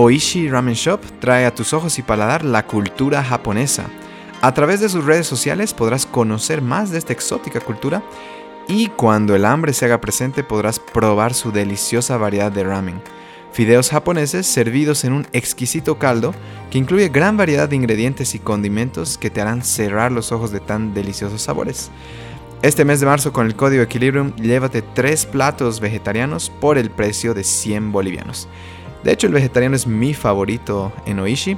Oishi Ramen Shop trae a tus ojos y paladar la cultura japonesa. A través de sus redes sociales podrás conocer más de esta exótica cultura y cuando el hambre se haga presente podrás probar su deliciosa variedad de ramen. Fideos japoneses servidos en un exquisito caldo que incluye gran variedad de ingredientes y condimentos que te harán cerrar los ojos de tan deliciosos sabores. Este mes de marzo con el código Equilibrium llévate 3 platos vegetarianos por el precio de 100 bolivianos. De hecho el vegetariano es mi favorito en Oishi,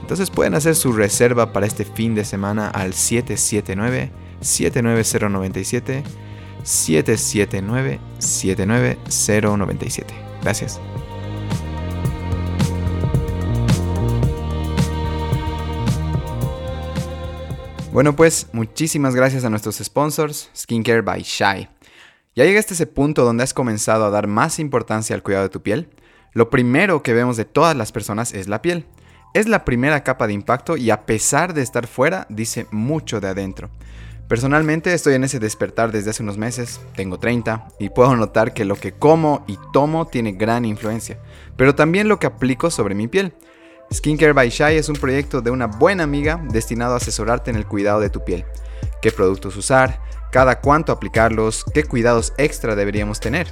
entonces pueden hacer su reserva para este fin de semana al 779 79097 779 79097. Gracias. Bueno, pues muchísimas gracias a nuestros sponsors, Skincare by Shy. Ya llegaste a ese punto donde has comenzado a dar más importancia al cuidado de tu piel. Lo primero que vemos de todas las personas es la piel. Es la primera capa de impacto y a pesar de estar fuera, dice mucho de adentro. Personalmente estoy en ese despertar desde hace unos meses, tengo 30, y puedo notar que lo que como y tomo tiene gran influencia, pero también lo que aplico sobre mi piel. Skincare by Shai es un proyecto de una buena amiga destinado a asesorarte en el cuidado de tu piel. ¿Qué productos usar? ¿Cada cuánto aplicarlos? ¿Qué cuidados extra deberíamos tener?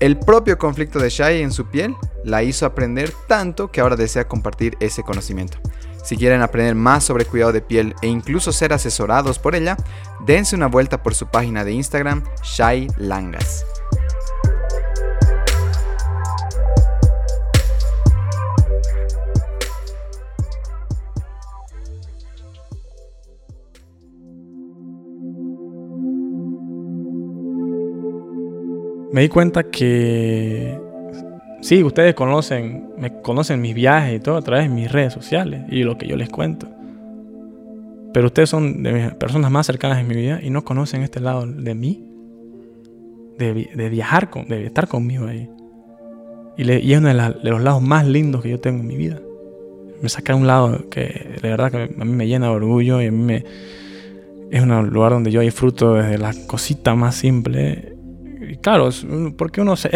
El propio conflicto de Shai en su piel la hizo aprender tanto que ahora desea compartir ese conocimiento. Si quieren aprender más sobre cuidado de piel e incluso ser asesorados por ella, dense una vuelta por su página de Instagram, Shai Langas. Me di cuenta que sí, ustedes conocen, me conocen mis viajes y todo a través de mis redes sociales y lo que yo les cuento. Pero ustedes son de personas más cercanas en mi vida y no conocen este lado de mí, de, viajar, con, de estar conmigo ahí. Y, y es uno de, los lados más lindos que yo tengo en mi vida. Me saca un lado que de verdad que a mí me llena de orgullo y a mí me, es un lugar donde yo disfruto desde la cosita más simple claro, porque uno se,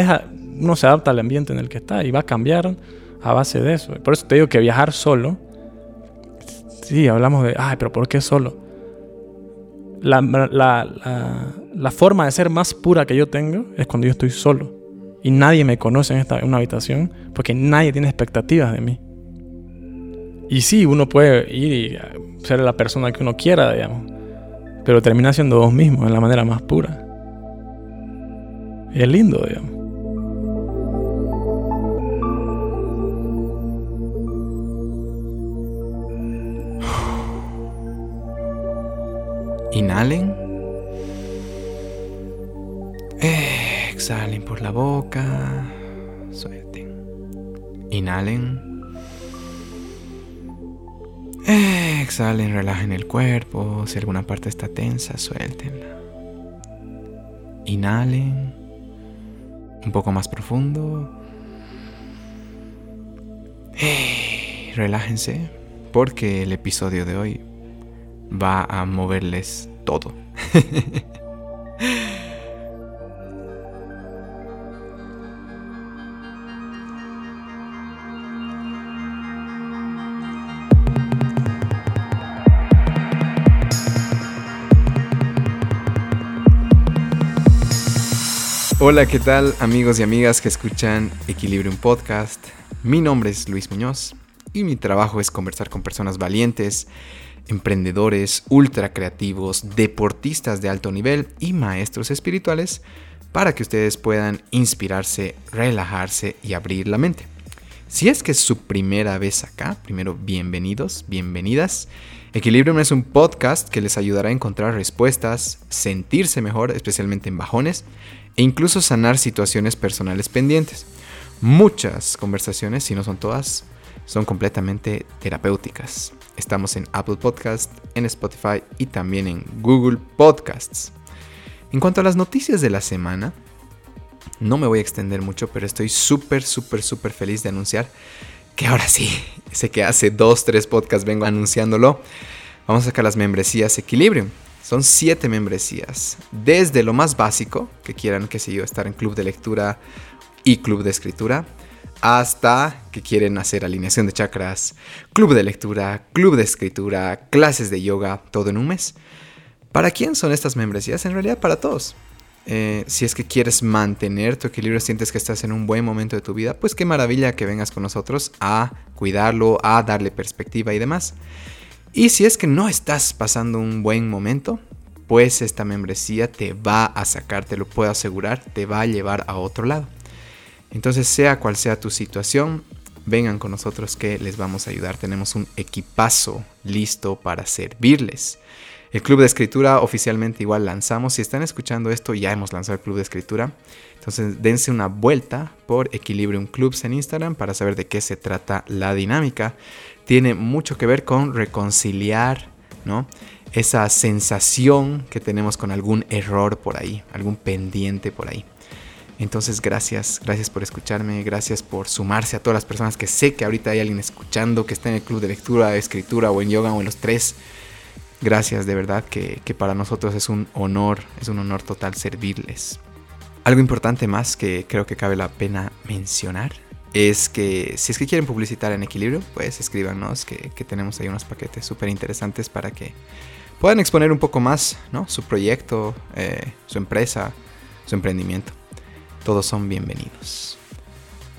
uno se adapta al ambiente en el que está y va a cambiar a base de eso. Por eso te digo que viajar solo, sí, hablamos de, ay, pero ¿por qué solo? La, la, forma de ser más pura que yo tengo es cuando yo estoy solo. Y nadie me conoce en, esta, en una habitación porque nadie tiene expectativas de mí. Y sí, uno puede ir y ser la persona que uno quiera, digamos. Pero termina siendo vos mismo en la manera más pura. Es lindo, digamos. Inhalen. Exhalen por la boca. Suelten. Inhalen. Exhalen, relajen el cuerpo. Si alguna parte está tensa, suéltenla. Inhalen un poco más profundo. relájense porque el episodio de hoy va a moverles todo. Hola, ¿qué tal amigos y amigas que escuchan Equilibrium Podcast? Mi nombre es Luis Muñoz y mi trabajo es conversar con personas valientes, emprendedores, ultra creativos, deportistas de alto nivel y maestros espirituales para que ustedes puedan inspirarse, relajarse y abrir la mente. Si es que es su primera vez acá, primero bienvenidos, bienvenidas. Equilibrium es un podcast que les ayudará a encontrar respuestas, sentirse mejor, especialmente en bajones, e incluso sanar situaciones personales pendientes. Muchas conversaciones, si no son todas, son completamente terapéuticas. Estamos en Apple Podcast, en Spotify y también en Google Podcasts. En cuanto a las noticias de la semana, no me voy a extender mucho, pero estoy súper, súper, súper feliz de anunciar que ahora sí, sé que hace dos, tres podcasts vengo anunciándolo, vamos a sacar las membresías Equilibrium. Son siete membresías. Desde lo más básico, que quieran, qué sé yo, estar en club de lectura y club de escritura, hasta que quieren hacer alineación de chakras, club de lectura, club de escritura, clases de yoga, todo en un mes. ¿Para quién son estas membresías? En realidad para todos. Eh, si es que quieres mantener tu equilibrio, sientes que estás en un buen momento de tu vida, pues qué maravilla que vengas con nosotros a cuidarlo, a darle perspectiva y demás. Y si es que no estás pasando un buen momento, pues esta membresía te va a sacar, te lo puedo asegurar, te va a llevar a otro lado. Entonces, sea cual sea tu situación, vengan con nosotros que les vamos a ayudar. Tenemos un equipazo listo para servirles. El club de escritura oficialmente igual lanzamos. Si están escuchando esto, ya hemos lanzado el club de escritura. Entonces dense una vuelta por Equilibrium Clubs en Instagram para saber de qué se trata la dinámica. Tiene mucho que ver con reconciliar, ¿no? esa sensación que tenemos con algún error por ahí, algún pendiente por ahí. Entonces, gracias, gracias por escucharme, gracias por sumarse a todas las personas que sé que ahorita hay alguien escuchando, que está en el club de lectura, de escritura o en yoga o en los tres. Gracias, de verdad, que, que para nosotros es un honor, es un honor total servirles. Algo importante más que creo que cabe la pena mencionar es que si es que quieren publicitar en equilibrio, pues escríbanos que, que tenemos ahí unos paquetes súper interesantes para que puedan exponer un poco más ¿no? su proyecto, eh, su empresa, su emprendimiento. Todos son bienvenidos.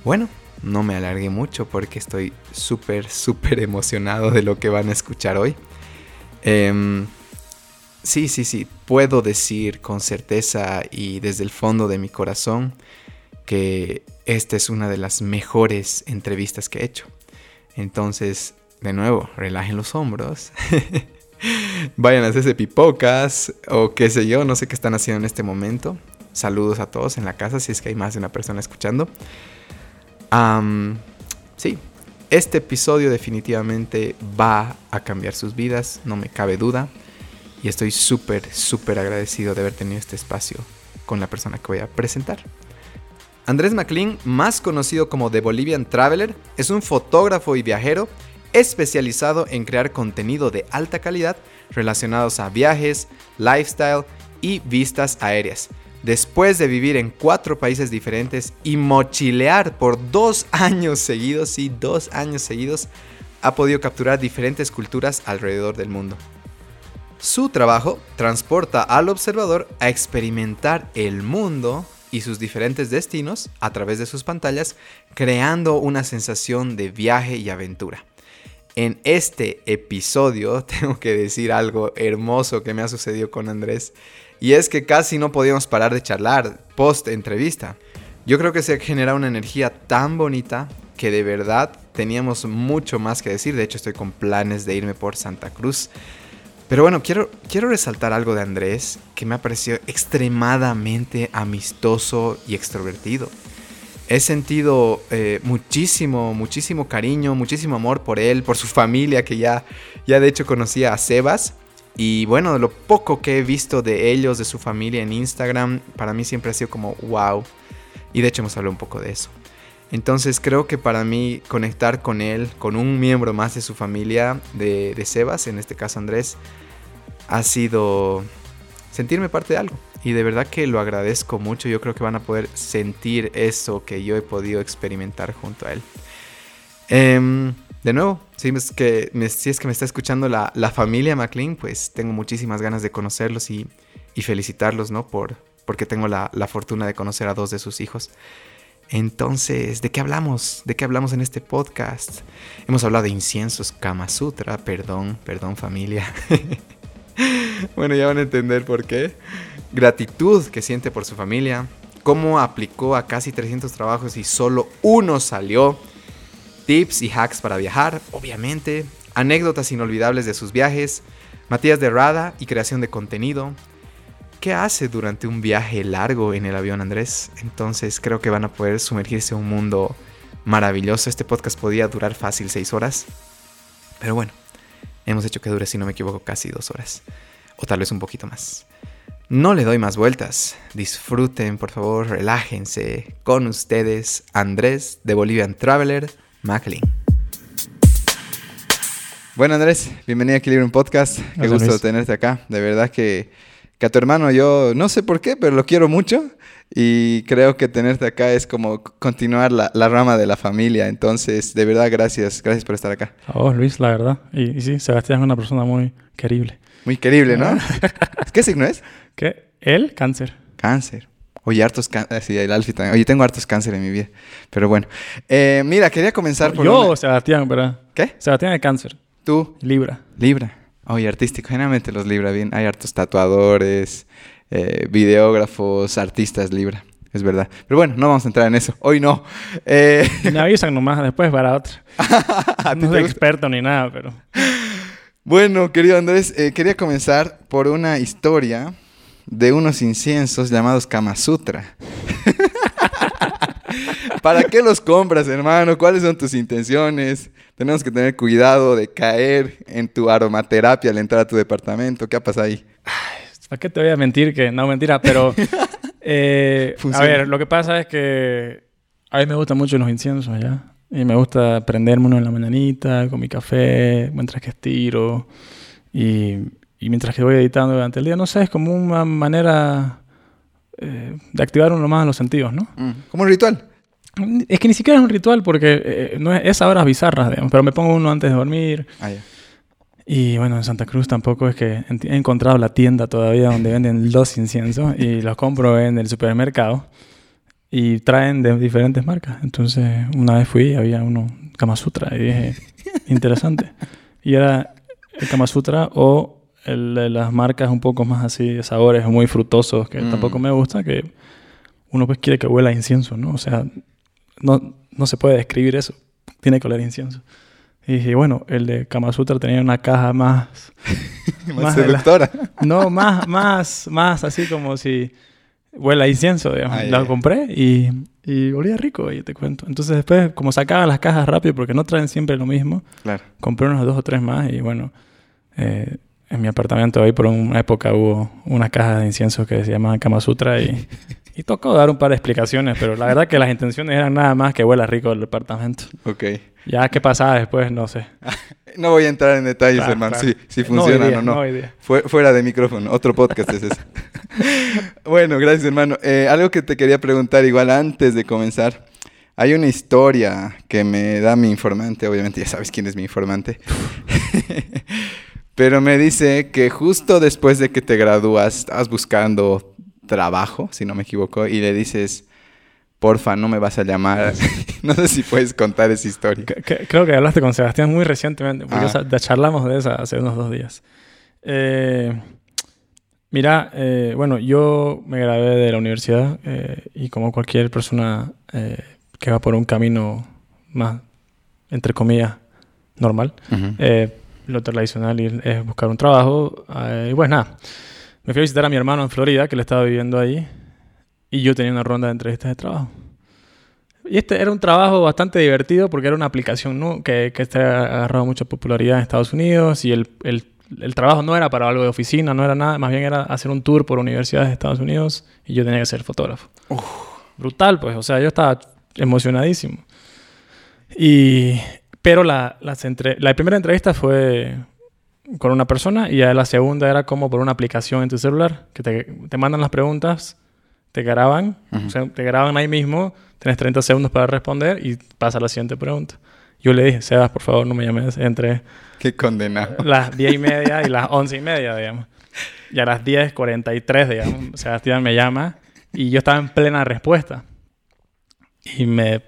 Bueno, no me alargué mucho porque estoy súper, súper emocionado de lo que van a escuchar hoy. Em, sí, sí, sí, puedo decir con certeza y desde el fondo de mi corazón que esta es una de las mejores entrevistas que he hecho. Entonces, de nuevo, relajen los hombros. Vayan a hacerse pipocas o qué sé yo, no sé qué están haciendo en este momento. Saludos a todos en la casa si es que hay más de una persona escuchando. sí, este episodio definitivamente va a cambiar sus vidas, no me cabe duda. Y estoy súper, súper agradecido de haber tenido este espacio con la persona que voy a presentar. Andrés McLean, más conocido como The Bolivian Traveler, es un fotógrafo y viajero especializado en crear contenido de alta calidad relacionados a viajes, lifestyle y vistas aéreas. Después de vivir en cuatro países diferentes y mochilear por dos años seguidos, sí, dos años seguidos, ha podido capturar diferentes culturas alrededor del mundo. Su trabajo transporta al observador a experimentar el mundo y sus diferentes destinos a través de sus pantallas, creando una sensación de viaje y aventura. En este episodio tengo que decir algo hermoso que me ha sucedido con Andrés y es que casi no podíamos parar de charlar post entrevista. Yo creo que se genera una energía tan bonita que de verdad teníamos mucho más que decir. De hecho estoy con planes de irme por Santa Cruz. Pero bueno, quiero, quiero resaltar algo de Andrés que me ha parecido extremadamente amistoso y extrovertido he sentido eh, muchísimo, muchísimo cariño, muchísimo amor por él, por su familia, que ya, ya de hecho conocía a Sebas. Y bueno, lo poco que he visto de ellos, de su familia en Instagram, para mí siempre ha sido como wow. Y de hecho hemos hablado un poco de eso. Entonces creo que para mí conectar con él, con un miembro más de su familia, de, Sebas, en este caso Andrés, ha sido sentirme parte de algo. Y de verdad que lo agradezco mucho. Yo creo que van a poder sentir eso que yo he podido experimentar junto a él. Em, de nuevo, si es, que me, si es que me está escuchando la, familia McLean, pues tengo muchísimas ganas de conocerlos y, felicitarlos, ¿no? Por, porque tengo la, la, fortuna de conocer a dos de sus hijos. Entonces, ¿de qué hablamos? ¿De qué hablamos en este podcast? Hemos hablado de inciensos, Kama Sutra, perdón, perdón familia. bueno, ya van a entender por qué gratitud que siente por su familia, cómo aplicó a casi 300 trabajos y solo uno salió, tips y hacks para viajar, obviamente, anécdotas inolvidables de sus viajes, Matías de Rada y creación de contenido. ¿Qué hace durante un viaje largo en el avión Andrés? Entonces creo que van a poder sumergirse en un mundo maravilloso. Este podcast podía durar fácil 6 horas. Pero bueno, hemos hecho que dure, si no me equivoco, casi 2 horas. O tal vez un poquito más. No le doy más vueltas. Disfruten, por favor, relájense. Con ustedes, Andrés de Bolivian Traveler, MacLean. Bueno, Andrés, bienvenido a Equilibrio Podcast. Qué gusto tenerte acá. De verdad que, que a tu hermano yo no sé por qué, pero lo quiero mucho. Y creo que tenerte acá es como continuar la, la, rama de la familia. Entonces, de verdad, gracias. Gracias por estar acá. A vos, Luis, la verdad. Y, y sí, Sebastián es una persona muy querible. Muy querible, ¿no? ¿Qué signo es? ¿Qué? ¿Él? Cáncer. Cáncer. Oye, hartos cáncer. Sí, el Alfie también. Oye, tengo hartos cáncer en mi vida. Pero bueno. Eh, mira, quería comenzar por. Yo, una... Sebastián, ¿verdad? ¿Qué? Sebastián es cáncer. ¿Tú? Libra. Libra. Oye, artístico. Generalmente los Libra bien. Hay hartos tatuadores, eh, videógrafos, artistas Libra. Es verdad. Pero bueno, no vamos a entrar en eso. Hoy no. Eh... Me avisan nomás después para otro. no soy experto ni nada, pero. Bueno, querido Andrés, eh, quería comenzar por una historia de unos inciensos llamados Kama Sutra. ¿Para qué los compras, hermano? ¿Cuáles son tus intenciones? Tenemos que tener cuidado de caer en tu aromaterapia al entrar a tu departamento. ¿Qué ha pasado ahí? ¿Para qué te voy a mentir? Que no, mentira, pero... eh, a ver, lo que pasa es que a mí me gustan mucho los inciensos, ¿ya? Y me gusta prenderme uno en la mañanita con mi café, mientras que estiro. Y, y mientras que voy editando durante el día, no sé, es como una manera eh, de activar uno más los sentidos, ¿no? Mm. Como un ritual. Es que ni siquiera es un ritual porque eh, no es, es a horas bizarras, digamos, pero me pongo uno antes de dormir. Ah, ya. Y bueno, en Santa Cruz tampoco es que he encontrado la tienda todavía donde venden los inciensos y los compro en el supermercado y traen de diferentes marcas. Entonces, una vez fui, había uno Kama Sutra y dije, interesante. Y era el Kama Sutra o el de las marcas un poco más así sabores muy frutosos que Mm. tampoco me gusta, que uno pues quiere que huela a incienso, ¿no? O sea, no, no se puede describir eso, tiene que oler a incienso. Y dije, bueno, el de Kama Sutra tenía una caja más... Más, Más de la- seductora. No, más, más, más así como si huele a incienso, digamos. Ah, la compré y, y olía rico, y te cuento. Entonces después, como sacaban las cajas rápido, porque no traen siempre lo mismo, Claro. compré unos dos o tres más y bueno, eh, en mi apartamento ahí por una época hubo una caja de incienso que se llamaba Kama Sutra y, y tocó dar un par de explicaciones, pero la verdad que las intenciones eran nada más que huela rico el departamento. Ok. Ya qué pasaba después, no sé. No voy a entrar en detalles, Claro, hermano, claro. si, si No funcionan idea, o no. no. Fue- fuera de micrófono, otro podcast es ese. bueno, gracias, hermano. Eh, algo que te quería preguntar, igual antes de comenzar. Hay una historia que me da mi informante, obviamente ya sabes quién es mi informante. Pero me dice que justo después de que te gradúas, estabas buscando trabajo, si no me equivoco, y le dices, porfa, no me vas a llamar. no sé si puedes contar esa historia. Creo que hablaste con Sebastián muy recientemente, porque Ah. charlamos de esa hace unos dos días. Eh, mira, eh, bueno, yo me gradué de la universidad eh, y como cualquier persona eh, que va por un camino más, entre comillas, normal, Ujú. eh, lo tradicional es buscar un trabajo. eh, y pues nada, me fui a visitar a mi hermano en Florida, que él estaba viviendo ahí, y yo tenía una ronda de entrevistas de trabajo. Y este era un trabajo bastante divertido porque era una aplicación ¿no? que, que este ha agarrado mucha popularidad en Estados Unidos y el, el- el trabajo no era para algo de oficina, no era nada, más bien era hacer un tour por universidades de Estados Unidos y yo tenía que ser fotógrafo. Brutal, pues, o sea, yo estaba emocionadísimo. Y, pero la, las entre- la primera entrevista fue con una persona y ya la segunda era como por una aplicación en tu celular, que te, te mandan las preguntas, te graban, Ujú. o sea, te graban ahí mismo, tienes 30 segundos para responder y pasa a la siguiente pregunta. Yo le dije, Sebas, por favor, no me llames entre Qué condenado. las 10 y media y las 11 y media, digamos. Y a las 10.43, digamos, Sebastián me llama y yo estaba en plena respuesta. Y me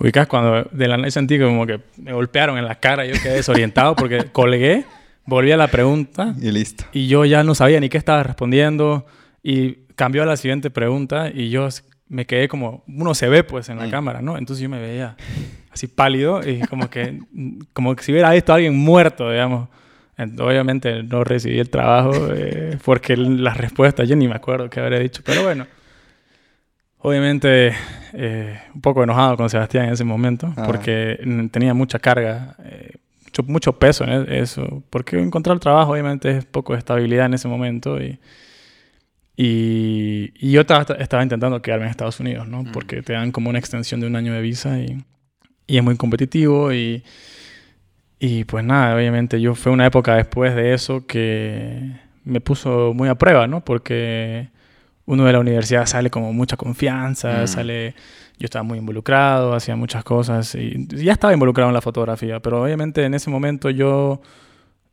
ubicas cuando de la nada sentí como que me golpearon en la cara, yo quedé desorientado porque colgué, volví a la pregunta Y listo. y yo ya no sabía ni qué estaba respondiendo y cambió a la siguiente pregunta y yo me quedé como, uno se ve pues en la Mm. cámara, ¿no? Entonces yo me veía así pálido y como que, como que si hubiera visto a alguien muerto, digamos. Ent- Obviamente no recibí el trabajo eh, porque las respuestas yo ni me acuerdo qué habría dicho, pero bueno. Obviamente eh, un poco enojado con Sebastián en ese momento Ah. porque tenía mucha carga, eh, mucho, mucho peso en e- eso. Porque encontrar trabajo obviamente es poco de estabilidad en ese momento y, y, y yo estaba, estaba intentando quedarme en Estados Unidos, ¿no? Mm. Porque te dan como una extensión de un año de visa y, y es muy competitivo y, y pues nada, obviamente yo fue una época después de eso que me puso muy a prueba, ¿no? Porque uno de la universidad sale como mucha confianza, Mm. sale... Yo estaba muy involucrado, hacía muchas cosas y ya estaba involucrado en la fotografía, pero obviamente en ese momento yo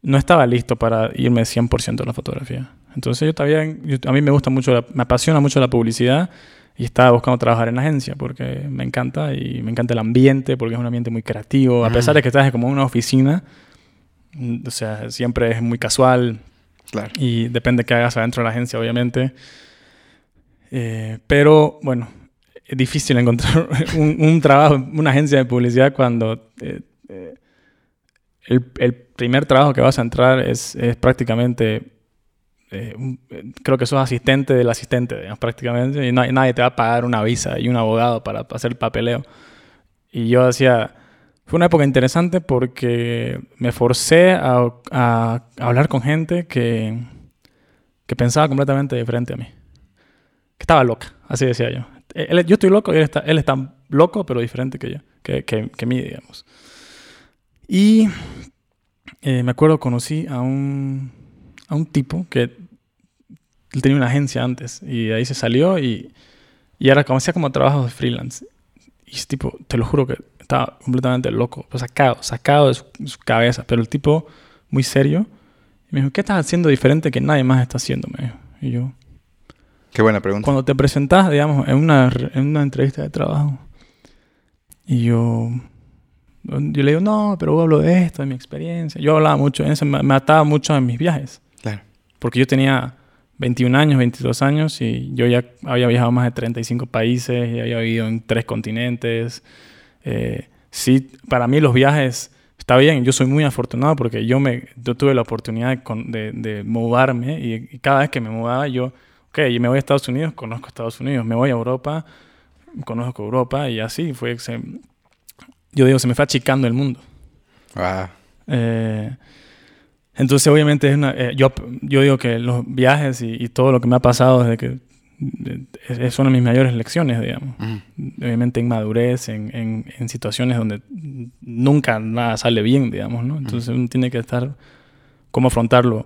no estaba listo para irme 100% a la fotografía. Entonces yo también, a mí me gusta mucho, la- me apasiona mucho la publicidad y estaba buscando trabajar en agencia porque me encanta y me encanta el ambiente porque es un ambiente muy creativo. A pesar Mm. de que estás como en una oficina, mm, o sea, siempre es muy casual Claro. y depende qué hagas adentro de la agencia, obviamente. Eh, pero bueno, es difícil encontrar un, un trabajo una agencia de publicidad cuando eh, eh, el, el primer trabajo que vas a entrar es, es prácticamente, eh, un- eh, creo que sos asistente del asistente, digamos, prácticamente, y nadie, nadie te va a pagar una visa y un abogado para hacer el papeleo. Y yo hacía... Fue una época interesante porque me forcé a, a- a hablar con gente que, que pensaba completamente diferente a mí. Que estaba loca, así decía yo. Él- yo estoy loco y él está, él está loco, pero diferente que yo, que, que, que mí, digamos. Y eh, me acuerdo, conocí a un, a un tipo que él tenía una agencia antes y de ahí se salió y, y ahora como como trabajos de freelance. Y ese tipo, te lo juro que estaba completamente loco, pues sacado, sacado de su, de su cabeza, pero el tipo muy serio. Y me dijo, ¿qué estás haciendo diferente que nadie más está haciendo? Me dijo. Y yo, Qué buena pregunta. cuando te presentás, digamos, en una, en una entrevista de trabajo, y yo, yo le digo, no, pero hablo de esto, de mi experiencia. Yo hablaba mucho, en me, me ataba mucho en mis viajes, Claro. porque yo tenía 21 años, 22 años, y yo ya había viajado más de 35 países, y había vivido en tres continentes. Eh, sí, para mí los viajes... Está bien, yo soy muy afortunado porque yo, me, yo tuve la oportunidad de, de, de mudarme y, y cada vez que me mudaba yo ok, y me voy a Estados Unidos, conozco Estados Unidos, me voy a Europa, conozco Europa y así fue. se- yo digo, se me fue achicando el mundo. Ah, Eh, entonces, obviamente, es una, eh, yo, yo digo que los viajes y, y todo lo que me ha pasado desde que de- es, son mis mayores lecciones, digamos. mm, Obviamente en madurez, en, en, en situaciones donde nunca nada sale bien, digamos, ¿no? Entonces uno tiene que estar, cómo afrontarlo,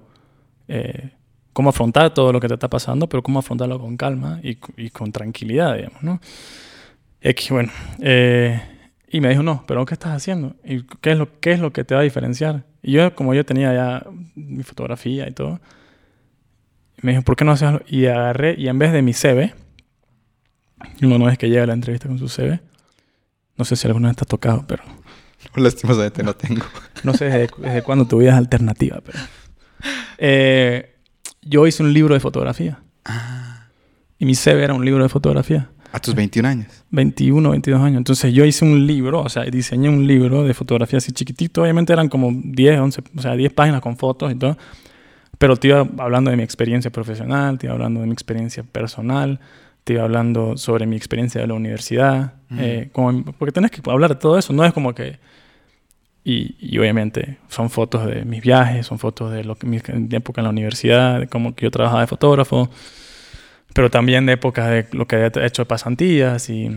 eh, cómo afrontar todo lo que te está pasando, pero cómo afrontarlo con calma y, y con tranquilidad, digamos, ¿no? X, bueno, eh, y me dijo, no, pero ¿qué estás haciendo? ¿Y qué es, lo, qué es lo que te va a diferenciar? Y yo, como yo tenía ya mi fotografía y todo, me dijo, ¿por qué no haces algo? Y agarré, y en vez de mi CV, uno no es que llega a la entrevista con su CV, no sé si alguna vez te ha tocado, pero lastimosamente no tengo. no sé desde, desde cuándo tu vida es alternativa, pero... Eh, yo hice un libro de fotografía. Y mi CV era un libro de fotografía. A tus 21 años. 21, 22 años. Entonces yo hice un libro, o sea, diseñé un libro de fotografía así chiquitito. Obviamente eran como 10, 11, o sea, 10 páginas con fotos y todo. Pero te iba hablando de mi experiencia profesional, te iba hablando de mi experiencia personal, te iba hablando sobre mi experiencia de la universidad. Mm. eh, como- porque tenés que hablar de todo eso, no es como que... Y, y obviamente son fotos de mis viajes, son fotos de lo que, mi, época en la universidad, de cómo que yo trabajaba de fotógrafo, pero también de épocas de lo que había hecho de pasantías y,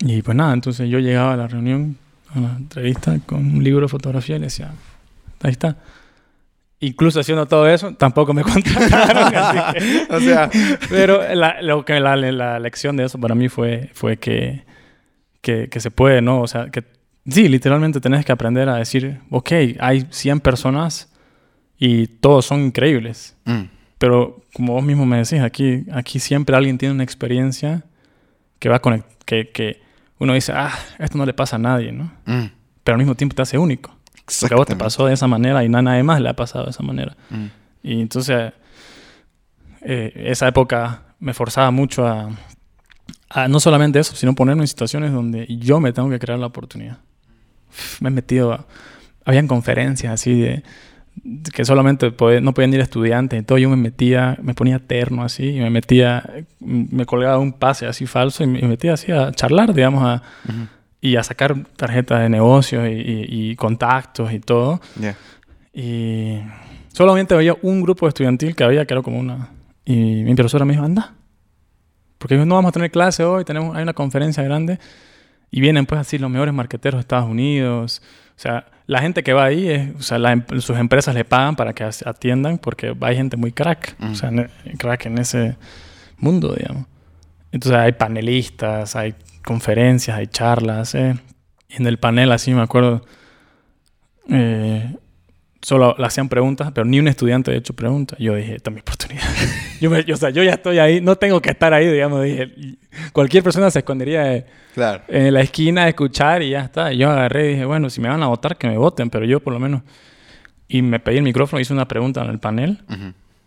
y pues nada, entonces yo llegaba a la reunión, a la entrevista con un libro de fotografía y le decía, ahí está. Incluso haciendo todo eso, tampoco me contrataron. así que- O sea, pero la, lo que la, la lección de eso para mí fue, fue que, que, que se puede, ¿no? O sea, que sí, literalmente tenés que aprender a decir, ok, hay 100 personas y todos son increíbles. mm, Pero como vos mismo me decís, aquí, aquí siempre alguien tiene una experiencia que va a conect- que, que uno dice, ah, esto no le pasa a nadie, ¿no? mm, Pero al mismo tiempo te hace único. Porque a vos te pasó de esa manera y a nadie más le ha pasado de esa manera. Mm, Y entonces, eh, esa época me forzaba mucho a, a no solamente eso, sino ponerme en situaciones donde yo me tengo que crear la oportunidad. Me he metido, a- habían conferencias así de que solamente no podían ir estudiantes y todo. Yo me metía, me ponía terno así y me metía, me colgaba un pase así falso y me metía así a charlar, digamos, a, ujú, y a sacar tarjetas de negocios y, y- y contactos y todo. ya. Y solamente había un grupo estudiantil que había, que era como una... Y mi profesora me dijo, anda. Porque no vamos a tener clase hoy, tenemos, hay una conferencia grande. Y vienen pues así los mejores marqueteros de Estados Unidos. O sea, la gente que va ahí, es, o sea, la em- sus empresas le pagan para que atiendan porque hay gente muy crack. Mm. O sea, ne- crack en ese... mundo, digamos. Entonces hay panelistas, hay conferencias, hay charlas. ¿eh? En el panel, así me acuerdo, eh, solo le hacían preguntas, pero ni un estudiante ha hecho preguntas. Yo dije, esta es mi oportunidad. yo, o sea, yo ya estoy ahí, no tengo que estar ahí, digamos. Dije, cualquier persona se escondería en la esquina a escuchar y ya está. yo agarré y dije, bueno, si me van a votar, que me voten, pero yo por lo menos... Y me pedí el micrófono, hice una pregunta en el panel.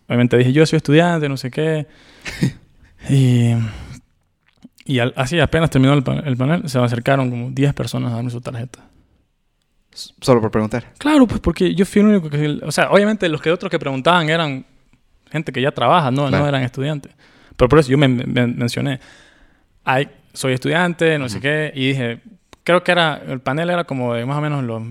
Obviamente dije, yo soy estudiante, no sé qué. y y así apenas terminó el, panel, se me acercaron como 10 personas a darme su tarjeta. Solo por preguntar. Claro, pues porque yo fui el único que... O sea, obviamente los que otros que preguntaban eran gente que ya trabaja, no, no eran estudiantes. Pero por eso yo me, mencioné. Ay, soy estudiante, no sé qué. Y dije, creo que era... El panel era como de más o menos los...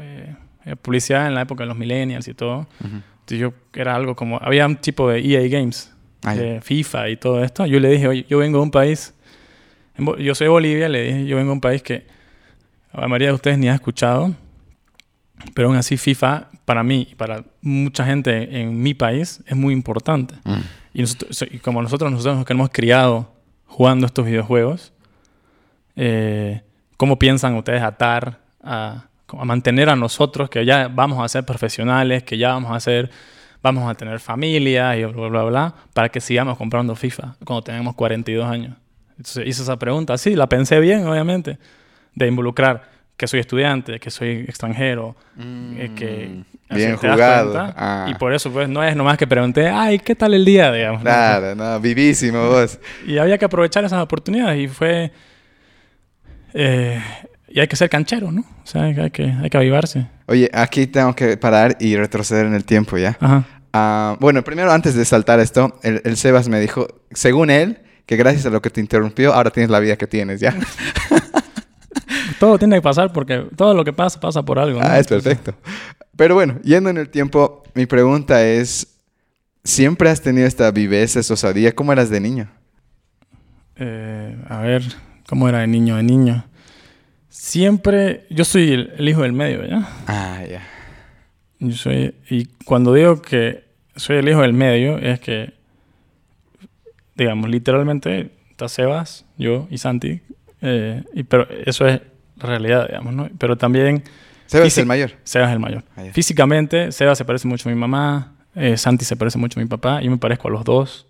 Eh, eh, publicidad en la época de los millennials y todo. Entonces yo era algo como... Había un tipo de EA Games. Ah, de FIFA y todo esto. Yo le dije, oye, yo vengo de un país yo soy de Bolivia, le dije, yo vengo de un país que la mayoría de ustedes ni ha escuchado, pero aún así FIFA para mí y para mucha gente en mi país es muy importante. Mm. Y, como nosotros, nosotros nos hemos criado jugando estos videojuegos, eh, ¿cómo piensan ustedes atar a, a, mantener a nosotros que ya vamos a ser profesionales, que ya vamos a ser, vamos a tener familia y bla, bla, bla, para que sigamos comprando FIFA cuando tenemos 42 años? Entonces hice esa pregunta. Sí, la pensé bien, obviamente, de involucrar que soy estudiante, que soy extranjero, eh, que... Mm, bien jugado. Ah. Y por eso, pues, no es nomás que pregunté, ay, ¿qué tal el día? Digamos. Claro, no, vivísimo vos. Y había que aprovechar esas oportunidades y fue... Eh, y hay que ser canchero, ¿no? O sea, hay que, hay que avivarse. Oye, aquí tengo que parar y retroceder en el tiempo ya. Ajá. Ah, bueno, primero, antes de saltar esto, el, el Sebas me dijo, según él, que gracias a lo que te interrumpió, ahora tienes la vida que tienes, ¿ya? todo tiene que pasar porque todo lo que pasa pasa por algo. Ah, es perfecto. Pero bueno, yendo en el tiempo, mi pregunta es, ¿siempre has tenido esta viveza, esa osadía? ¿Cómo eras de niño? Eh, a ver, ¿cómo era de niño? De niño. Siempre, yo soy el, hijo del medio, ¿ya? Ah, ya. Yo soy, y cuando digo que soy el hijo del medio, es que digamos, literalmente está Sebas, yo y Santi, eh, y, pero eso es la realidad, digamos, ¿no? Pero también... Sebas es el mayor. Sebas es el mayor. Ah, Físicamente, Sebas se parece mucho a mi mamá, eh, Santi se parece mucho a mi papá, yo me parezco a los dos,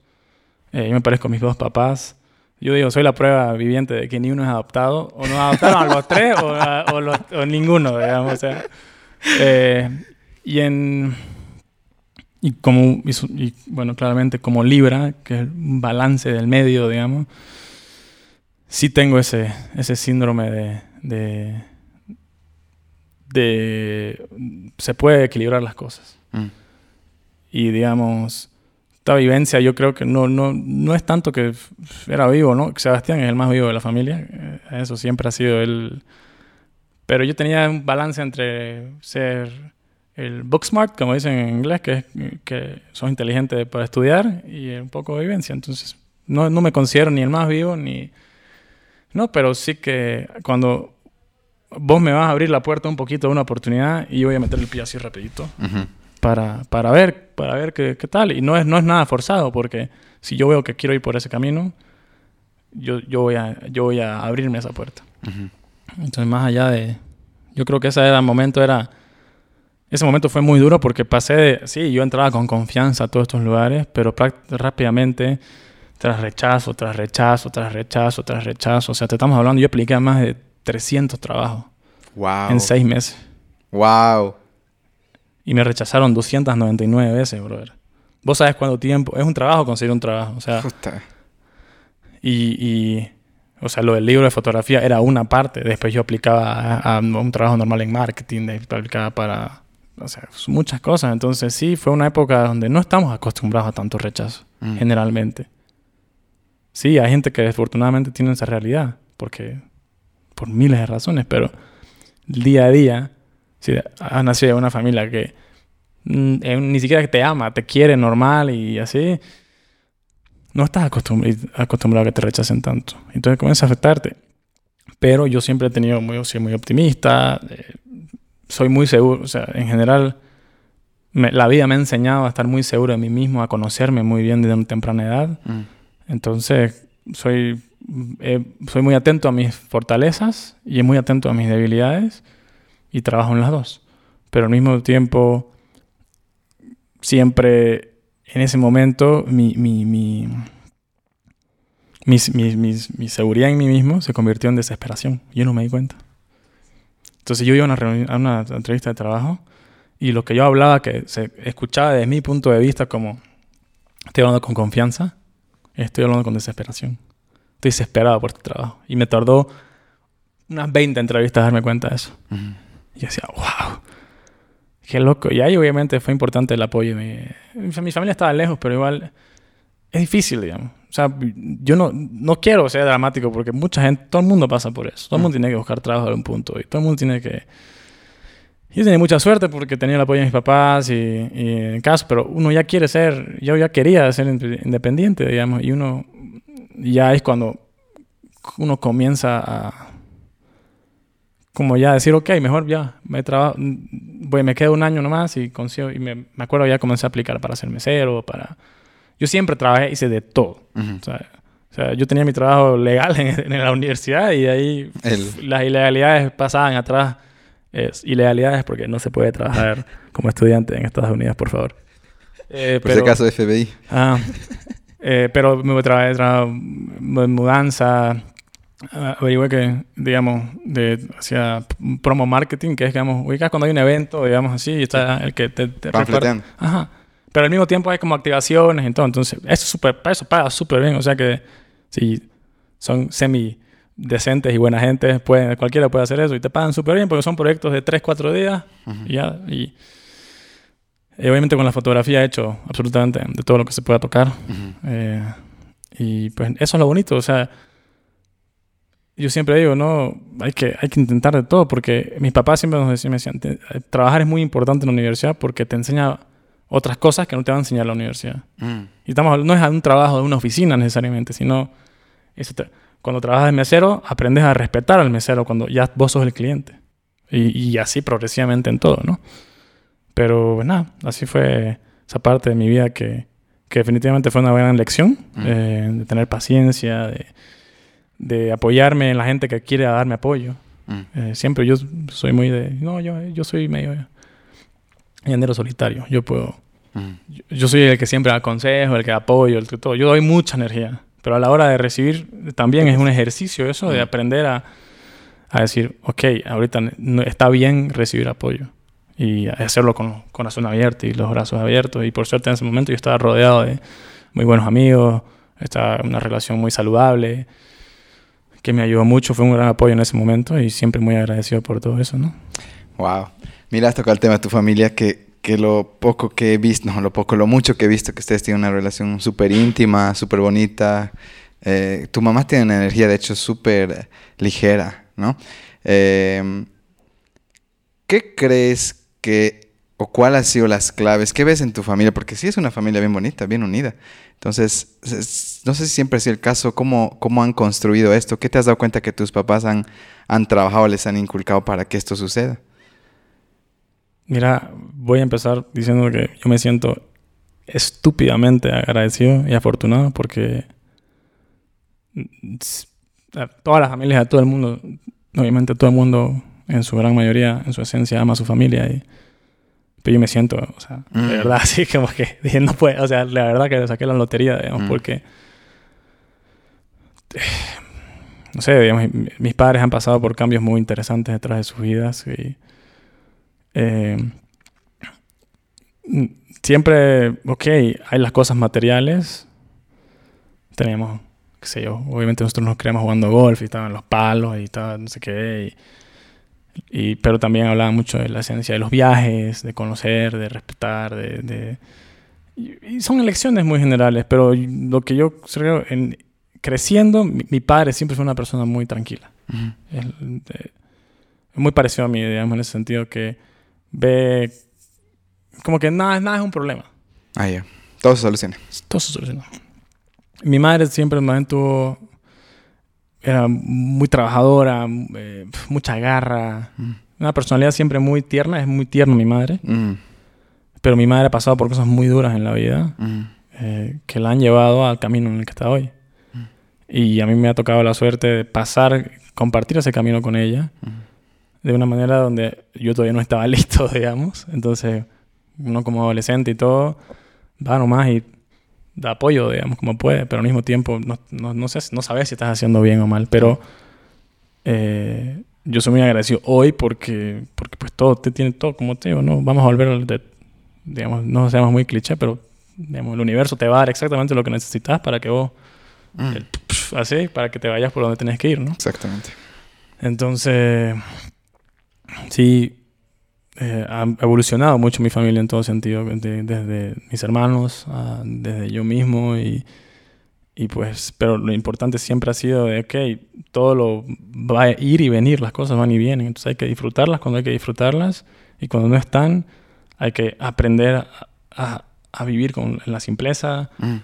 eh, yo me parezco a mis dos papás. Yo digo, soy la prueba viviente de que ni uno es adoptado, o no adoptaron a los tres, o, o, ninguno, digamos. O sea, y en y como, y, bueno, claramente como Libra, que es un balance del medio, digamos, sí tengo ese, ese síndrome de, de, de se puede equilibrar las cosas. Mm. Y digamos, esta vivencia yo creo que no, no, no es tanto que era vivo, ¿no? Sebastián es el más vivo de la familia, eh, eso siempre ha sido él. Pero yo tenía un balance entre ser el book smart, como dicen en inglés, que es que sos inteligente para estudiar y un poco de vivencia. Entonces, no, no, me considero ni el más vivo ni... No, pero sí que cuando vos me vas a abrir la puerta un poquito de una oportunidad y yo voy a meter el pie así rapidito para, para ver, para ver qué, qué, tal. Y no es, no es nada forzado porque si yo veo que quiero ir por ese camino, yo, yo, voy, a, yo voy a abrirme esa puerta. Entonces, más allá de... Yo creo que ese era el momento, era ese momento fue muy duro porque pasé de, sí, yo entraba con confianza a todos estos lugares, pero rápidamente, tras rechazo, tras rechazo, tras rechazo, tras rechazo, o sea, te estamos hablando, yo apliqué a más de 300 trabajos. Wow. En seis meses. Wow. Y me rechazaron 299 veces, brother. Vos sabes cuánto tiempo. Es un trabajo conseguir un trabajo. O sea. Y, y, O sea, lo del libro de fotografía era una parte. Después yo aplicaba a, un trabajo normal en marketing. Aplicaba para o sea, muchas cosas. Entonces sí, fue una época donde no estamos acostumbrados a tanto rechazo, mm. generalmente. Sí, hay gente que desafortunadamente tiene esa realidad, porque por miles de razones, pero día a día, si has nacido en una familia que mm, eh, ni siquiera te ama, te quiere normal y así, no estás acostumbrado a que te rechacen tanto. Entonces comienza a afectarte. Pero yo siempre he tenido muy, sido muy optimista, eh, soy muy seguro, o sea, en general, la vida me ha enseñado a estar muy seguro de mí mismo, a conocerme muy bien desde una temprana edad, mm. Entonces, soy, eh, soy muy atento a mis fortalezas y muy atento a mis debilidades y trabajo en las dos. Pero al mismo tiempo, siempre en ese momento, mi, mi, mi, mi, seguridad en mí mismo se convirtió en desesperación. Yo no me di cuenta. Entonces yo iba a una, a una entrevista de trabajo y lo que yo hablaba, que se escuchaba desde mi punto de vista como estoy hablando con confianza, estoy hablando con desesperación. Estoy desesperado por este trabajo. Y me tardó unas 20 entrevistas darme cuenta de eso. Y yo decía, wow, qué loco. Y ahí obviamente fue importante el apoyo. Mi, mi familia estaba lejos, pero igual es difícil, digamos. O sea, yo no, no quiero ser dramático porque mucha gente, todo el mundo pasa por eso. Todo el mundo tiene que buscar trabajo en un punto y todo el mundo tiene que... Yo tenía mucha suerte porque tenía el apoyo de mis papás y, en casa, pero uno ya quiere ser, yo ya quería ser independiente, digamos, y uno ya es cuando uno comienza a como ya decir, ok, mejor ya, me trabajo, voy, me quedo un año nomás y consigo, y me, me acuerdo ya comencé a aplicar para ser mesero, para yo siempre trabajé, hice de todo. o, sea, yo tenía mi trabajo legal en, la universidad y ahí las ilegalidades pasaban atrás. Es, ilegalidades porque no se puede trabajar como estudiante en Estados Unidos, por favor. Eh, por ese caso de FBI. Ah, eh, pero me trabajé en mudanza, averigué que, digamos, de, hacia promo marketing, que es, digamos, ubicas cuando hay un evento, digamos así, y está el que te... te Ajá. Pero al mismo tiempo hay como activaciones y todo. Entonces, eso, super, eso paga súper bien. O sea que si son semi decentes y buena gente, pueden, cualquiera puede hacer eso y te pagan súper bien porque son proyectos de 3, 4 días y ya. Y, obviamente con la fotografía he hecho absolutamente de todo lo que se pueda tocar. Eh, y pues eso es lo bonito. O sea, yo siempre digo, no, hay que, hay que intentar de todo porque mis papás siempre nos decían, me decían, trabajar es muy importante en la universidad porque te enseña otras cosas que no te va a enseñar la universidad. Mm. Y estamos, no es un trabajo de una oficina necesariamente, sino cuando trabajas de mesero, aprendes a respetar al mesero cuando ya vos sos el cliente. Y, así progresivamente en todo, ¿no? Pero pues, nada, así fue esa parte de mi vida que, que definitivamente fue una gran lección, mm. eh, de tener paciencia, de, de, apoyarme en la gente que quiere darme apoyo. Mm. Eh, siempre yo soy muy de, no, yo, yo soy medio llanero solitario. Yo puedo yo, soy el que siempre aconsejo, el que apoyo, el que todo. Yo doy mucha energía, pero a la hora de recibir también es un ejercicio eso de aprender a, a decir, ok, ahorita no, está bien recibir apoyo y hacerlo con corazón abierto y los brazos abiertos. Y por suerte en ese momento yo estaba rodeado de muy buenos amigos, estaba en una relación muy saludable que me ayudó mucho, fue un gran apoyo en ese momento y siempre muy agradecido por todo eso, ¿no? Wow. Mira, has tocado el tema de tu familia que que lo poco que he visto, no, lo poco, lo mucho que he visto que ustedes tienen una relación súper íntima, súper bonita. Eh, tu mamá tiene una energía, de hecho, súper ligera, ¿no? Em, ¿Qué crees que, o cuál han sido las claves? ¿Qué ves en tu familia? Porque sí es una familia bien bonita, bien unida. Entonces, no sé si siempre ha sido el caso, ¿cómo, cómo han construido esto? ¿Qué te has dado cuenta que tus papás han, han trabajado, les han inculcado para que esto suceda? Mira, voy a empezar diciendo que yo me siento estúpidamente agradecido y afortunado porque todas las familias de todo el mundo, obviamente todo el mundo en su gran mayoría, en su esencia, ama a su familia. Y, pero yo me siento, o sea, de mm. verdad, así como que diciendo, pues, o sea, la verdad que saqué la lotería, digamos, mm. porque, no sé, digamos, mis padres han pasado por cambios muy interesantes detrás de sus vidas y eh, siempre, ok, hay las cosas materiales. Teníamos, qué sé yo, obviamente nosotros nos creamos jugando golf y estaban los palos y estaba no sé qué. Y, pero también hablaba mucho de la esencia de los viajes, de conocer, de respetar, de... y, son elecciones muy generales, pero lo que yo creo, en, creciendo, mi, padre siempre fue una persona muy tranquila. es, muy parecido a mí, digamos, en ese sentido que ve como que nada, nada es un problema. Ah, ya. Todo se soluciona. Todo se soluciona. Mi madre siempre me tuvo... Era muy trabajadora, eh, mucha garra. Mm. Una personalidad siempre muy tierna. Es muy tierna mi madre. Mm. Pero mi madre ha pasado por cosas muy duras en la vida. Mm. eh, que la han llevado al camino en el que está hoy. Y a mí me ha tocado la suerte de pasar, compartir ese camino con ella de una manera donde yo todavía no estaba listo, digamos. Entonces, uno como adolescente y todo, va nomás y da apoyo, digamos, como puede, pero al mismo tiempo no, no, no, sé, no sabes si estás haciendo bien o mal, pero eh, yo soy muy agradecido hoy porque, porque pues todo te tiene todo, como te digo, ¿no? Vamos a volver, de, digamos, no seamos muy cliché, pero digamos, el universo te va a dar exactamente lo que necesitas para que vos, mm. así, para que te vayas por donde tenés que ir, ¿no? Exactamente. Entonces, sí, eh, ha evolucionado mucho mi familia en todo sentido, desde mis hermanos, desde yo mismo y, y, pues, pero lo importante siempre ha sido de, ok, todo lo va a ir y venir, las cosas van y vienen, entonces hay que disfrutarlas cuando hay que disfrutarlas y cuando no están hay que aprender a, a, vivir con la simpleza. Mm.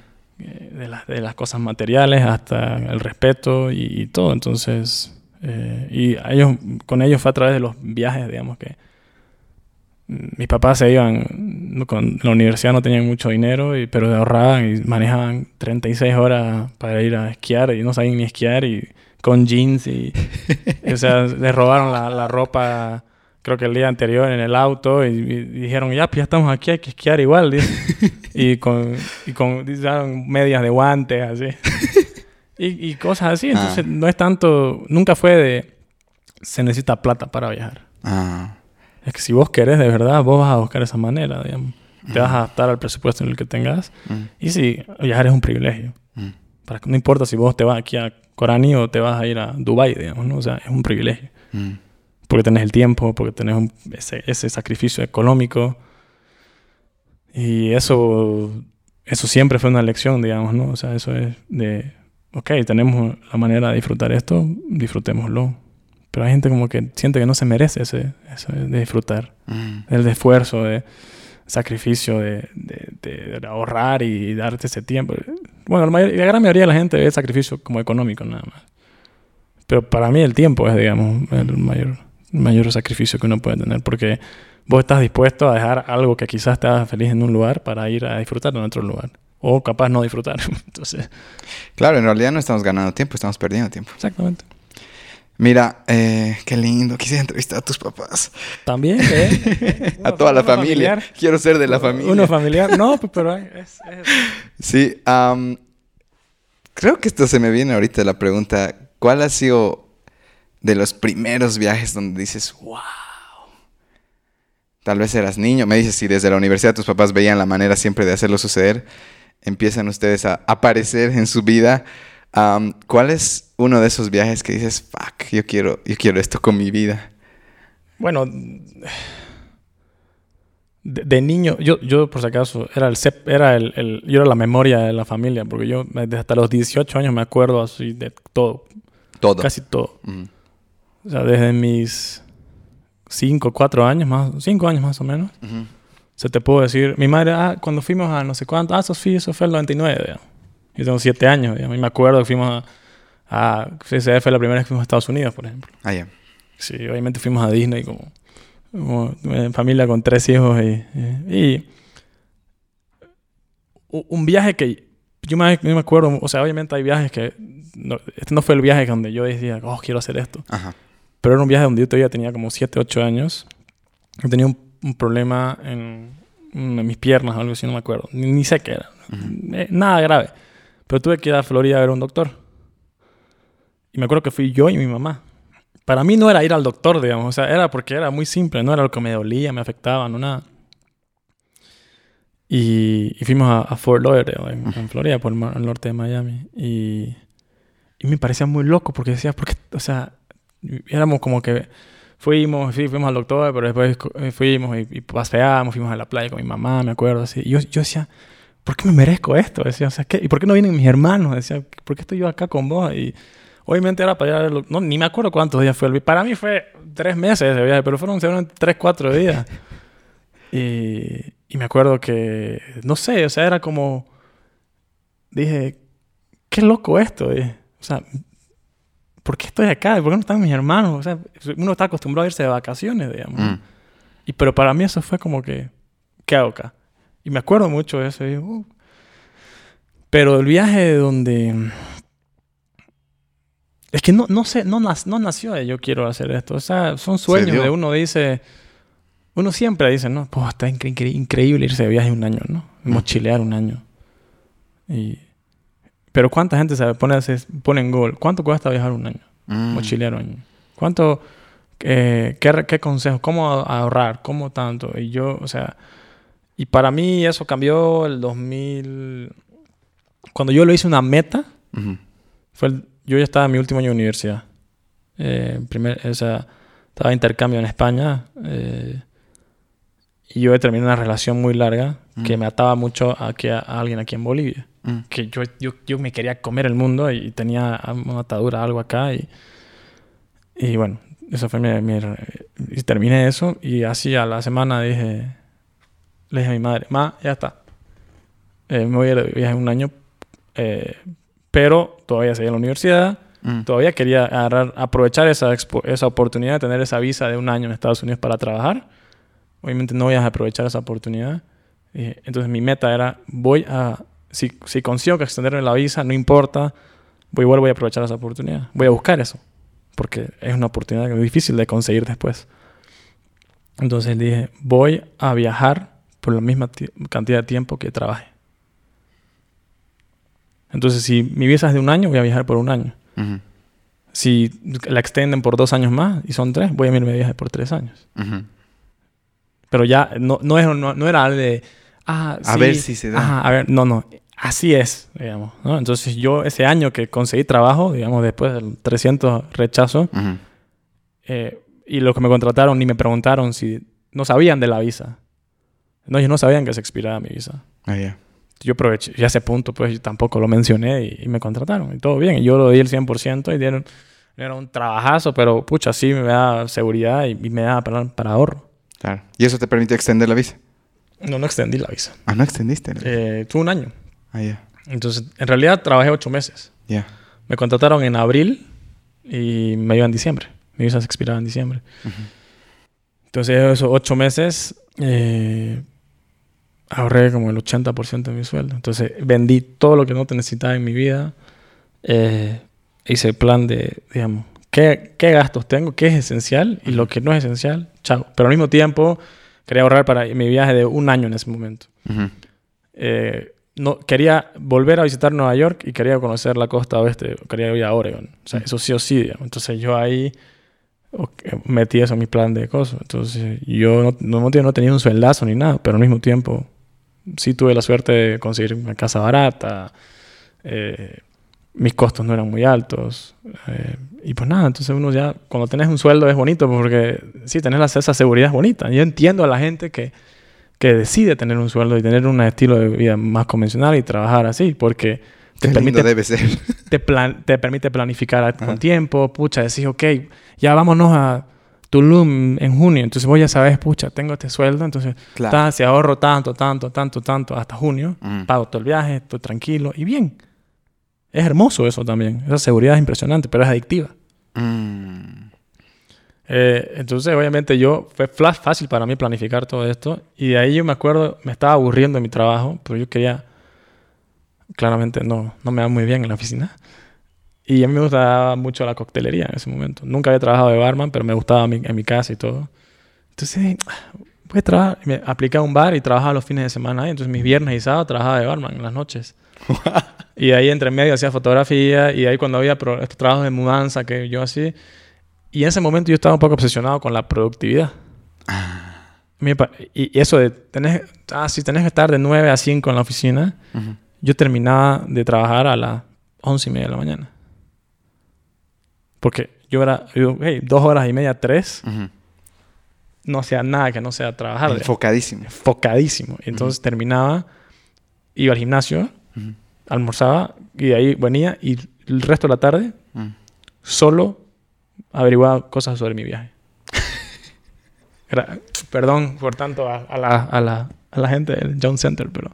Eh, de, de, las cosas materiales hasta el respeto y, todo. Entonces, eh, y ellos, con ellos fue a través de los viajes, digamos, que mis papás se iban, con la universidad no tenían mucho dinero, y, pero ahorraban y manejaban 36 horas para ir a esquiar y no sabían ni esquiar y con jeans y, o sea, les robaron la, la, ropa creo que el día anterior en el auto y, dijeron, ya, pues ya estamos aquí, hay que esquiar igual. y con, y con medias de guantes, así. y, y, cosas así. Entonces, ah. no es tanto, nunca fue de, se necesita plata para viajar. Ah. Es que si vos querés de verdad, vos vas a buscar esa manera, digamos. Te vas a adaptar al presupuesto en el que tengas. Y si viajar es un privilegio. Para que no importa si vos te vas aquí a Corani o te vas a ir a Dubai, digamos, ¿no? O sea, es un privilegio. Porque tenés el tiempo, porque tenés ese, ese, sacrificio económico. Y eso, eso siempre fue una lección, digamos, ¿no? O sea, eso es de, ok, tenemos la manera de disfrutar esto, disfrutémoslo. Pero hay gente como que siente que no se merece ese, eso de disfrutar. Mm. El de esfuerzo, de sacrificio, de, de, ahorrar y darte ese tiempo. Bueno, la, la, gran mayoría de la gente ve sacrificio como económico nada más. Pero para mí el tiempo es, digamos, el mayor, mayor sacrificio que uno puede tener. Porque vos estás dispuesto a dejar algo que quizás te haga feliz en un lugar para ir a disfrutar en otro lugar. O capaz no disfrutar. Entonces... Claro, en realidad no estamos ganando tiempo, estamos perdiendo tiempo. Exactamente. Mira, eh, qué lindo. Quisiera entrevistar a tus papás. También, ¿eh? a toda la familia. Quiero ser de la familia. Uno familiar. No, pues, pero es... Sí. creo que esto se me viene ahorita la pregunta. ¿Cuál ha sido de los primeros viajes donde dices, wow? Tal vez eras niño. Me dices si desde la universidad tus papás veían la manera siempre de hacerlo suceder. Empiezan ustedes a aparecer en su vida ¿Cuál es uno de esos viajes que dices, fuck, yo quiero, yo quiero esto con mi vida? Bueno, de, niño, yo, yo por si acaso, era el, era el, yo era la memoria de la familia, porque yo desde hasta los 18 años me acuerdo así de todo. Todo. Casi todo. O sea, desde mis 5, 4 años más, 5 años más o menos. Se te puedo decir, mi madre, ah, cuando fuimos a no sé cuánto, ah, Sofía, eso fue el 99, digamos. Yo tengo siete años. Y a mí me acuerdo que fuimos a, a CCF fue la primera vez que fuimos a Estados Unidos, por ejemplo. Ah, ya. Sí, obviamente fuimos a Disney como, como familia con tres hijos y, y, un viaje que yo me, me, acuerdo, o sea, obviamente hay viajes que este no fue el viaje donde yo decía, oh, quiero hacer esto. Ajá. Pero era un viaje donde yo todavía tenía como 7, 8 años. Yo tenía un, un problema en, en, mis piernas o algo así, no me acuerdo. Ni, ni sé qué era. Eh, nada grave. Pero tuve que ir a Florida a ver a un doctor. Y me acuerdo que fui yo y mi mamá. Para mí no era ir al doctor, digamos. O sea, era porque era muy simple. No era lo que me dolía, me afectaba, no nada. Y, fuimos a, Fort Lauderdale, en, Florida, por el, norte de Miami. Y, y, me parecía muy loco porque decía, porque, o sea, éramos como que fuimos, sí, fuimos al doctor, pero después eh, fuimos y, y paseamos, fuimos a la playa con mi mamá, me acuerdo así. Y yo, yo decía, ¿por qué me merezco esto? Decía, o sea, ¿qué? ¿y por qué no vienen mis hermanos? Decía, ¿por qué estoy yo acá con vos? Y obviamente era para ir a no, ni me acuerdo cuántos días fue el viaje. Para mí fue tres meses ese viaje, pero fueron seguramente tres, cuatro días. y, y me acuerdo que, no sé, o sea, era como, dije, qué loco esto, o sea, ¿por qué estoy acá? ¿Por qué no están mis hermanos? O sea, uno está acostumbrado a irse de vacaciones, digamos. Mm. Y pero para mí eso fue como que, ¿qué hago acá? Y me acuerdo mucho de eso. Y, uh, Pero el viaje donde... Es que no, no sé, no, no nació de yo quiero hacer esto. O sea, son sueños de uno dice... Uno siempre dice, no, pues está incre- incre- increíble irse de viaje un año, ¿no? Mochilear un año. Y... Pero ¿cuánta gente se pone, hacer- pone en gol? ¿Cuánto cuesta viajar un año? Mm. Mochilear un año. ¿Cuánto... eh, qué, ¿Qué consejos? ¿Cómo ahorrar? ¿Cómo tanto? Y yo, o sea... Y para mí eso cambió el 2000... Cuando yo lo hice una meta, Ujú. fue el- yo ya estaba en mi último año de universidad. Eh, primer, o sea, estaba de intercambio en España. eh, y yo terminé una relación muy larga que Mm. me ataba mucho a, que a, a alguien aquí en Bolivia. Mm. Que yo, yo, yo me quería comer el mundo y tenía una atadura, algo acá. Y, y bueno, eso fue mi, mi- Y terminé eso y así a la semana dije... Le dije a mi madre, ma, ya está. Eh, me voy a ir de viaje un año. eh, pero todavía seguía en la universidad. Mm. Todavía quería agarrar, aprovechar esa, expo- esa oportunidad de tener esa visa de un año en Estados Unidos para trabajar. Obviamente no voy a aprovechar esa oportunidad. Eh, entonces mi meta era, voy a, si, si consigo que extenderme la visa, no importa, voy, igual voy a aprovechar esa oportunidad. Voy a buscar eso. Porque es una oportunidad que es difícil de conseguir después. Entonces dije, voy a viajar por la misma ti- cantidad de tiempo que trabaje. Entonces, si mi visa es de un año, voy a viajar por un año. Si la extienden por dos años más y son tres, voy a irme de viaje por tres años. Pero ya no, no, es- no, no era de... Ah, A sí, ver si se da. Ajá, a ver, no, no. Así es, digamos. ¿no? Entonces yo ese año que conseguí trabajo, digamos, después del 300 rechazo, Ujú. eh, y los que me contrataron ni me preguntaron si no sabían de la visa. No, ellos no sabían que se expiraba mi visa. Ah, ya. Yo aproveché, y a ese punto pues yo tampoco lo mencioné y, y me contrataron y todo bien. Y yo lo di el 100% y dieron, era un trabajazo, pero pucha, sí me da seguridad y, y me da para, para ahorro. Claro. ¿Y eso te permite extender la visa? No, no extendí la visa. Ah, no extendiste. la- Eh, tuve un año. Ah, ya. Entonces, en realidad trabajé ocho meses. Ya. Me contrataron en abril y me iba en diciembre. Mi visa se expiraba en diciembre. Entonces, esos ocho meses eh, ahorré como el 80% de mi sueldo. Entonces, vendí todo lo que no necesitaba en mi vida. Eh, hice el plan de, digamos, ¿qué, qué gastos tengo, qué es esencial y lo que no es esencial, chao. Pero al mismo tiempo, quería ahorrar para mi viaje de un año en ese momento. Ujú. Eh, no, quería volver a visitar Nueva York y quería conocer la costa oeste, quería ir a Oregon. O sea, eso sí o sí, digamos. Entonces yo ahí ok, metí eso en mi plan de cosas. Entonces yo no, no, no tenía un sueldazo ni nada, pero al mismo tiempo sí tuve la suerte de conseguir una casa barata. eh, mis costos no eran muy altos. eh, y pues nada, entonces uno ya, cuando tenés un sueldo es bonito porque sí, tenés la- esa seguridad es bonita. Yo entiendo a la gente que que decide tener un sueldo y tener un estilo de vida más convencional y trabajar así, porque te Qué permite, debe ser. te, plan- te permite planificar a- Ajá. con tiempo, pucha, decís, ok, ya vámonos a Tulum en junio, entonces vos ya sabes, pucha, tengo este sueldo, entonces Claro. ta, si ahorro tanto, tanto, tanto, tanto hasta junio, Mm. pago todo el viaje, estoy tranquilo y bien. Es hermoso eso también, esa seguridad es impresionante, pero es adictiva. Mm. Eh, entonces, obviamente, yo fue flash fácil para mí planificar todo esto. Y de ahí yo me acuerdo, me estaba aburriendo en mi trabajo, pero yo quería. Claramente no, no me va muy bien en la oficina. Y a mí me gustaba mucho la coctelería en ese momento. Nunca había trabajado de barman, pero me gustaba mi- en mi casa y todo. Entonces, a trabajar. Me apliqué a un bar y trabajaba los fines de semana ahí. Entonces, mis viernes y sábados trabajaba de barman en las noches. y ahí entre medio hacía fotografía. Y ahí cuando había trabajos de mudanza que yo hacía. Y en ese momento yo estaba un poco obsesionado con la productividad. Pa- Y eso de tener, ah, si tenés que estar de 9 a 5 en la oficina, Ujú. yo terminaba de trabajar a las 11 y media de la mañana. Porque yo era, yo, hey, dos horas y media, tres, Ujú. no hacía nada que no sea trabajar. Enfocadísimo. enfocadísimo. Entonces terminaba, iba al gimnasio, Ujú. almorzaba y de ahí venía y el resto de la tarde Mm. solo averiguaba cosas sobre mi viaje. Era- perdón por tanto a, a la, a, la, a la gente del John Center, pero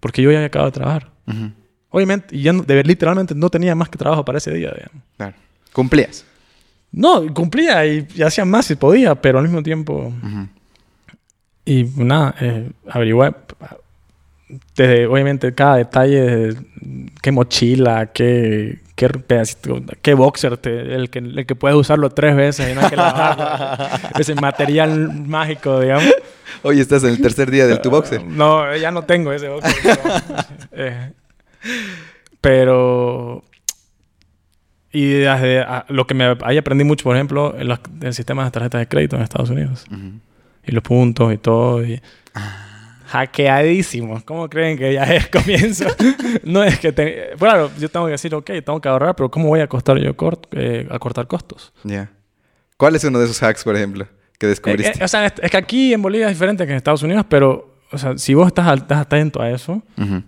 porque yo ya había acabado de trabajar. Ujú. Obviamente, y ya no- de literalmente no tenía más que trabajo para ese día. digamos. Claro. Cumplías. No, cumplía y, y hacía más si podía, pero al mismo tiempo... Y nada, eh, averigué, desde, obviamente, cada detalle, desde qué mochila, qué, qué pedacito, qué boxer, te- el, que, el que puedes usarlo tres veces y no hay que lavarlo. Ese material mágico, digamos. Hoy estás en el tercer día del tu boxer. No, ya no tengo ese boxer. pero, eh, pero... Y desde a- lo que me ahí aprendí mucho, por ejemplo, en los, el sistema de tarjetas de crédito en Estados Unidos. Y los puntos y todo. Y... Hackeadísimo. ¿Cómo creen que ya es comienzo? no es que... Te... Claro, yo tengo que decir, ok, tengo que ahorrar, pero ¿cómo voy a costar yo cort- eh, a cortar costos? Ya. ¿Cuál es uno de esos hacks, por ejemplo, que Eh, descubriste? eh, o sea, es, que aquí en Bolivia es diferente que en Estados Unidos, pero... O sea, si vos estás, estás atento a eso Ujú.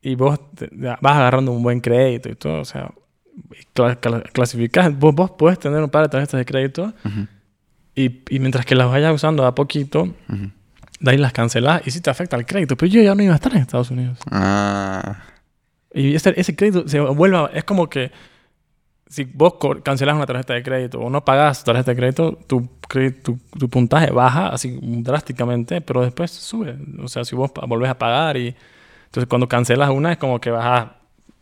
y vos te- vas agarrando un buen crédito y todo, o sea... cla- cla- clasificás, vos, vos puedes tener un par de tarjetas de crédito Ujú. y, y mientras que las vayas usando a poquito, Ujú. De ahí las cancelás y sí te afecta el crédito. Pero yo ya no iba a estar en Estados Unidos. Ah. Y ese, ese crédito se vuelve... a- Es como que si vos cancelas una tarjeta de crédito o no pagas tu tarjeta de crédito, tu, tu, tu puntaje baja así drásticamente, pero después sube. O sea, si vos volvés a pagar y... Entonces, cuando cancelas una es como que bajas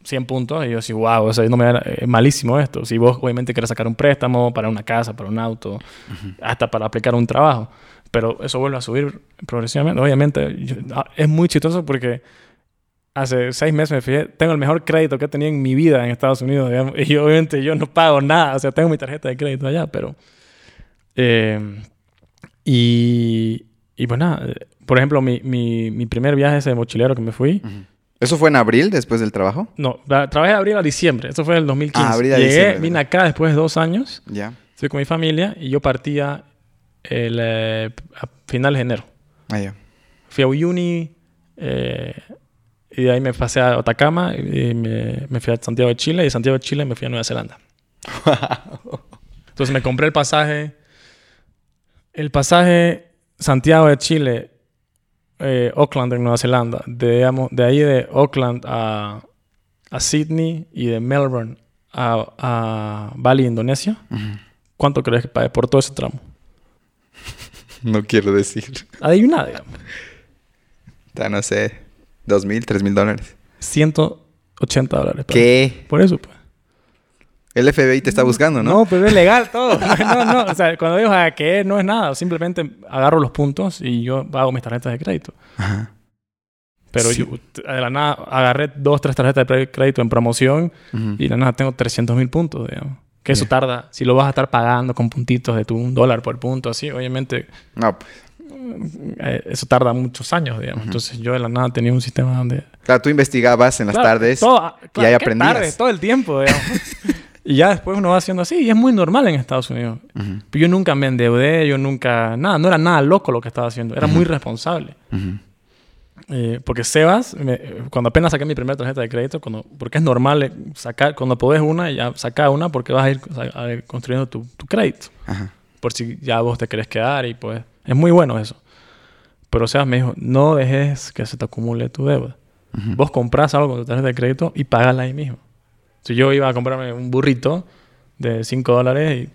100 puntos y yo así, wow, o sea, no me es malísimo esto. Si vos obviamente querés sacar un préstamo para una casa, para un auto, hasta para aplicar un trabajo. Pero eso vuelve a subir progresivamente. Obviamente, yo- ah, es muy chistoso porque hace seis meses me fijé, tengo el mejor crédito que he tenido en mi vida en Estados Unidos, digamos, y obviamente yo no pago nada, o sea, tengo mi tarjeta de crédito allá, pero... eh, y, y pues nada, por ejemplo, mi, mi, mi primer viaje ese de mochilero que me fui, Ujú. ¿Eso fue en abril, después del trabajo? no, trabajé de abril a diciembre, eso fue en el 2015. Ah, abril a Llegué, diciembre, vine acá después de dos años, Ya. fui con mi familia y yo partía el, eh, a finales de enero. Ah, ya. Fui a Uyuni eh, y de ahí me pasé a Atacama y me, me fui a Santiago de Chile y de Santiago de Chile me fui a Nueva Zelanda. Entonces me compré el pasaje. El pasaje Santiago de Chile, eh, Auckland en Nueva Zelanda. De, digamos, de ahí de Auckland a, a Sydney y de Melbourne a, a Bali, Indonesia. ¿Cuánto crees que pagué por todo ese tramo? No quiero decir. Adivina, digamos. Ya no sé. ¿Dos mil, tres mil dólares? 180 dólares. ¿Qué? Por eso, pues. El FBI te está buscando, ¿no? No, pero es legal todo. No, no. O sea, cuando digo que no es nada. Simplemente agarro los puntos y yo pago mis tarjetas de crédito. Ajá. Pero Sí. yo de la nada agarré dos, tres tarjetas de crédito en promoción y de la nada tengo 300 mil puntos, digamos. Que eso tarda. Si lo vas a estar pagando con puntitos de tu un dólar por punto, así, obviamente No, pues. eh, eso tarda muchos años, digamos. Entonces yo de la nada tenía un sistema donde... Claro, tú investigabas en las Claro, tardes. todo- y ahí ¿qué aprendías. todo el tiempo, digamos. y ya después uno va haciendo así. Y es muy normal en Estados Unidos. Yo nunca me endeudé, yo nunca... Nada, no era nada loco lo que estaba haciendo. Era muy responsable. Eh, porque Sebas, me- cuando apenas saqué mi primera tarjeta de crédito, cuando, porque es normal eh, sacar, cuando podés una, ya saca una porque vas a ir a- a- construyendo tu, tu crédito. Ajá. Por si ya vos te querés quedar y pues... Es muy bueno eso. Pero Sebas me dijo, no dejes que se te acumule tu deuda. Ujú. Vos compras algo con tu tarjeta de crédito y pagala ahí mismo. Si yo iba a comprarme un burrito de 5 dólares y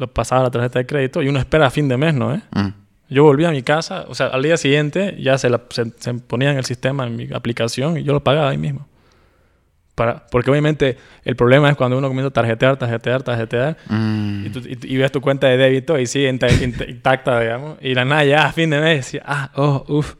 lo pasaba a la tarjeta de crédito y uno espera a fin de mes, ¿no? ¿Eh? Ujú. Yo volví a mi casa, o sea, al día siguiente ya se, la- se, se ponía en el sistema, en mi aplicación, y yo lo pagaba ahí mismo. Para, porque obviamente el problema es cuando uno comienza a tarjetear, tarjetear, tarjetear, Mm. y, tú- y- y ves tu cuenta de débito y sigue inta- inta- intacta, digamos, y la nada ya a fin de mes, decía, ah, oh, uff,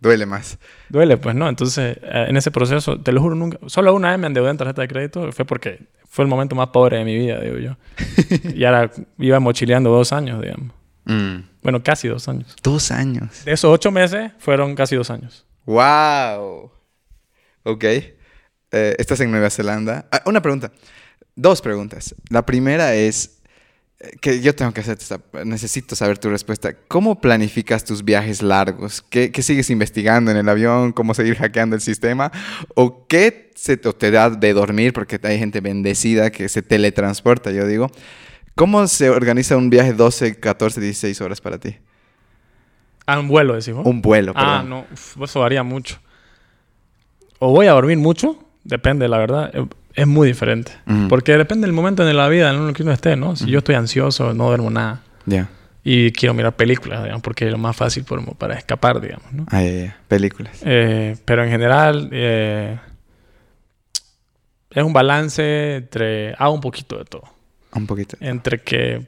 Duele más. duele, pues no. Entonces, eh, en ese proceso, te lo juro, nunca, solo una vez me endeudé en tarjeta de crédito, fue porque fue el momento más pobre de mi vida, digo yo. y ahora iba mochileando dos años, digamos. Mm. Bueno, casi dos años. Dos años. De esos ocho meses, fueron casi dos años. ¡Wow! Ok. Eh, estás en Nueva Zelanda. Ah, una pregunta. Dos preguntas. La primera es eh, que yo tengo que hacer esta, necesito saber tu respuesta. ¿Cómo planificas tus viajes largos? ¿Qué, qué sigues investigando en el avión? ¿Cómo seguir hackeando el sistema? ¿O qué se te, o te da de dormir? Porque hay gente bendecida que se teletransporta, yo digo. ¿Cómo se organiza un viaje 12, 14, 16 horas para ti? Ah, un vuelo, decís vos. Un vuelo, Ah, perdón. no, uf, eso varía mucho. O voy a dormir mucho, depende, la verdad. eh, Es muy diferente. Porque depende del momento de la vida en el que uno esté, ¿no? Si yo estoy ansioso, no duermo nada. Ya. Y quiero mirar películas, digamos, porque es lo más fácil por- para escapar, digamos, ¿no? Ah, ya, ya. Películas. Eh, pero en general eh, es un balance entre... Hago un poquito de todo. Un poquito. Entre que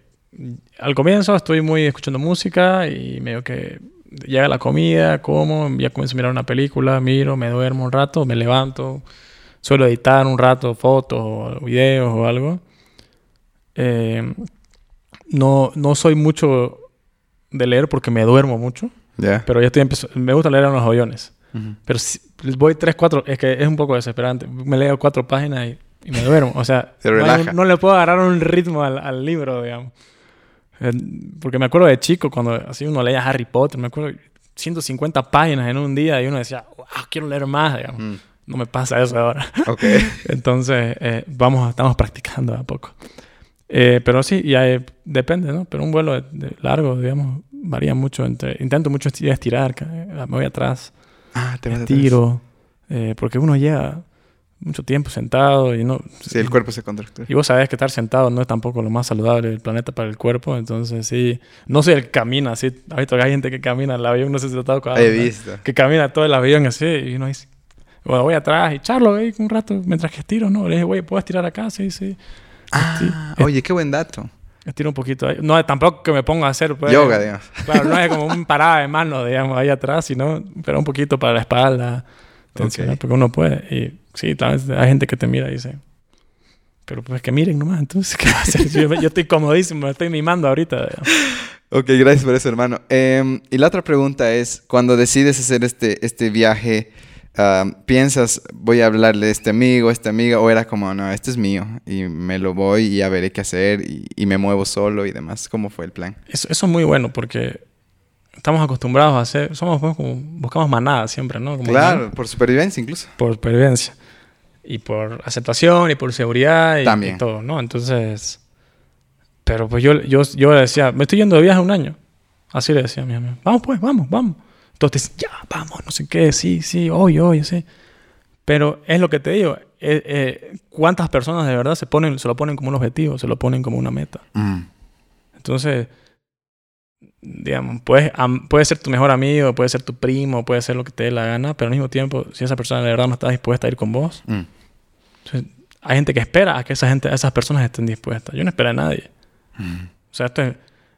al comienzo estoy muy escuchando música y medio que llega la comida, como, ya comienzo a mirar una película, miro, me duermo un rato, me levanto, suelo editar un rato fotos o videos o algo. Eh, no, no soy mucho de leer porque me duermo mucho, Ya. pero ya estoy empezando, me gusta leer en los aviones. Ujú. Pero si voy tres, cuatro, es que es un poco desesperante. Me leo cuatro páginas y, y me duermo. O sea, Te no, no le puedo agarrar un ritmo al, al libro, digamos. Eh, Porque me acuerdo de chico, cuando así uno leía Harry Potter, me acuerdo 150 páginas en un día y uno decía, wow, quiero leer más, digamos. Mm. No me pasa eso ahora. Ok. Entonces, eh, vamos, estamos practicando a poco. Eh, pero sí, ya depende, ¿no? Pero un vuelo de- de largo, digamos, varía mucho entre... Intento mucho esti- estirar, eh, me voy atrás Ah, te vas atrás. tiro, eh, porque uno lleva mucho tiempo sentado y no... Sí, el cuerpo se contractura. Y vos sabés que estar sentado no es tampoco lo más saludable del planeta para el cuerpo, entonces sí... No soy el camina así, hay gente que camina en el avión, no sé si te ha. He visto. Que camina todo el avión así y uno dice... Bueno, voy atrás y charlo ahí un rato mientras que estiro, ¿no? Le dije, güey, ¿puedo estirar acá? Sí, sí. Ah, Sí. oye, qué buen dato. Estiro un poquito ahí. No, tampoco que me ponga a hacer... pues, Yoga, digamos. Claro, no es como un parada de mano, digamos, ahí atrás, sino, pero un poquito para la espalda, porque uno puede. Y sí, tal vez hay gente que te mira y dice, pero pues que miren nomás, entonces, ¿qué va a hacer? Yo, yo estoy comodísimo, me estoy mimando ahorita. Ok, gracias por eso, hermano. Em, y la otra pregunta es, cuando decides hacer este, este viaje, ¿piensas, voy a hablarle a este amigo, a esta amiga? ¿O era como, no, este es mío y me lo voy y ya veré qué hacer y, y me muevo solo y demás? ¿Cómo fue el plan? Eso, eso es muy bueno porque estamos acostumbrados a hacer, somos pues, como, buscamos manada siempre, ¿no? Como, Claro, por supervivencia incluso. Por supervivencia. Y por aceptación y por seguridad y, También. y todo, ¿no? Entonces... Pero pues yo, yo, yo le decía, me estoy yendo de viaje un año. Así le decía a mi amigo. Vamos pues, vamos, vamos. Entonces, ya, vamos, no sé qué, sí, sí, hoy, hoy, sí. Pero es lo que te digo, eh, eh, ¿cuántas personas de verdad se, ponen, se lo ponen como un objetivo, se lo ponen como una meta? Mm. Entonces, digamos, puedes, puede ser tu mejor amigo, puede ser tu primo, puede ser lo que te dé la gana, pero al mismo tiempo, si esa persona de verdad no está dispuesta a ir con vos, Mm. entonces, hay gente que espera a que esa gente, esas personas estén dispuestas. Yo no espero a nadie. Mm. O sea, esto es-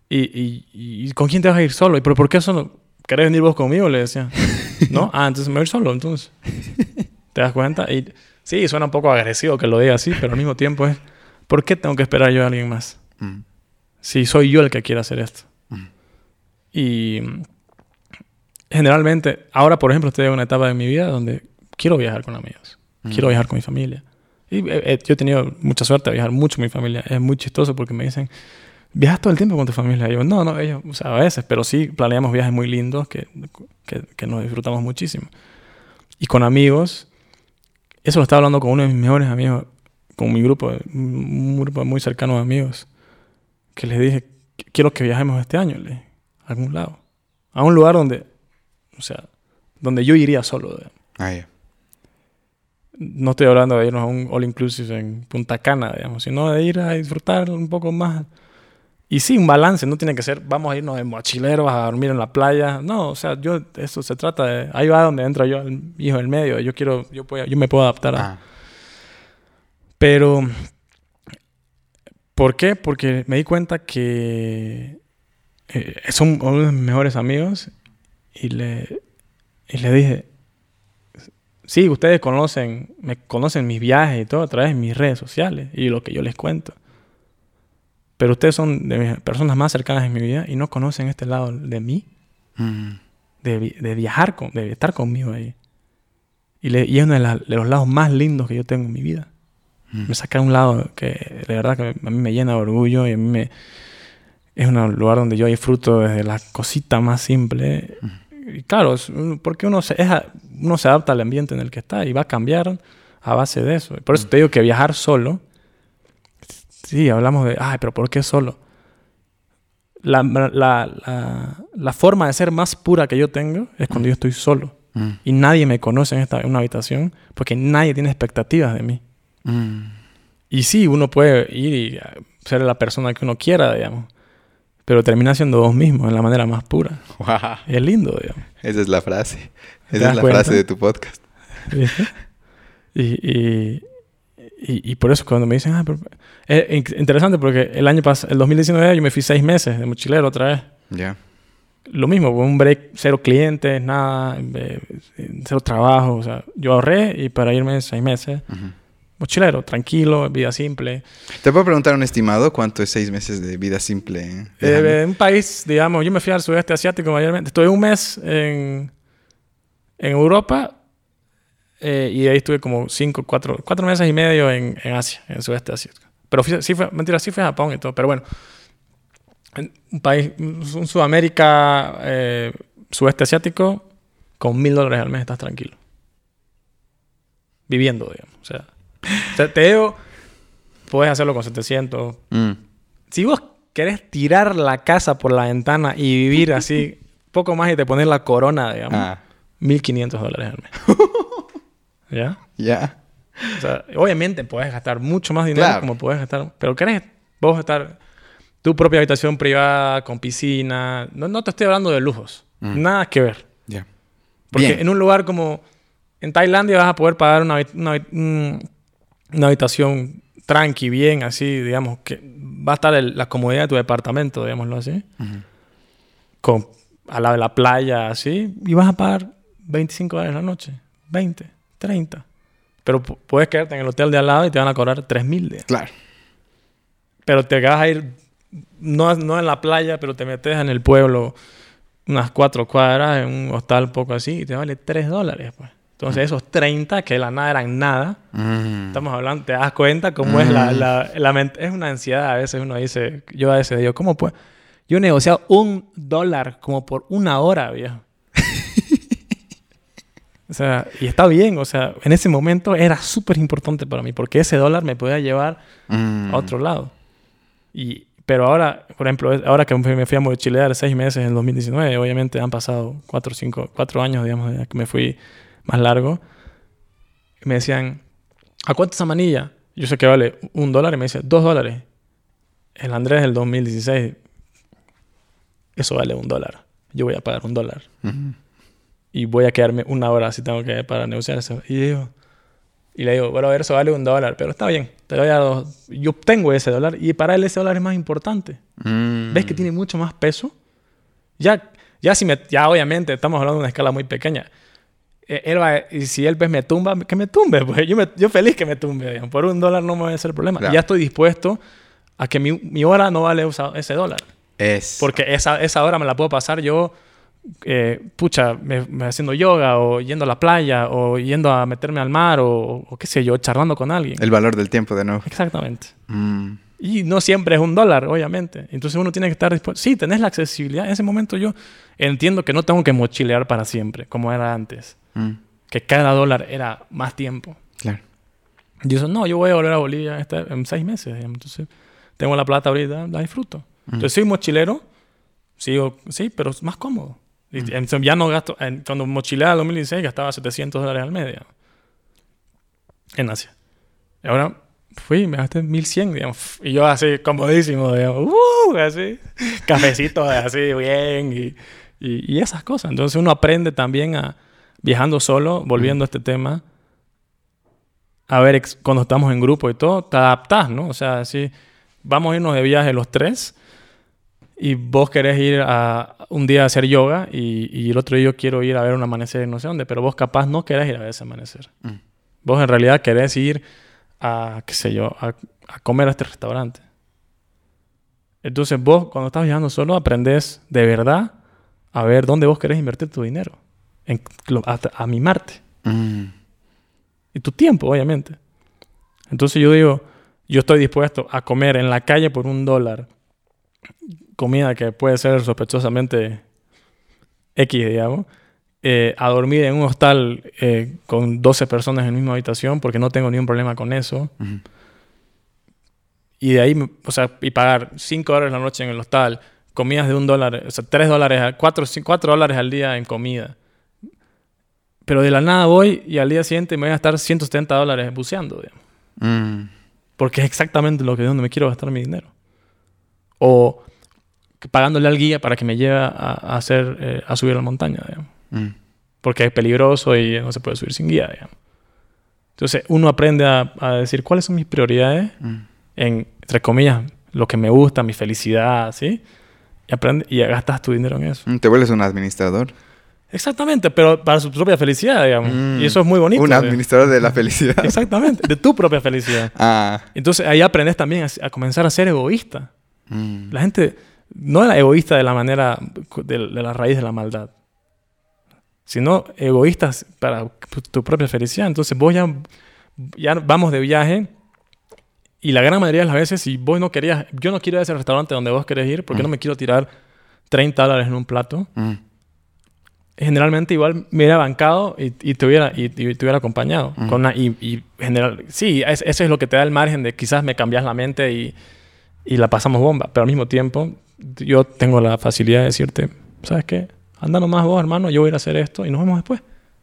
y, y, y- ¿y con quién te vas a ir solo? ¿Y pero por qué solo? ¿Querés venir vos conmigo? Le decía. ¿No? Ah, entonces me voy a ir solo, entonces. ¿Te das cuenta? Y sí, suena un poco agresivo que lo diga así, pero al mismo tiempo es, ¿por qué tengo que esperar yo a alguien más? Mm. Si soy yo el que quiere hacer esto. Y mm, generalmente, ahora por ejemplo, estoy en una etapa de mi vida donde quiero viajar con amigos. Quiero Mm. viajar con mi familia. Y eh, eh, yo he tenido mucha suerte de viajar mucho con mi familia. Es muy chistoso porque me dicen, ¿viajas todo el tiempo con tu familia? Y yo, no, no, ellos, o sea, a veces, pero sí planeamos viajes muy lindos que, que, que nos disfrutamos muchísimo. Y con amigos, eso lo estaba hablando con uno de mis mejores amigos, con mi grupo, un grupo muy cercano de amigos, que les dije, quiero que viajemos este año, le a algún lado. A un lugar donde, o sea, donde yo iría solo. Ah. No estoy hablando de irnos a un all inclusive en Punta Cana, digamos, sino de ir a disfrutar un poco más. Y sí, un balance, no tiene que ser, vamos a irnos de mochileros a dormir en la playa. No, o sea, yo, eso se trata de, ahí va donde entra yo, el hijo del medio. Yo quiero, yo, puedo, yo me puedo adaptar a, Ah. pero, ¿por qué? Porque me di cuenta que eh, son uno de mis mejores amigos y le, y le dije, sí, ustedes conocen, me conocen mis viajes y todo a través de mis redes sociales y lo que yo les cuento. Pero ustedes son de mis personas más cercanas en mi vida y no conocen este lado de mí, Mm. de, de viajar, con, de estar conmigo ahí. Y, le- y es uno de, la- de los lados más lindos que yo tengo en mi vida. Mm. Me saca a un lado que de verdad que a mí me llena de orgullo y a mí me... Es un lugar donde yo disfruto desde la cosita más simple. Y claro, es porque uno se, es uno se adapta al ambiente en el que está y va a cambiar a base de eso. Por eso te digo que viajar solo... Sí, hablamos de... Ay, pero ¿por qué solo? La, la, la, la forma de ser más pura que yo tengo es cuando yo estoy solo. Mm. Y nadie me conoce en, esta, en una habitación porque nadie tiene expectativas de mí. Mm. Y sí, uno puede ir y ser la persona que uno quiera, digamos. Pero termina siendo vos mismo en la manera más pura. Wow. Y es lindo, digamos. Esa es la frase. ¿Te Esa es la cuenta? frase de tu podcast. ¿Viste? Y, y, y, y por eso cuando me dicen, ah, pero... Es in- interesante porque el año pasado, el 2019, yo me fui seis meses de mochilero otra vez. Ya. Lo mismo, un break, cero clientes, nada, eh, cero trabajo. O sea, yo ahorré y para irme seis meses, Ujú. Mochilero, tranquilo, vida simple. ¿Te puedo preguntar un estimado cuánto es seis meses de vida simple? Eh, en un país, digamos, yo me fui al sudeste asiático mayormente. Estuve un mes en, en Europa eh, y ahí estuve como cinco, cuatro, cuatro meses y medio en, en Asia, en el sudeste asiático. Pero fui- sí fue, mentira, sí fue a Japón y todo. Pero bueno, en un país, un Sudamérica, eh, sudeste asiático, con mil dólares al mes estás tranquilo. Viviendo, digamos. O sea, o sea, te digo, puedes hacerlo con 700, Mm. si vos querés tirar la casa por la ventana y vivir así, poco más y te pones la corona, digamos, Ah, 1500 dólares al mes. ¿Ya? ya. O sea, obviamente puedes gastar mucho más dinero Claro. como puedes gastar, pero querés vos estar tu propia habitación privada con piscina. No, no te estoy hablando de lujos. Mm. Nada que ver. Ya. Porque Bien. en un lugar como en Tailandia vas a poder pagar una, una una habitación tranqui, bien, así, digamos, que va a estar el- la comodidad de tu departamento, digámoslo así, Ujú. con, al lado de la playa, así, y vas a pagar 25 dólares la noche, 20, 30. Pero pu- puedes quedarte en el hotel de al lado y te van a cobrar 3 mil. Claro. Pero te vas a ir, no, no en la playa, pero te metes en el pueblo unas cuatro cuadras, en un hostal poco así, y te vale 3 dólares, pues. Entonces esos 30, que de la nada eran nada, Mm. estamos hablando, te das cuenta cómo es la, Mm. la, la ment- Es una ansiedad, a veces uno dice, yo a veces digo, ¿cómo puedo? Yo he negociado un dólar como por una hora, viejo. o sea, y está bien, o sea, en ese momento era súper importante para mí, porque ese dólar me podía llevar Mm. a otro lado. Y, pero ahora, por ejemplo, ahora que me fui- a mochilear seis meses en el 2019, obviamente han pasado cuatro, cinco, cuatro años, digamos, que me fui más largo. Me decían, ¿a cuánto esa manilla? Yo sé que vale un dólar y me dice, dos dólares. El Andrés del 2016, eso vale un dólar. Yo voy a pagar un dólar. Y voy a quedarme una hora si tengo que para negociar eso. Y digo, y le digo, bueno, a ver, eso vale un dólar, pero está bien, te lo voy a dar dos. Yo obtengo ese dólar y para él ese dólar es más importante. Mm. ¿Ves que tiene mucho más peso? Ya, ya si me, ya obviamente estamos hablando de una escala muy pequeña. Eh, Él va, y si él pues me tumba, que me tumbe, pues yo, me- yo feliz que me tumbe. digamos. Por un dólar no me va a hacer el problema. Claro. Ya estoy dispuesto a que mi, mi hora no vale ese dólar. Es. Porque esa, esa hora me la puedo pasar yo, eh, pucha, me, me haciendo yoga o yendo a la playa o yendo a meterme al mar o, o qué sé yo, charlando con alguien. El valor del tiempo de nuevo. Exactamente. Mm. Y no siempre es un dólar, obviamente. Entonces uno tiene que estar dispuesto. Sí, tenés la accesibilidad. En ese momento yo entiendo que no tengo que mochilear para siempre, como era antes. Mm. Que cada dólar era más tiempo. Claro. Y yo, no, yo voy a volver a Bolivia este- en seis meses. digamos. Entonces, tengo la plata ahorita, la disfruto. Entonces, soy mochilero, sigo, sí, pero es más cómodo. Y entonces, ya no gasto, cuando mochileaba en 2016 gastaba 700 dólares al mes, digamos, en Asia. Y ahora fui me gasté 1100, digamos. Y yo así, comodísimo, digamos, ¡uh! así, cafecito así, bien, y, y, y esas cosas. Entonces, uno aprende también a, viajando solo, volviendo a este tema, a ver, cuando estamos en grupo y todo, te adaptás, ¿no? O sea, si vamos a irnos de viaje los tres y vos querés ir a un día a hacer yoga y, y el otro día yo quiero ir a ver un amanecer no sé dónde, pero vos capaz no querés ir a ver ese amanecer. Mm. Vos en realidad querés ir a, qué sé yo, a, a comer a este restaurante. Entonces vos, cuando estás viajando solo, aprendés de verdad a ver dónde vos querés invertir tu dinero. En, a, a mimarte. Mm. Y tu tiempo, obviamente. Entonces yo digo, yo estoy dispuesto a comer en la calle por un dólar. Comida que puede ser sospechosamente X, digamos. Eh, a dormir en un hostal eh, con 12 personas en la misma habitación porque no tengo ningún problema con eso. Ujú. Y de ahí, o sea, y pagar 5 dólares la noche en el hostal, comidas de un dólar, o sea, 3 dólares, 4, dólares al día en comida. Pero de la nada voy y al día siguiente me voy a gastar 170 dólares buceando, digamos. Mm. Porque es exactamente lo que donde me quiero gastar mi dinero. O pagándole al guía para que me lleve a, a hacer, eh, a subir a la montaña, digamos. Mm. Porque es peligroso y no se puede subir sin guía, digamos. Entonces uno aprende a, a decir cuáles son mis prioridades Mm. en, entre comillas, lo que me gusta, mi felicidad, ¿sí? Y, aprende, y gastas tu dinero en eso. Mm, Te vuelves un administrador. Exactamente, pero para su propia felicidad, digamos. Mm. Y eso es muy bonito. Un administrador de la felicidad. Exactamente, de tu propia felicidad. Ah. Entonces ahí aprendes también a, a comenzar a ser egoísta. Mm. La gente no era egoísta de la manera, de, de la raíz de la maldad, sino egoístas para tu propia felicidad. Entonces vos ya, ya vamos de viaje y la gran mayoría de las veces, si vos no querías, yo no quiero ir a ese restaurante donde vos querés ir, porque Mm. no me quiero tirar 30 dólares en un plato. Mm. Generalmente igual me hubiera bancado y, y te, hubiera, y, y te hubiera acompañado. Mm. Con una- y, y general, sí, es- eso es lo que te da el margen de quizás me cambias la mente y, y la pasamos bomba. Pero al mismo tiempo, yo tengo la facilidad de decirte, ¿sabes qué? Anda nomás vos, hermano, yo voy a ir a hacer esto y nos vemos después.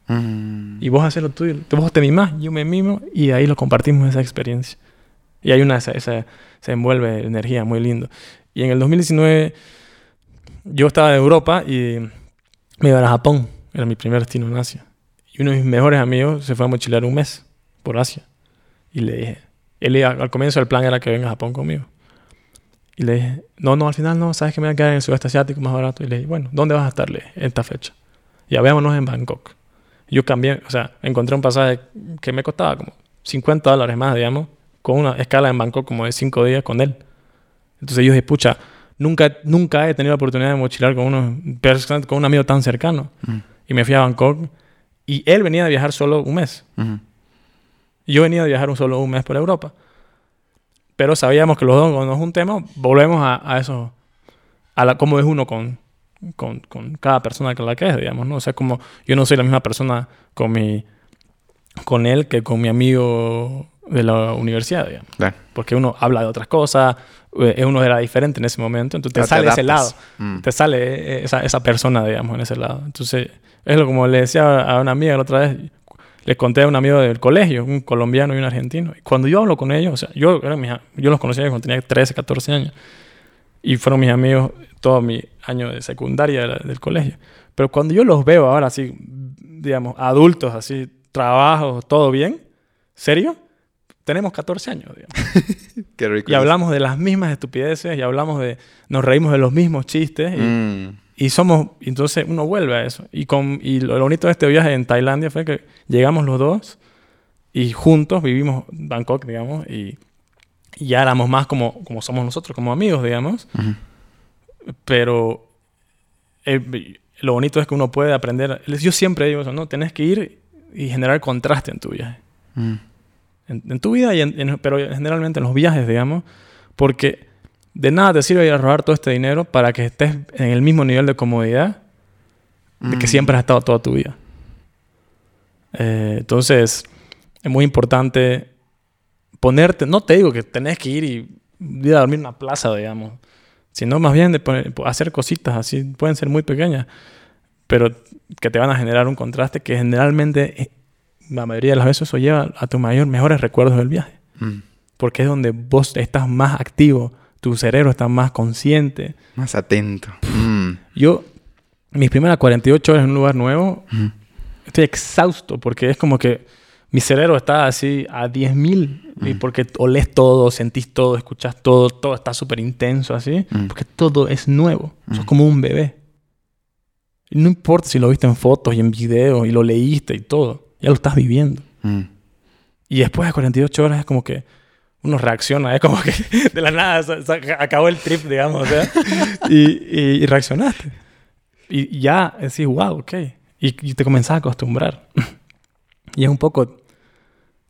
Mm. Y vos haces lo tuyo. Vos te mimás, yo me mimo y ahí lo compartimos esa experiencia. Y hay una, esa, esa- se envuelve energía muy lindo. Y en el 2019 yo estaba en Europa y me iba a Japón. Era mi primer destino en Asia. Y uno de mis mejores amigos se fue a mochilear un mes por Asia. Y le dije, él al comienzo el plan era que venga a Japón conmigo. Y le dije, no, no, al final no, sabes que me voy a quedar en el sudeste asiático más barato. Y le dije, bueno, ¿dónde vas a estar? Le dije, en esta fecha. Ya veámonos en Bangkok. Yo cambié, o sea, encontré un pasaje que me costaba como 50 dólares más, digamos, con una escala en Bangkok como de 5 días con él. Entonces yo dije, pucha, nunca, nunca he tenido la oportunidad de mochilar con, uno, personas- con un amigo tan cercano. Mm. Y me fui a Bangkok y él venía de viajar solo un mes. Mm. Yo venía de viajar un solo un mes por Europa. Pero sabíamos que los dos, cuando nos juntemos, volvemos a, a eso, a la, cómo es uno con, con, con cada persona que la que es, digamos, ¿no? O sea, como yo no soy la misma persona con, mi, con él que con mi amigo de la universidad, digamos. Porque uno habla de otras cosas, eh, uno era diferente en ese momento, entonces te te sale ese lado adaptas. Mm. te sale eh, esa, esa persona, digamos, en ese lado. Entonces, es lo como le decía a una amiga la otra vez, les conté a un amigo del colegio, un colombiano y un argentino. Y cuando yo hablo con ellos, o sea, yo, mis yo los conocía cuando tenía 13, 14 años. Y fueron mis amigos todo mi año de secundaria de la- del colegio. Pero cuando yo los veo ahora así, digamos, adultos, así, trabajos, todo bien, serio, tenemos 14 años, digamos. Qué rico. Y hablamos de las mismas estupideces y hablamos de, nos reímos de los mismos chistes y, Mm. Y somos, entonces uno vuelve a eso. Y, con, y lo, lo bonito de este viaje en Tailandia fue que llegamos los dos y juntos vivimos Bangkok, digamos, y, y ya éramos más como, como somos nosotros, como amigos, digamos. Ujú. Pero eh, lo bonito es que uno puede aprender. Yo siempre digo eso, ¿no? Tenés que ir y generar contraste en tu viaje Mm. en, en tu vida, y en- en- pero generalmente en los viajes, digamos, porque de nada te sirve ir a robar todo este dinero para que estés en el mismo nivel de comodidad de que Mm. siempre has estado toda tu vida. Eh, entonces, es muy importante ponerte, no te digo que tenés que ir y ir a dormir en una plaza, digamos, sino más bien de poner- hacer cositas así, pueden ser muy pequeñas, pero que te van a generar un contraste que generalmente, eh, la mayoría de las veces, eso lleva a tus mayor, mejores recuerdos del viaje, Mm. porque es donde vos estás más activo, tu cerebro está más consciente. Más atento. Mm. Yo, mis primeras 48 horas en un lugar nuevo, Mm. estoy exhausto porque es como que mi cerebro está así a 10.000 y Mm. porque olés todo, sentís todo, escuchás todo, todo está súper intenso así, Mm. porque todo es nuevo, sos Mm. como un bebé. Y no importa si lo viste en fotos y en videos y lo leíste y todo, ya lo estás viviendo. Mm. Y después de 48 horas es como que uno reacciona, es como que de la nada se- se acabó el trip, digamos, o sea, y, y- y reaccionaste. Y ya decís, wow, ok. Y, y te comenzás a acostumbrar. y es un poco...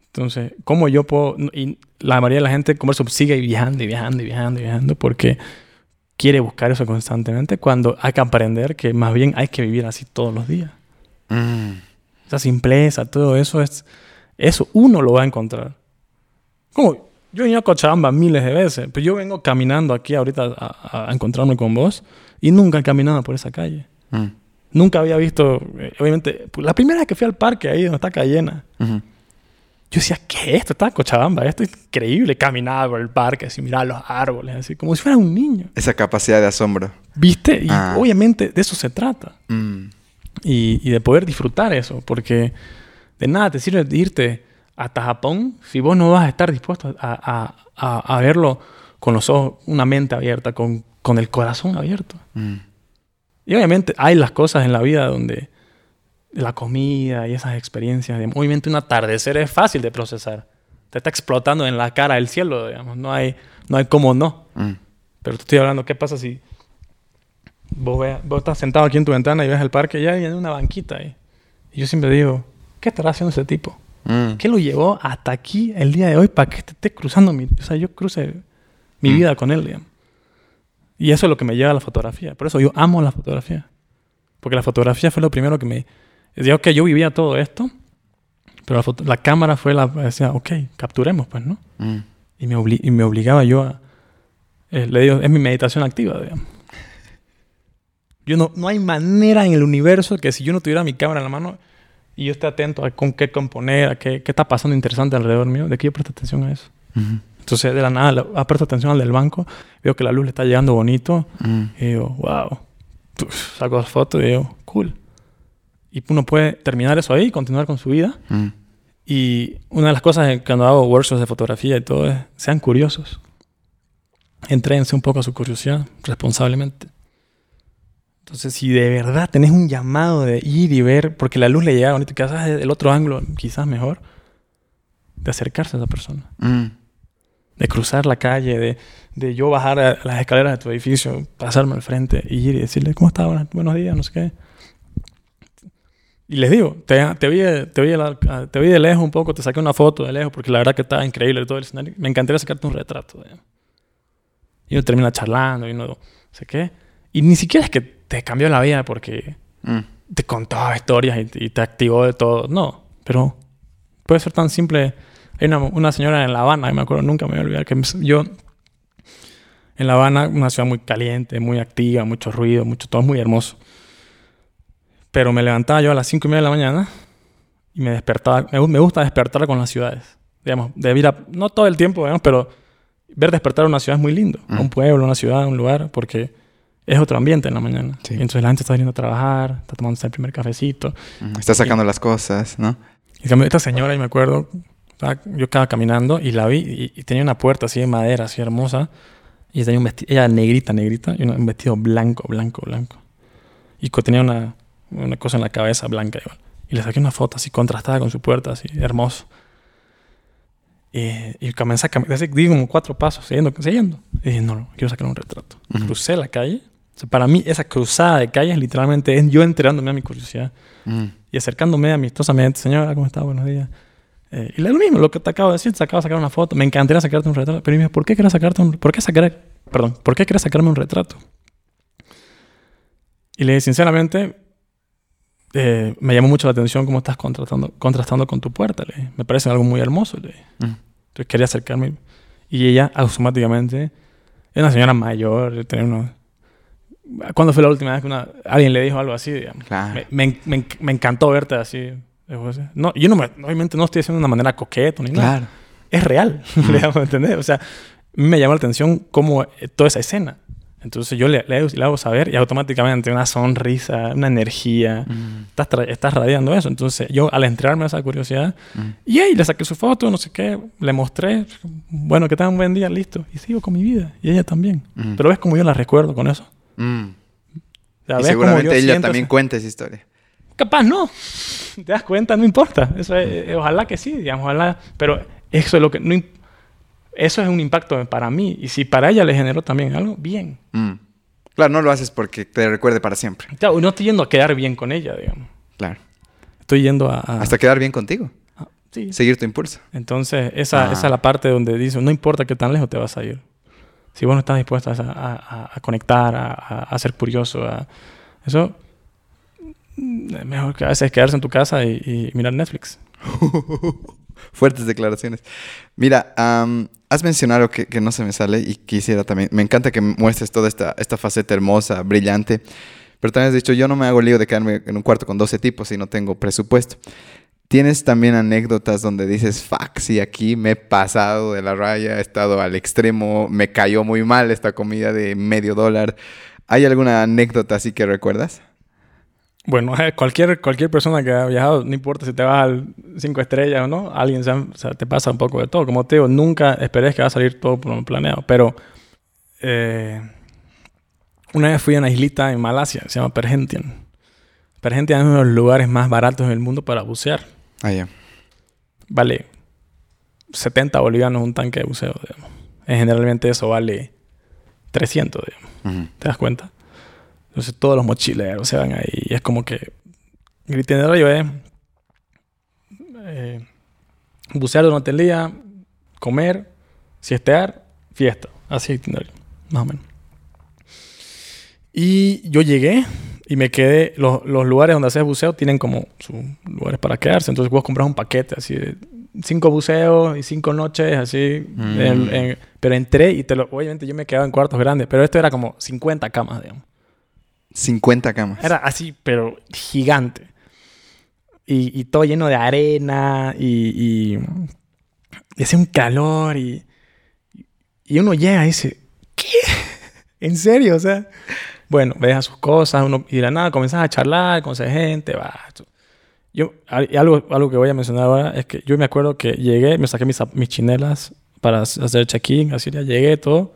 Entonces, ¿cómo yo puedo...? Y la mayoría de la gente, como eso, sigue viajando y viajando y viajando y viajando porque quiere buscar eso constantemente cuando hay que aprender que más bien hay que vivir así todos los días. Mm. Esa simpleza, todo eso es... Eso uno lo va a encontrar. Como yo he venido a Cochabamba miles de veces, pero yo vengo caminando aquí ahorita a, a encontrarme con vos y nunca he caminado por esa calle. Mm. Nunca había visto, eh, obviamente, la primera vez que fui al parque ahí donde está Cayena, Ujú. Yo decía, ¿qué es esto? Estaba en Cochabamba, esto es increíble. Caminaba por el parque, así, miraba los árboles, así, como si fuera un niño. Esa capacidad de asombro. ¿Viste? Y Ah. obviamente de eso se trata. Mm, Y, y de poder disfrutar eso, porque de nada te sirve irte hasta Japón si vos no vas a estar dispuesto a, a- a- a verlo con los ojos, una mente abierta, con, con el corazón abierto. mm. Y obviamente hay las cosas en la vida donde la comida y esas experiencias, digamos, obviamente un atardecer es fácil de procesar. Te está explotando en la cara el cielo, digamos, no hay, no hay cómo no. Mm. Pero te estoy hablando, ¿qué pasa si vos, veas- vos estás sentado aquí en tu ventana y ves el parque y hay una banquita ahí? Y yo siempre digo, ¿qué estará haciendo ese tipo? Mm. ¿Qué lo llevó hasta aquí el día de hoy para que te esté cruzando mi... O sea, yo cruce mi Mm. vida con él, digamos. Y eso es lo que me lleva a la fotografía. Por eso yo amo la fotografía. Porque la fotografía fue lo primero que me... Digo que yo vivía todo esto, pero la, foto- la cámara fue la... Decía, ok, capturemos, pues, ¿no? Mm. Y me, obli- y me obligaba yo a... eh, le digo, es mi meditación activa, digamos. Yo no, no hay manera en el universo que si yo no tuviera mi cámara en la mano y yo esté atento a con qué componer, a qué, qué está pasando interesante alrededor mío, de que yo presto atención a eso. Mm. Entonces, de la nada, le- ah, presto atención al del banco, veo que la luz le está llegando bonito Mm. y digo, wow. Tuf, Saco las fotos y digo, cool. Y uno puede terminar eso ahí y continuar con su vida. Mm. Y una de las cosas cuando hago workshops de fotografía y todo es, sean curiosos. Entréense un poco a su curiosidad responsablemente. Entonces, si de verdad tenés un llamado de ir y ver, porque la luz le llega bonito, quizás el otro ángulo quizás mejor, de acercarse a esa persona, Mm. de cruzar la calle, de, de yo bajar a las escaleras de tu edificio, pasarme al frente y ir y decirle, ¿cómo estás? Buenos, días, no sé qué. Y les digo, te, te, vi, te, vi te vi de lejos un poco, te saqué una foto de lejos porque la verdad que estaba increíble todo el escenario. Me encantaría sacarte un retrato. digamos. Y uno termina charlando y uno no sé qué. Y ni siquiera es que te cambió la vida porque Mm. te contaba historias y, y te activó de todo. No, pero puede ser tan simple. Hay una, una señora en La Habana, me acuerdo, nunca me voy a olvidar, que yo en La Habana, una ciudad muy caliente, muy activa, mucho ruido, mucho, todo es muy hermoso. Pero me levantaba yo a las cinco y media de la mañana y me despertaba. Me gusta despertar con las ciudades. Digamos, de ir a- no todo el tiempo, digamos, pero ver despertar una ciudad es muy lindo. Mm. Un pueblo, una ciudad, un lugar, porque es otro ambiente en la mañana. Sí. Y entonces la gente está viniendo a trabajar, está tomándose el primer cafecito. Está sacando las cosas, ¿no? Y cambio, esta señora, y me acuerdo, yo estaba caminando y la vi y, y tenía una puerta así de madera, así hermosa. Y tenía un vestido, ella negrita, negrita, y un vestido blanco, blanco, blanco. Y tenía una, una cosa en la cabeza blanca igual. Y le saqué una foto así contrastada con su puerta, así hermoso. Y, y comencé a caminar, di como cuatro pasos, siguiendo, siguiendo. Y dije, no, no, quiero sacar un retrato. Ujú. Crucé la calle. O sea, para mí, esa cruzada de calles literalmente es yo enterándome a mi curiosidad Mm. y acercándome amistosamente, señora, ¿cómo está? Buenos días. Eh, y le lo mismo, lo que te acabo de decir, te acabo de sacar una foto, me encantaría sacarte un retrato, pero dime, ¿por qué quieres sacarte un, por qué sacar, perdón, ¿por qué quieres sacarme un retrato? Y le dije, sinceramente, eh, me llamó mucho la atención cómo estás contrastando, contrastando con tu puerta, le dije. me parece algo muy hermoso, le dije. Mm. Entonces quería acercarme y ella automáticamente, es una señora mayor, tenía unos... ¿Cuándo fue la última vez que una, alguien le dijo algo así, digamos? Claro. Me, me, me, encantó verte así. No, yo no me, obviamente no estoy haciendo de una manera coqueta ni nada. Claro. Es real, le hago entender. O sea, me llamó la atención cómo eh, toda esa escena. Entonces yo le, le, le hago saber y automáticamente una sonrisa, una energía, Mm. estás, estás radiando eso. Entonces yo al entrarme a esa curiosidad, Mm. y ahí le saqué su foto, no sé qué, le mostré, bueno, que tenga un buen día, listo. Y sigo con mi vida. Y ella también. Mm. Pero ves cómo yo la recuerdo con eso. Mm. Y seguramente ella también esa- cuenta esa historia. Capaz no. ¿Te das cuenta? No importa. Eso es- eh, ojalá que sí, digamos, ojalá. Pero eso es lo que. No, eso es un impacto para mí. Y si para ella le generó también algo, bien. Mm. Claro, no lo haces porque te recuerde para siempre. Claro, no estoy yendo a quedar bien con ella, digamos. Claro. Estoy yendo a. a- Hasta quedar bien contigo. a- sí. Seguir tu impulso. Entonces, esa, Ah. esa es la parte donde dice: no importa qué tan lejos te vas a ir. Si vos no estás dispuesto a, a- a- conectar, a, a- ser curioso, a, eso. es Mejor que a veces quedarse en tu casa y, y mirar Netflix. Fuertes declaraciones. Mira, am, has mencionado que, que no se me sale y quisiera también. Me encanta que muestres toda esta, esta faceta hermosa, brillante. Pero también has dicho, yo no me hago lío de quedarme en un cuarto con 12 tipos si no tengo presupuesto. ¿Tienes también anécdotas donde dices, fuck, sí, aquí me he pasado de la raya, he estado al extremo, me cayó muy mal esta comida de medio dólar? ¿Hay alguna anécdota así que recuerdas? Bueno, cualquier, cualquier persona que ha viajado, no importa si te vas al 5 estrellas o no, alguien te pasa un poco de todo. Como te digo, nunca esperes que va a salir todo un planeado. Pero eh, una vez fui a una islita en Malasia, se llama Perhentian. Perhentian es uno de los lugares más baratos del mundo para bucear. Ah, ya. Vale 70 bolivianos un tanque de buceo, digamos. Generalmente eso vale 300, digamos. ¿Te das cuenta? Entonces todos los mochileros se van ahí. Y es como que el itinerario es eh, bucear durante el día, comer, siestear, fiesta. Así itinerario, más o menos. Y yo llegué y me quedé. Los, lugares donde haces buceo tienen como sus lugares para quedarse. Entonces vos compras un paquete así de cinco buceos y cinco noches, así. Mm. pero entré y te lo. Obviamente yo me quedaba en cuartos grandes, pero esto era como 50 camas, digamos. 50 camas. Era así, pero gigante. Y, todo lleno de arena y, y, hacía un calor y, y uno llega y dice, ¿qué? ¿En serio? O sea, bueno, ves a sus cosas uno, y de la nada comenzás a charlar, conoces gente, va. Yo, algo, algo que voy a mencionar ahora es que yo me acuerdo que llegué, me saqué mis, mis chinelas para hacer check-in, así ya llegué, todo.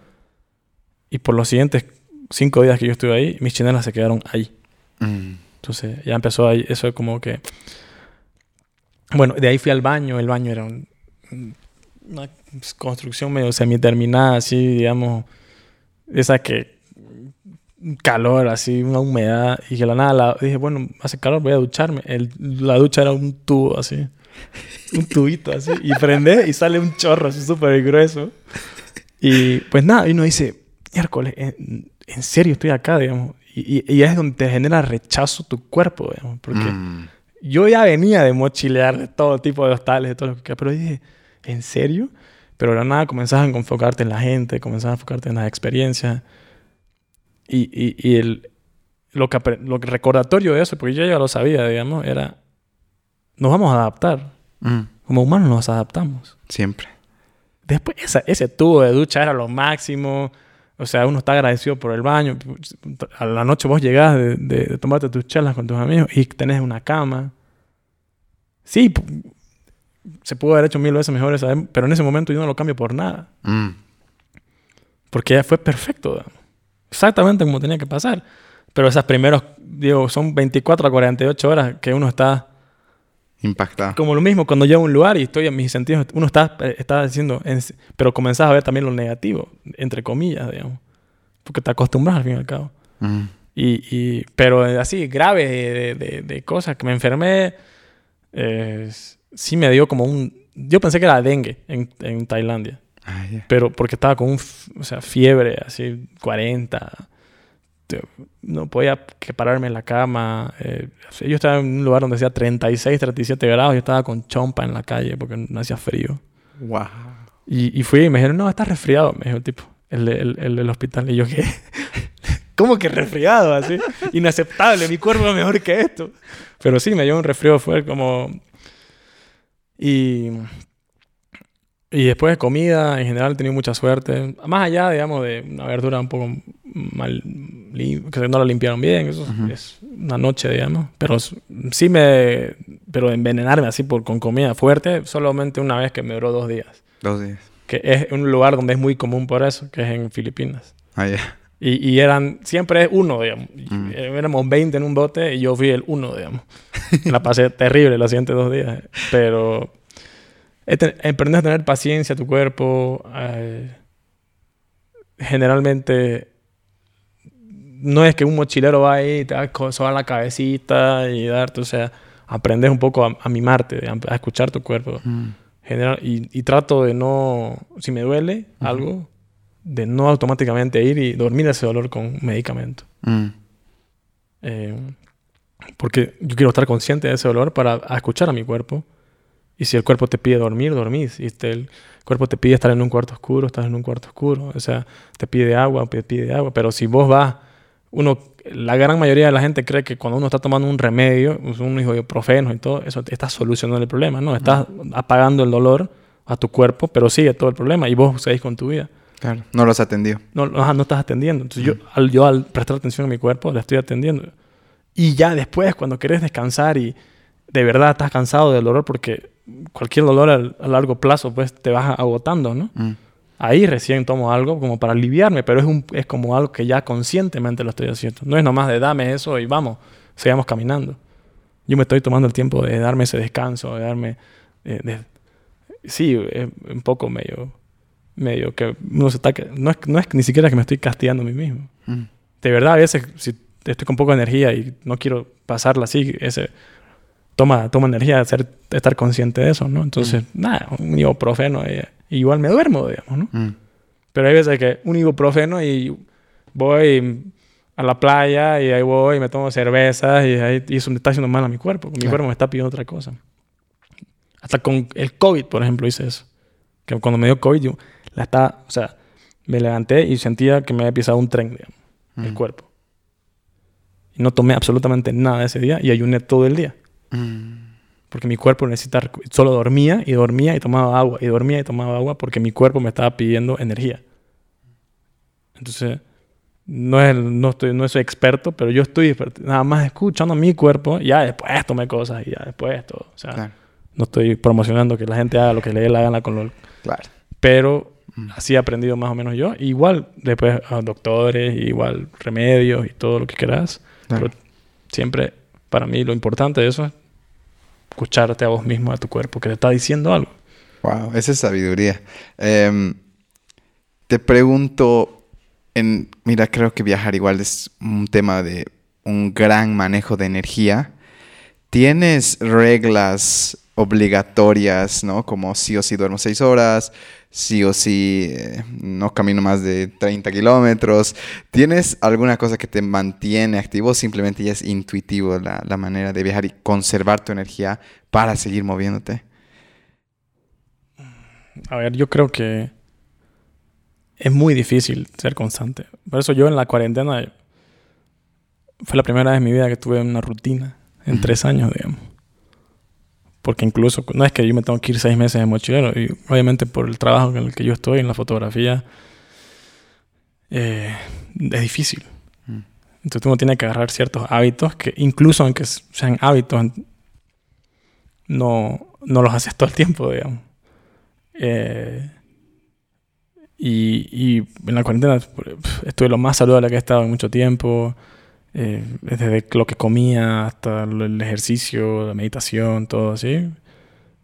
Y por los siguientes cinco días que yo estuve ahí, mis chinelas se quedaron ahí. Mm. Entonces ya empezó ahí, eso es como que... Bueno, de ahí fui al baño, el baño era una construcción medio semi-terminada, así, digamos, esa que calor, así, una humedad, y que la nada dije, bueno, hace calor, voy a ducharme. El, la ducha era un tubo así, un tubito así, y prende y sale un chorro así súper grueso. Y pues nada, y uno dice, miércoles, en serio estoy acá, digamos. Y, y, es donde te genera rechazo tu cuerpo, digamos. Porque mm. yo ya venía de mochilear de todo tipo de hostales, de todo lo que... Pero dije, ¿en serio? Pero ahora nada, comenzás a enfocarte en la gente, comenzás a enfocarte en las experiencias. Y, y, y el, lo, que, lo recordatorio de eso, porque yo ya lo sabía, digamos, era, nos vamos a adaptar. Mm. Como humanos nos adaptamos. Siempre. Después, esa, ese tubo de ducha era lo máximo. O sea, uno está agradecido por el baño. A la noche vos llegás de, tomarte tus charlas con tus amigos y tenés una cama. Sí, se pudo haber hecho mil veces mejor esa, pero en ese momento yo no lo cambio por nada. Mm. Porque ya fue perfecto. Exactamente como tenía que pasar. Pero esas primeros, digo, son 24 a 48 horas que uno está impactado. Como lo mismo, cuando llego a un lugar y estoy en mis sentidos, uno está, está diciendo, pero comenzás a ver también lo negativo, entre comillas, digamos. Porque te acostumbras al fin y al cabo. Mm. Y, y, pero así, grave de, de, cosas, que me enfermé, eh, sí me dio como un... Yo pensé que era dengue en, en Tailandia. Ah, pero porque estaba con un, o sea, fiebre, así, 40 no podía que pararme en la cama. Eh, yo estaba en un lugar donde hacía 36, 37 grados. Yo estaba con chompa en la calle porque no hacía frío. Wow. Y, y fui y me dijeron, no, estás resfriado, me dijo el tipo, el, el, el, hospital. Y yo, ¿qué? ¿Cómo que resfriado? Así, inaceptable, mi cuerpo es mejor que esto. Pero sí, me dio un resfriado, fue como... Y y después de comida, en general he tenido mucha suerte. Más allá, digamos, de una verdura un poco mal, que no la limpiaron bien, eso es una noche, digamos. Pero sí me, pero envenenarme así por, con comida fuerte, solamente una vez que me duró dos días. Dos días. Que es un lugar donde es muy común por eso, que es en Filipinas. Ah, ya. Y, y, eran, siempre uno, digamos. Mm. Éramos 20 en un bote y yo fui el uno, digamos. la pasé terrible los siguientes dos días. Pero aprendes a tener paciencia a tu cuerpo. Eh, generalmente no es que un mochilero va ahí y te va a la cabecita y darte, o sea, aprendes un poco a, mimarte, a, escuchar tu cuerpo. Mm. General, y, trato de no, si me duele algo, de no automáticamente ir y dormir ese dolor con medicamento. Mm. Eh, porque yo quiero estar consciente de ese dolor para escuchar a mi cuerpo y si el cuerpo te pide dormir, dormís. Y este, el cuerpo te pide estar en un cuarto oscuro, estás en un cuarto oscuro. O sea, te pide agua, te pide agua. Pero si vos vas uno, la gran mayoría de la gente cree que cuando uno está tomando un remedio, pues, un ibuprofeno y todo, eso está solucionando el problema, ¿no? Estás apagando el dolor a tu cuerpo, pero sigue todo el problema y vos seguís con tu vida. Claro, no los atendió. No, no, no estás atendiendo. Entonces yo, al, yo al prestar atención a mi cuerpo, le estoy atendiendo. Y ya después, cuando querés descansar y de verdad estás cansado del dolor, porque cualquier dolor a, largo plazo, pues te vas agotando, ¿no? Mm. Ahí recién tomo algo como para aliviarme, pero es, un, es como algo que ya conscientemente lo estoy haciendo. No es nomás de dame eso y vamos, sigamos caminando. Yo me estoy tomando el tiempo de darme ese descanso, de darme... de, sí, es un poco medio, medio que uno se está, no es, no es ni siquiera que me estoy castigando a mí mismo. Mm. De verdad, a veces si estoy con poca energía y no quiero pasarla así, ese toma, toma energía ser, estar consciente de eso, ¿no? Entonces, Mm. nada, un ibuprofeno y, igual me duermo, digamos, ¿no? Mm. Pero hay veces que un ibuprofeno y voy a la playa y ahí voy y me tomo cervezas y, ahí, y eso me está haciendo mal a mi cuerpo. Mi Claro. cuerpo me está pidiendo otra cosa. Hasta con el COVID, por ejemplo, hice eso. Que cuando me dio COVID, yo la estaba, o sea, me levanté y sentía que me había pisado un tren, digamos, el Mm. cuerpo. Y no tomé absolutamente nada ese día y ayuné todo el día. Porque mi cuerpo necesita... Solo dormía y dormía y tomaba agua. Y dormía y tomaba agua porque mi cuerpo me estaba pidiendo energía. Entonces, no, es, no, estoy, no soy experto, pero yo estoy nada más escuchando a mi cuerpo. y Ya después tomé cosas y ya después todo. O sea, Claro, no estoy promocionando que la gente haga lo que le dé la gana con lo... claro. Pero Mm. así he aprendido más o menos yo. Igual después a doctores, igual remedios y todo lo que quieras. Claro. Pero siempre, para mí, lo importante de eso es escucharte a vos mismo, a tu cuerpo, que te está diciendo algo. Wow, esa es sabiduría. Em, te pregunto, en, mira, creo que viajar igual es un tema de un gran manejo de energía. ¿Tienes reglas obligatorias, ¿no? Como sí o sí duermo seis horas, sí o sí eh, no camino más de 30 kilómetros. ¿Tienes alguna cosa que te mantiene activo o simplemente ya es intuitivo la, la manera de viajar y conservar tu energía para seguir moviéndote? A ver, yo creo que es muy difícil ser constante. Por eso yo en la cuarentena fue la primera vez en mi vida que tuve una rutina en tres años, digamos. Porque incluso, no es que yo me tengo que ir seis meses de mochilero, y obviamente por el trabajo en el que yo estoy, en la fotografía, eh, es difícil. Mm. Entonces uno tiene que agarrar ciertos hábitos que incluso aunque sean hábitos, no, no los haces todo el tiempo, digamos. Eh, y, y en la cuarentena estuve lo más saludable que he estado en mucho tiempo. Eh, desde lo que comía hasta el ejercicio, la meditación, todo así.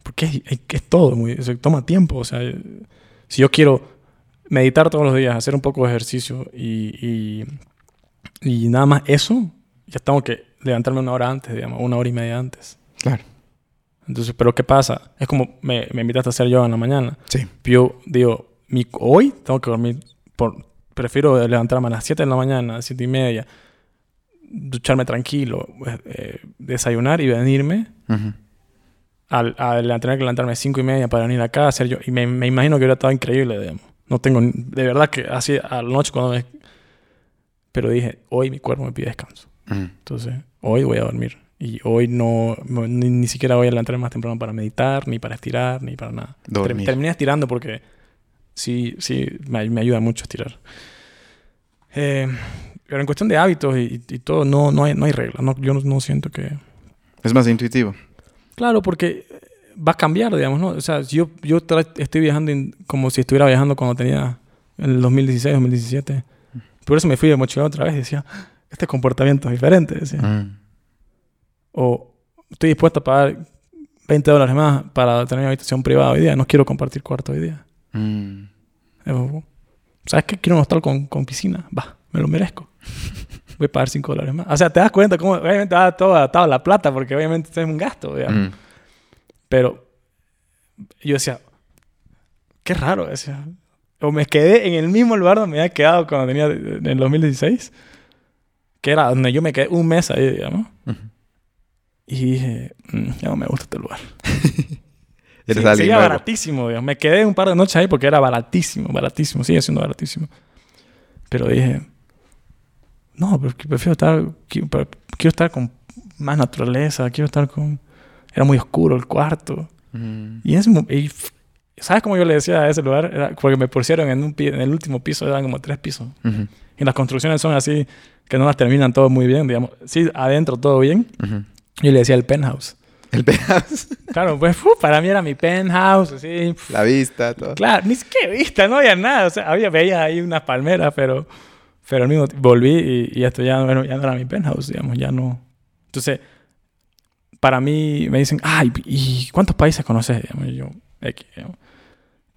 Porque es, es- es todo, muy, sea, toma tiempo. O sea, si yo quiero meditar todos los días, hacer un poco de ejercicio y, y, y nada más eso, ya tengo que levantarme una hora antes, digamos, una hora y media antes. Claro. Entonces, ¿pero qué pasa? Es como me, me invitaste a hacer yoga en la mañana. Sí. Yo digo, mi, hoy tengo que dormir, por, prefiero levantarme a las 7 de la mañana, a las 7 y media, ducharme tranquilo, pues, eh, desayunar y venirme Ujú. al, al tener que levantarme a 5 y media para venir acá a hacer yo. Y me, me imagino que hubiera estado increíble, digamos. No tengo, de verdad que así a la noche cuando me... Pero dije, hoy mi cuerpo me pide descanso. Ujú. Entonces, hoy voy a dormir. Y hoy no, ni, ni siquiera voy a levantarme más temprano para meditar, ni para estirar, ni para nada. Dormir. terminé estirando porque sí, sí, me, me ayuda mucho estirar. Eh, pero en cuestión de hábitos y, y todo, no, no, hay, no hay reglas. No, yo no, no siento que... Es más intuitivo. Claro, porque va a cambiar, digamos, ¿no? O sea, yo, yo estoy viajando en- como si estuviera viajando cuando tenía en el 2016, 2017. Por eso me fui de mochilero otra vez y decía, este comportamiento es diferente. Decía. Mm. O estoy dispuesto a pagar 20 dólares más para tener una habitación privada hoy día. No quiero compartir cuarto hoy día. Mm. Eh, ¿Sabes qué? Quiero un hostal con, con piscina. Va, me lo merezco. Voy a pagar 5 dólares más. O sea, te das cuenta cómo obviamente va todo adaptado a la plata porque obviamente es un gasto. Mm. Pero yo decía, qué raro. Decía. O me quedé en el mismo lugar donde me había quedado cuando tenía en el 2016. Que era donde yo me quedé un mes ahí, digamos. Ujú. Y dije, "Mm, ya no me gusta este lugar. Sí, baratísimo, digamos. Me quedé un par de noches ahí porque era baratísimo, baratísimo. Sigue siendo baratísimo. Pero dije, no, prefiero estar, quiero, quiero estar con más naturaleza, quiero estar con... Era muy oscuro el cuarto. Mm. Y, es, y ¿sabes cómo yo le decía a ese lugar? Era porque me pusieron en, un en el último piso, eran como tres pisos. Y las construcciones son así, que no las terminan todo muy bien, digamos. Sí, adentro todo bien. Yo le decía el penthouse. El pedazo, Claro, pues para mí era mi penthouse, así. la vista, todo. Claro, ni siquiera vista, no había nada. O sea, había, veía ahí unas palmeras, pero, pero al mismo tiempo volví y, y esto ya, bueno, ya no era mi penthouse, digamos, ya no. Entonces, para mí me dicen, ay, ¿y cuántos países conoces? Digamos, y yo, X, digamos.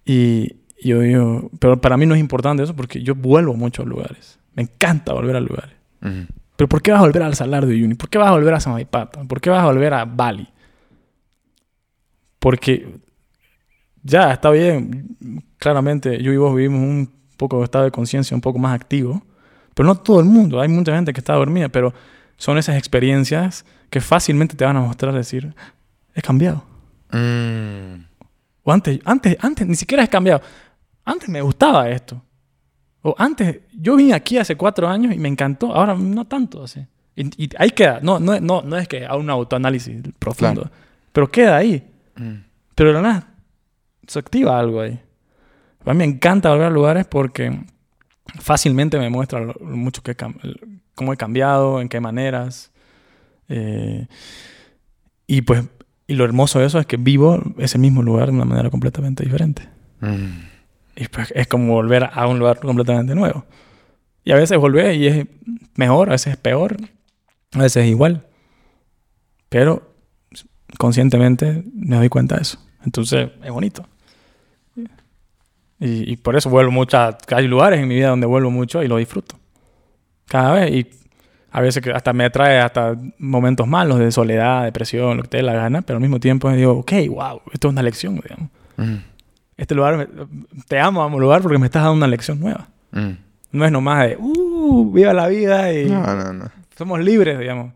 Y yo digo, pero para mí no es importante eso porque yo vuelvo mucho a lugares. Me encanta volver a lugares. Pero ¿por qué vas a volver al Salar de Uyuni? ¿Por qué vas a volver a Samaipata? ¿Por qué vas a volver a Bali? Porque ya está bien. Claramente yo y vos vivimos un poco de estado de conciencia un poco más activo. Pero no todo el mundo. Hay mucha gente que está dormida. Pero son esas experiencias que fácilmente te van a mostrar decir, he cambiado. Mm. O antes, antes, antes ni siquiera he cambiado. Antes me gustaba esto. O antes, yo vine aquí hace cuatro años y me encantó. Ahora no tanto así. Y, y ahí queda. No, no, no, no es que haga un autoanálisis profundo. Pero queda ahí. Mm. Pero de la nada, se activa algo ahí. A mí me encanta volver a lugares porque fácilmente me muestra lo, mucho que cómo he cambiado, en qué maneras. Eh, y pues, y lo hermoso de eso es que vivo ese mismo lugar de una manera completamente diferente. Mm. Y pues es como volver a un lugar completamente nuevo. Y a veces volver y es mejor, a veces es peor, a veces es igual. Pero conscientemente me doy cuenta de eso. Entonces es bonito. Y, y por eso vuelvo mucho. a- Hay lugares en mi vida donde vuelvo mucho y lo disfruto. Cada vez. Y a veces que hasta me trae hasta momentos malos de soledad, depresión, lo que te dé la gana. Pero al mismo tiempo digo, ok, wow, esto es una lección, digamos. Mm. Este lugar, me- te amo, amo lugar porque me estás dando una lección nueva. Mm. No es nomás de, uh, viva la vida y No, no, no. somos libres, digamos.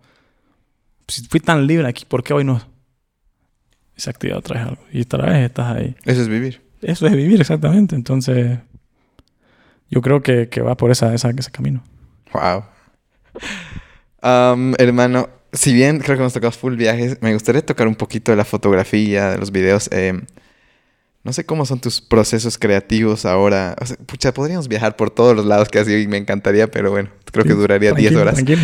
Si fui tan libre aquí, ¿por qué hoy no? Esa actividad otra vez algo. Y otra vez estás ahí. Eso es vivir. Eso es vivir, exactamente. Entonces, yo creo que, que va por esa, esa, ese camino. Wow. Am, hermano, si bien creo que hemos tocado full viajes, me gustaría tocar un poquito de la fotografía, de los videos. Eh, no sé cómo son tus procesos creativos ahora. O sea, pucha, podríamos viajar por todos los lados que has ido y me encantaría, pero bueno, creo que duraría 10 tranquilo, horas. Tranquilo.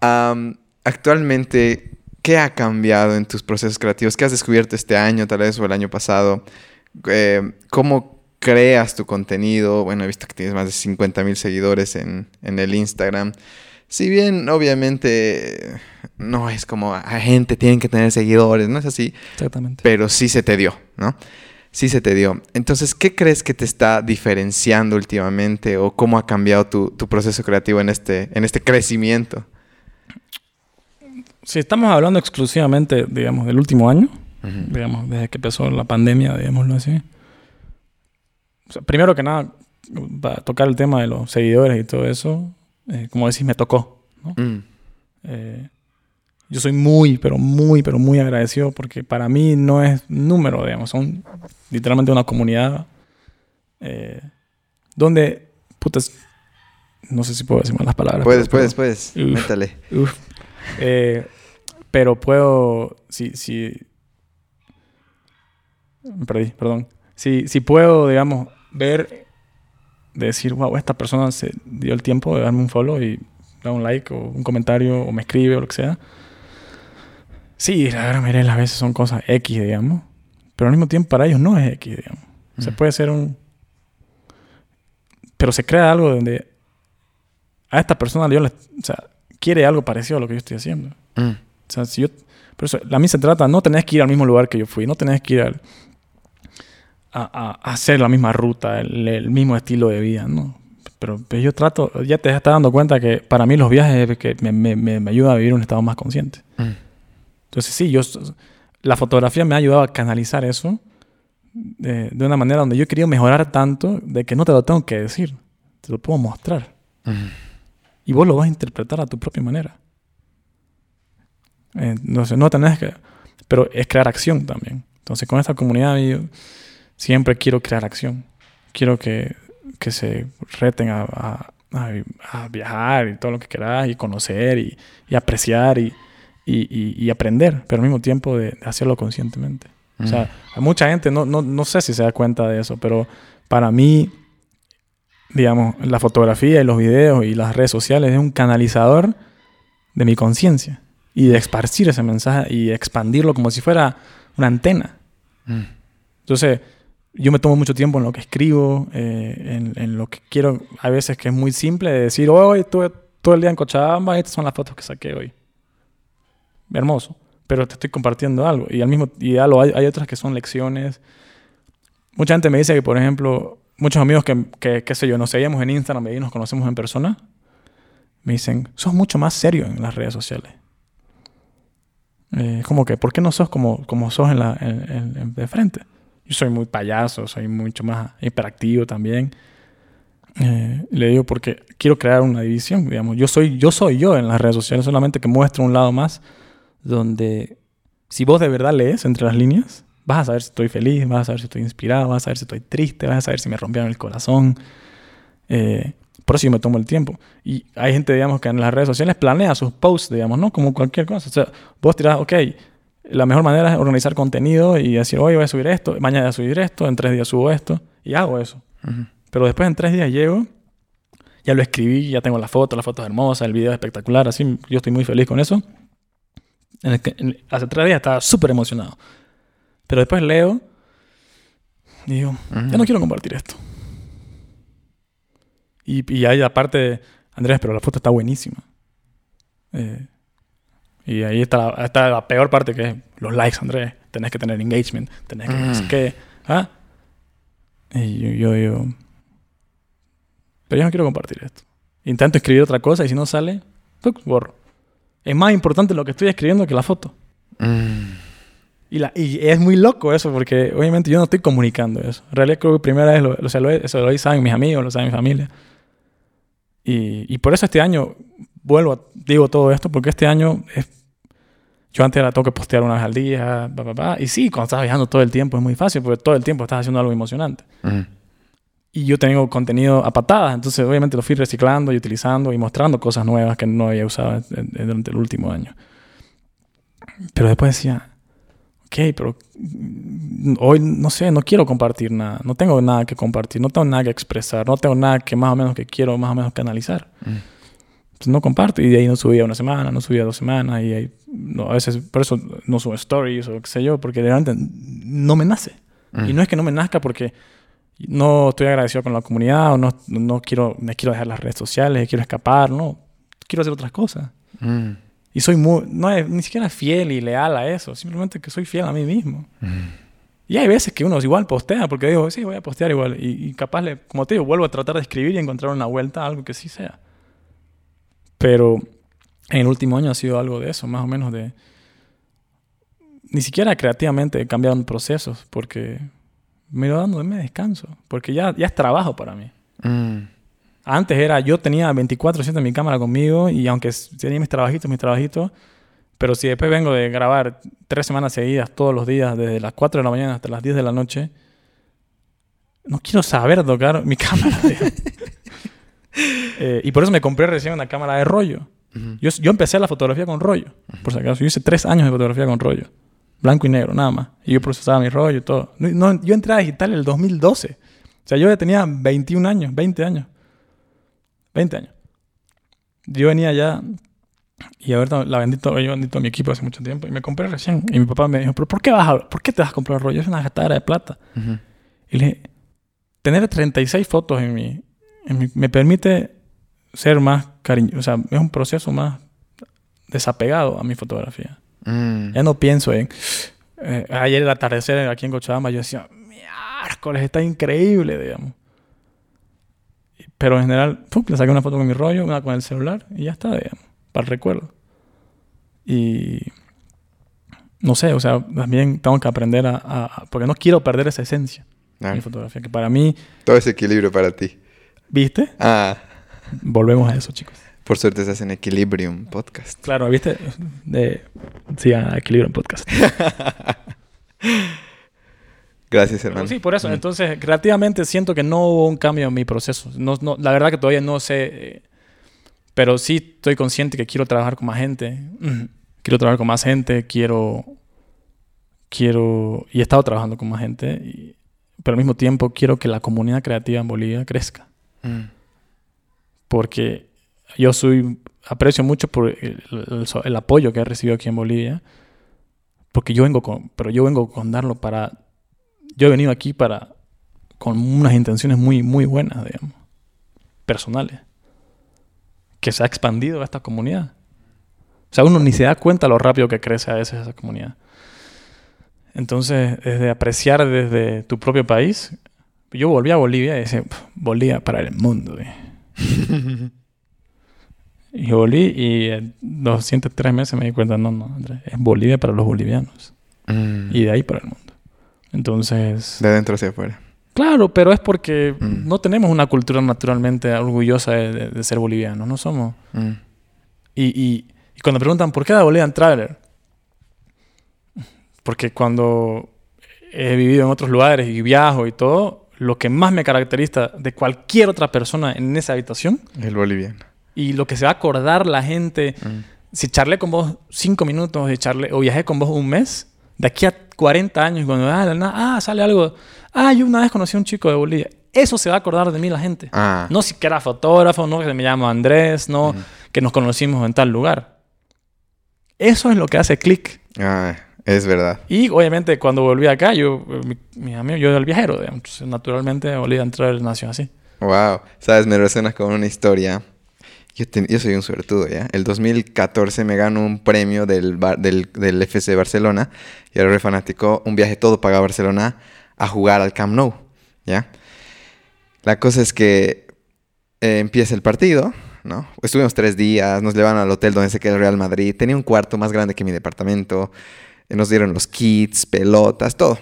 Am, actualmente, ¿qué ha cambiado en tus procesos creativos? ¿Qué has descubierto este año, tal vez, o el año pasado? Eh, ¿Cómo creas tu contenido? Bueno, he visto que tienes más de 50 mil seguidores en, en el Instagram. Si bien, obviamente, no es como a gente tienen que tener seguidores, no es así, Exactamente. pero sí se te dio, ¿no? Sí se te dio. Entonces, ¿qué crees que te está diferenciando últimamente o cómo ha cambiado tu, tu proceso creativo en este, en este crecimiento? Si estamos hablando exclusivamente, digamos, del último año, Ujú. digamos, desde que empezó la pandemia, digámoslo así. O sea, primero que nada, para tocar el tema de los seguidores y todo eso, eh, como decís, me tocó. ¿no? Mm. Eh, yo soy muy, pero muy, pero muy agradecido porque para mí no es número, digamos, son literalmente una comunidad eh, donde, putas, no sé si puedo decir malas palabras. Puedes, puedes, puedes. Métale. Uf. Eh, pero puedo, si, si, perdí, perdón. Si, si puedo, digamos, ver, decir, wow, esta persona se dio el tiempo de darme un follow y da un like o un comentario o me escribe o lo que sea. Sí, la verdad, mire, a veces son cosas X, digamos. Pero al mismo tiempo para ellos no es X, digamos. Se Mm. puede ser un... Pero se crea algo donde a esta persona yo le, o sea, quiere algo parecido a lo que yo estoy haciendo. Mm. O sea, si yo... Por eso, a mí se trata, no tenés que ir al mismo lugar que yo fui, no tenés que ir al- a, a- hacer la misma ruta, el, el mismo estilo de vida, ¿no? Pero, pero yo trato, ya te estás dando cuenta que para mí los viajes es que me, me, me, ayuda a vivir un estado más consciente. Mm. Entonces sí, yo, la fotografía me ha ayudado a canalizar eso de, de una manera donde yo he querido mejorar tanto de que no te lo tengo que decir, te lo puedo mostrar. Mm. Y vos lo vas a interpretar a tu propia manera. Eh, no sé, no tenés que... Pero es crear acción también. Entonces, con esta comunidad yo siempre quiero crear acción. Quiero que, que se reten a, a- a, viajar y todo lo que quieras y conocer y, y apreciar y, y, aprender, pero al mismo tiempo de, hacerlo conscientemente. O sea, hay mucha gente, no, no, no sé si se da cuenta de eso, pero para mí, digamos, la fotografía y los videos y las redes sociales es un canalizador de mi conciencia y de esparcir ese mensaje y expandirlo como si fuera una antena. Mm. Entonces, yo me tomo mucho tiempo en lo que escribo, eh, en, lo que quiero. A veces que es muy simple de decir, hoy estuve todo el día en Cochabamba, estas son las fotos que saqué hoy. Hermoso. Pero te estoy compartiendo algo. Y al mismo y hay, hay otras que son lecciones. Mucha gente me dice que, por ejemplo, muchos amigos que, que qué sé yo, nos seguimos en Instagram y nos conocemos en persona, me dicen, sos mucho más serio en las redes sociales. Eh, como que, ¿por qué no sos como, como sos en la, de frente? Yo soy muy payaso, soy mucho más hiperactivo también. Eh, le digo porque quiero crear una división, digamos. Yo soy, yo soy yo en las redes sociales, solamente que muestro un lado más donde si vos de verdad lees entre las líneas, vas a saber si estoy feliz, vas a saber si estoy inspirado, vas a saber si estoy triste, vas a saber si me rompieron el corazón. Eh, por eso yo me tomo el tiempo. Y hay gente, digamos, que en las redes sociales planea sus posts, digamos, ¿no? Como cualquier cosa. O sea, vos tirás, ok, la mejor manera es organizar contenido y decir, hoy voy a subir esto, mañana voy a subir esto, en tres días subo esto. Y hago eso. Pero después en tres días llego, ya lo escribí, ya tengo la foto, la foto es hermosa, el video es espectacular, así yo estoy muy feliz con eso. hace tres días estaba súper emocionado. Pero después leo y digo, ya no quiero compartir esto. Y, y ahí aparte, Andrés, pero la foto está buenísima. Eh, y ahí está la, está la, peor parte que es los likes, Andrés. Tenés que tener engagement, tenés que mm. qué. ¿Ah? Y yo, yo, Pero yo no quiero compartir esto. Intento escribir otra cosa y si no sale, borro. Es más importante lo que estoy escribiendo que la foto. Mm. Y, la, y es muy loco eso, porque obviamente yo no estoy comunicando eso. En realidad creo que primera vez lo, lo, lo, eso lo saben mis amigos, lo saben mi familia. Y, por eso este año vuelvo, digo todo esto, porque este año es, yo antes era tengo que postear una vez al día, y sí, cuando estás viajando todo el tiempo es muy fácil, porque todo el tiempo estás haciendo algo emocionante. Y yo tengo contenido a patadas, entonces obviamente lo fui reciclando y utilizando y mostrando cosas nuevas que no había usado durante el último año. Pero después decía, ok, pero hoy no sé, no quiero compartir nada, no tengo nada que compartir, no tengo nada que expresar, no tengo nada que más o menos que quiero más o menos canalizar. Mm. Pues no comparto y de ahí no subía una semana, no subía dos semanas y ahí, no, a veces por eso no subo stories o qué sé yo, porque realmente no me nace. Y mm. no es que no me nazca porque no estoy agradecido con la comunidad o no, no quiero, me quiero dejar las redes sociales, quiero escapar, no, quiero hacer otras cosas. Mm. Y soy muy, no es ni siquiera fiel y leal a eso, simplemente que soy fiel a mí mismo. Y hay veces que uno igual postea, porque digo, sí, voy a postear igual. Y, capaz, le, como te digo, vuelvo a tratar de escribir y encontrar una vuelta a algo que sí sea. Pero en el último año ha sido algo de eso, más o menos de... Ni siquiera creativamente he cambiado procesos, porque me iba dando de descanso, porque ya, ya es trabajo para mí. Mm. Antes era, yo tenía 24-7 en mi cámara conmigo y aunque tenía mis trabajitos, mis trabajitos, pero si después vengo de grabar tres semanas seguidas, todos los días, desde las 4 de la mañana hasta las 10 de la noche, no quiero saber tocar mi cámara. Eh, y por eso me compré recién una cámara de rollo. yo, yo, empecé la fotografía con rollo, por si acaso. Yo hice tres años de fotografía con rollo. Blanco y negro, nada más. Y yo procesaba mi rollo y todo. No, yo entré a digital en el 2012. O sea, yo ya tenía 21 años, 20 años. 20 años. Yo venía ya y ahorita la bendito, yo bendito mi equipo hace mucho tiempo y me compré recién. Y mi papá me dijo, ¿pero por qué, vas a, ¿por qué te vas a comprar rollo? Es una gatadera de plata. Y le dije, tener 36 fotos en mi, me permite ser más cariñoso. O sea, es un proceso más desapegado a mi fotografía. Mm. Ya no pienso en... Eh, ayer el atardecer aquí en Cochabamba yo decía, miércoles, está increíble, digamos. Pero en general, le saqué una foto con mi rollo, una con el celular y ya está, digamos, para el recuerdo. Y no sé, o sea, también tengo que aprender a, porque no quiero perder esa esencia de mi fotografía, que para mí... Todo ese equilibrio para ti. ¿Viste? Ah. Volvemos a eso, chicos. Por suerte estás en Equilibrium Podcast. Claro, ¿viste? De... Sí, a Equilibrium Podcast. Gracias, hermano. Sí, por eso. Mm. Entonces, creativamente siento que no hubo un cambio en mi proceso. No, no- la verdad que todavía no sé, eh, pero sí estoy consciente que quiero trabajar con más gente. Mm. Quiero trabajar con más gente, quiero, quiero, y he estado trabajando con más gente, y- pero al mismo tiempo quiero que la comunidad creativa en Bolivia crezca. Porque yo soy aprecio mucho por el, el- el apoyo que he recibido aquí en Bolivia porque yo vengo con pero yo vengo con darlo para yo he venido aquí para con unas intenciones muy muy buenas digamos personales que se ha expandido esta comunidad. O sea uno ni se da cuenta lo rápido que crece a veces esa comunidad. Entonces desde apreciar desde tu propio país yo volví a Bolivia y decía "Pf, Bolivia para el mundo eh". Y volví y en los siguientes tres meses me di cuenta, no, no, Andrés, es Bolivia para los bolivianos. Mm. Y de ahí para el mundo. Entonces, De adentro hacia afuera. claro, pero es porque Mm. no tenemos una cultura naturalmente orgullosa de, de- de ser bolivianos, no somos. Mm. Y, y- y cuando preguntan, ¿por qué la Bolivian Traveler? Porque cuando he vivido en otros lugares y viajo y todo, lo que más me caracteriza de cualquier otra persona en esa habitación El boliviano. y lo que se va a acordar la gente Mm. si charlé con vos cinco minutos y charlé, o viajé con vos un mes, de aquí a 40 años, cuando ah, ah, sale algo, ah, yo una vez conocí a un chico de Bolivia, eso se va a acordar de mí la gente. Ah. No si que era fotógrafo, no que me llamo Andrés, no que nos conocimos en tal lugar. Eso es lo que hace clic. Ah, es verdad. Y obviamente cuando volví acá, yo, mi, mi amigo, yo era el viajero, digamos. Entonces, naturalmente volví a entrar nació así. Wow. Sabes, me resuena con una historia. Yo, ten- yo soy un suertudo, ¿ya? El 2014 me gano un premio del, Bar- del, del FC Barcelona. Y era re fanático. Un viaje todo pagado a Barcelona a jugar al Camp Nou, ¿ya? La cosa es que eh, empieza el partido, ¿no? Estuvimos tres días, nos llevaron al hotel donde se queda el Real Madrid. Tenía un cuarto más grande que mi departamento. Eh, Nos dieron los kits, pelotas, todo.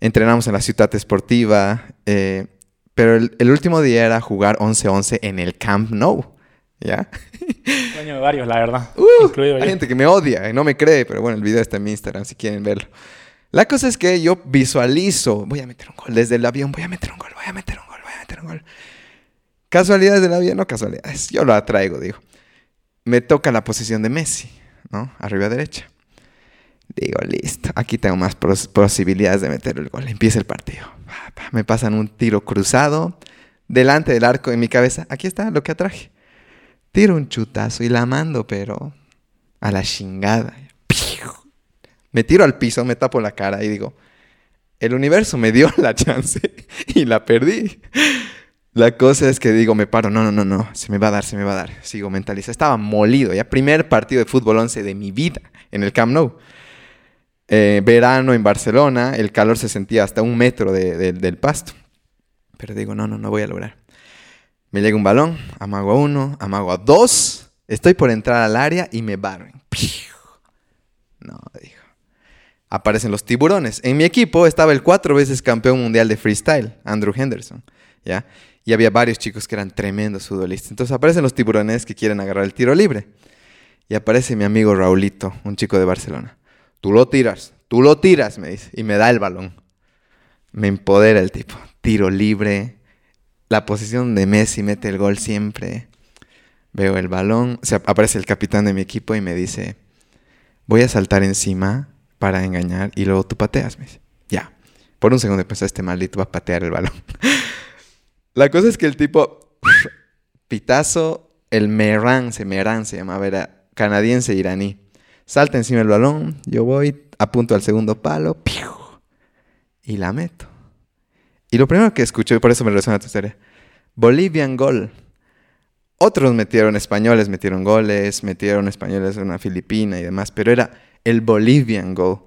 Entrenamos en la ciudad esportiva. eh, pero el, el último día era jugar 11-11 en el Camp Nou. ¿Ya? Sueño de varios, la verdad. Uh, incluido hay yo. gente que me odia y no me cree, pero bueno, el video está en mi Instagram si quieren verlo. La cosa es que yo visualizo, voy a meter un gol desde el avión, voy a meter un gol, voy a meter un gol, voy a meter un gol. Casualidades del avión, no casualidades, yo lo atraigo, digo. Me toca la posición de Messi, ¿no? Arriba derecha. Digo, listo, aquí tengo más posibilidades de meter el gol. Empieza el partido. Pa, pa, Me pasan un tiro cruzado delante del arco en mi cabeza. Aquí está lo que atraje. Tiro un chutazo y la mando, pero a la chingada. Me tiro al piso, me tapo la cara y digo, el universo me dio la chance y la perdí. La cosa es que digo, me paro, no, no, no, no, se me va a dar, se me va a dar. Sigo mentalizado. Estaba molido, ya primer partido de fútbol 11 de mi vida en el Camp Nou. Eh, verano en Barcelona, el calor se sentía hasta un metro de- de- del pasto. Pero digo, no, no, no voy a lograr. Me llega un balón, amago a uno, amago a dos. Estoy por entrar al área y me barren. No, dijo. Aparecen los tiburones. En mi equipo estaba el cuatro veces campeón mundial de freestyle, Andrew Henderson. ¿Ya? Y había varios chicos que eran tremendos futbolistas. Entonces aparecen los tiburones que quieren agarrar el tiro libre. Y aparece mi amigo Raulito, un chico de Barcelona. Tú lo tiras, tú lo tiras, me dice. Y me da el balón. Me empodera el tipo. Tiro libre. La posición de Messi mete el gol siempre. Veo el balón. O aparece el capitán de mi equipo y me dice, voy a saltar encima para engañar y luego tú pateas. Me dice, ya. Por un segundo pensé, este maldito va a patear el balón. La cosa es que el tipo, pitazo, el Meran, se Meran se llamaba, era canadiense iraní. Salta encima del balón, yo voy, apunto al segundo palo, ¡piu! y la meto. Y lo primero que escucho, y por eso me resuena tu historia, Bolivian Goal. Otros metieron españoles, metieron goles, metieron españoles una Filipina y demás, pero era el Bolivian Goal.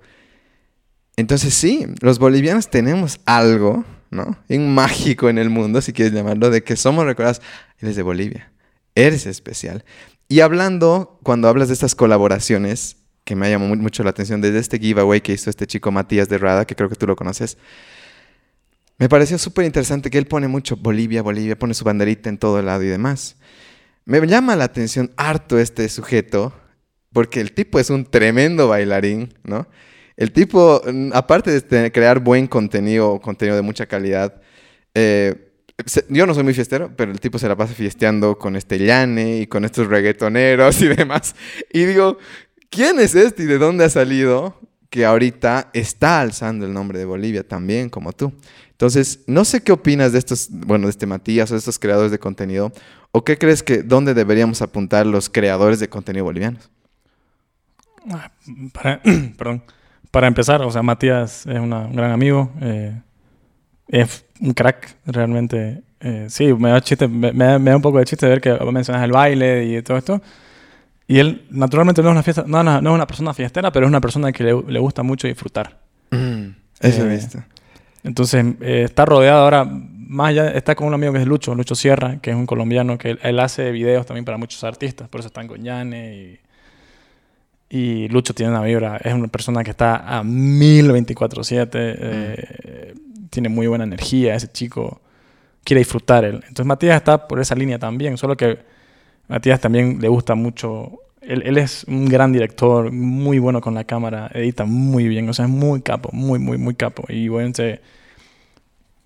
Entonces sí, los bolivianos tenemos algo, ¿no? Un mágico en el mundo, si quieres llamarlo, de que somos recordados. Eres de Bolivia, eres especial. Y hablando, cuando hablas de estas colaboraciones, que me llamó mu- mucho la atención, desde este giveaway que hizo este chico Matías de Rada, que creo que tú lo conoces, me pareció súper interesante que él pone mucho Bolivia, Bolivia, pone su banderita en todo lado y demás. Me llama la atención harto este sujeto, porque el tipo es un tremendo bailarín, ¿no? El tipo, mm, aparte de este, crear buen contenido, contenido de mucha calidad, eh, yo no soy muy fiestero, pero el tipo se la pasa fiesteando con este Llane y con estos reggaetoneros y demás. Y digo, ¿quién es este y de dónde ha salido? Que ahorita está alzando el nombre de Bolivia también, como tú. Entonces, no sé qué opinas de estos, bueno, de este Matías o de estos creadores de contenido, o qué crees que, dónde deberíamos apuntar los creadores de contenido bolivianos. Ah, para, empezar, o sea, Matías es un gran amigo. Eh, es un crack, realmente. Eh, sí, me da, chiste, me, da un poco de chiste ver que mencionas el baile y todo esto. Y él, naturalmente, no es una, fiesta, no, no, es una persona fiestera, pero es una persona que le, gusta mucho disfrutar. Mm, eso he eh, visto. Entonces, está rodeado ahora, más allá, está con un amigo que es Lucho, Lucho Sierra, que es un colombiano, que él, hace videos también para muchos artistas, por eso están con Yane y y Lucho tiene una vibra, es una persona que está a 1024-7, eh, tiene muy buena energía, ese chico quiere disfrutar él. Entonces Matías está por esa línea también, solo que Matías también le gusta mucho, él, él, es un gran director, muy bueno con la cámara, edita muy bien, o sea, es muy capo, muy, muy, muy capo. Y bueno,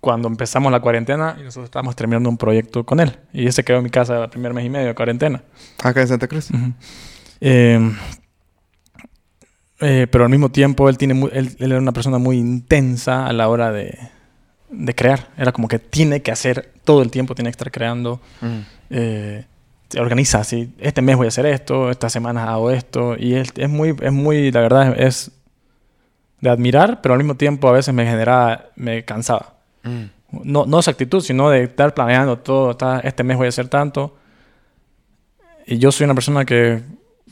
cuando empezamos la cuarentena, y nosotros estábamos terminando un proyecto con él, y ese quedó en mi casa el primer mes y medio de cuarentena. Acá en Santa Cruz. Eh, pero al mismo tiempo él, tiene él, era una persona muy intensa a la hora de, de, crear. Era como que tiene que hacer todo el tiempo, tiene que estar creando. Mm. Eh, se organiza así. Este mes voy a hacer esto, esta semana hago esto. Y es, es, muy, es muy, la verdad, es de admirar, pero al mismo tiempo a veces me generaba, me cansaba. Mm. No, no esa actitud, sino de estar planeando todo. este mes voy a hacer tanto. Y yo soy una persona que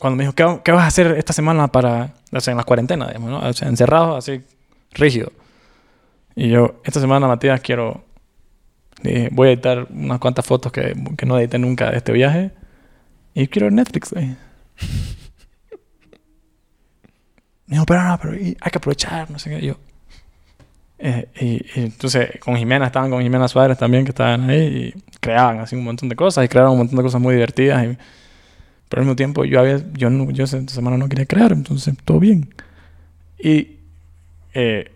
cuando me dijo, ¿qué, ¿qué, vas a hacer esta semana para, o sea, en la cuarentena, digamos, ¿no? O sea, encerrado, así, rígido. Y yo, esta semana, Matías, quiero, voy a editar unas cuantas fotos que, que, no edité nunca de este viaje. Y quiero ver Netflix, güey. Me dijo, pero no, pero hay que aprovechar, no sé qué. yo, eh, y, entonces con Jimena, estaban con Jimena Suárez también, que estaban ahí y creaban así un montón de cosas y crearon un montón de cosas muy divertidas. Y, pero al mismo tiempo yo había, yo, no, yo esta semana no quería crear, entonces todo bien. Y eh,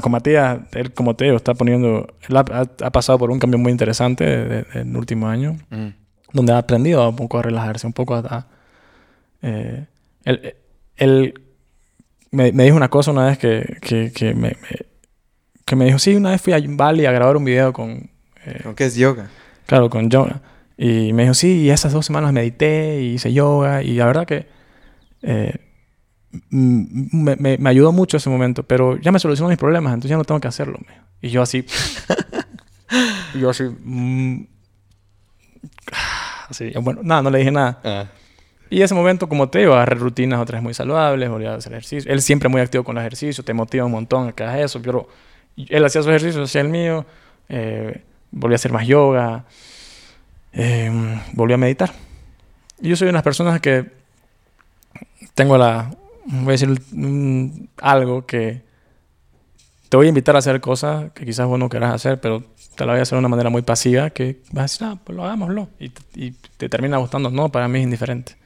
con Matías, él como te digo, está poniendo, él ha, pasado por un cambio muy interesante en el último año, mm. donde ha aprendido un poco a relajarse, un poco a... eh, él, él me, me, dijo una cosa una vez que, que, que me, que me dijo, sí, una vez fui a Bali a grabar un video con... Eh, ¿Con qué es yoga? Claro, con yoga. Y me dijo, sí, y esas dos semanas medité y hice yoga y la verdad que eh, me, me, ayudó mucho ese momento, pero ya me solucionó mis problemas, entonces ya no tengo que hacerlo. Y yo así, y yo así, mm, así, bueno, nada, no le dije nada. Ah. Y ese momento, como te digo, agarré rutinas otras muy saludables, volví a hacer ejercicio. Él siempre muy activo con el ejercicio, te motiva un montón a que hagas eso, pero él hacía su ejercicio, hacía el mío, eh, volví a hacer más yoga. Em, volví a meditar. Yo soy una de las personas que tengo la, voy a decir algo que te voy a invitar a hacer cosas que quizás vos no querás hacer, pero te la voy a hacer de una manera muy pasiva que vas a decir, ah, pues lo hagámoslo. Y, y te termina gustando. No, para mí es indiferente.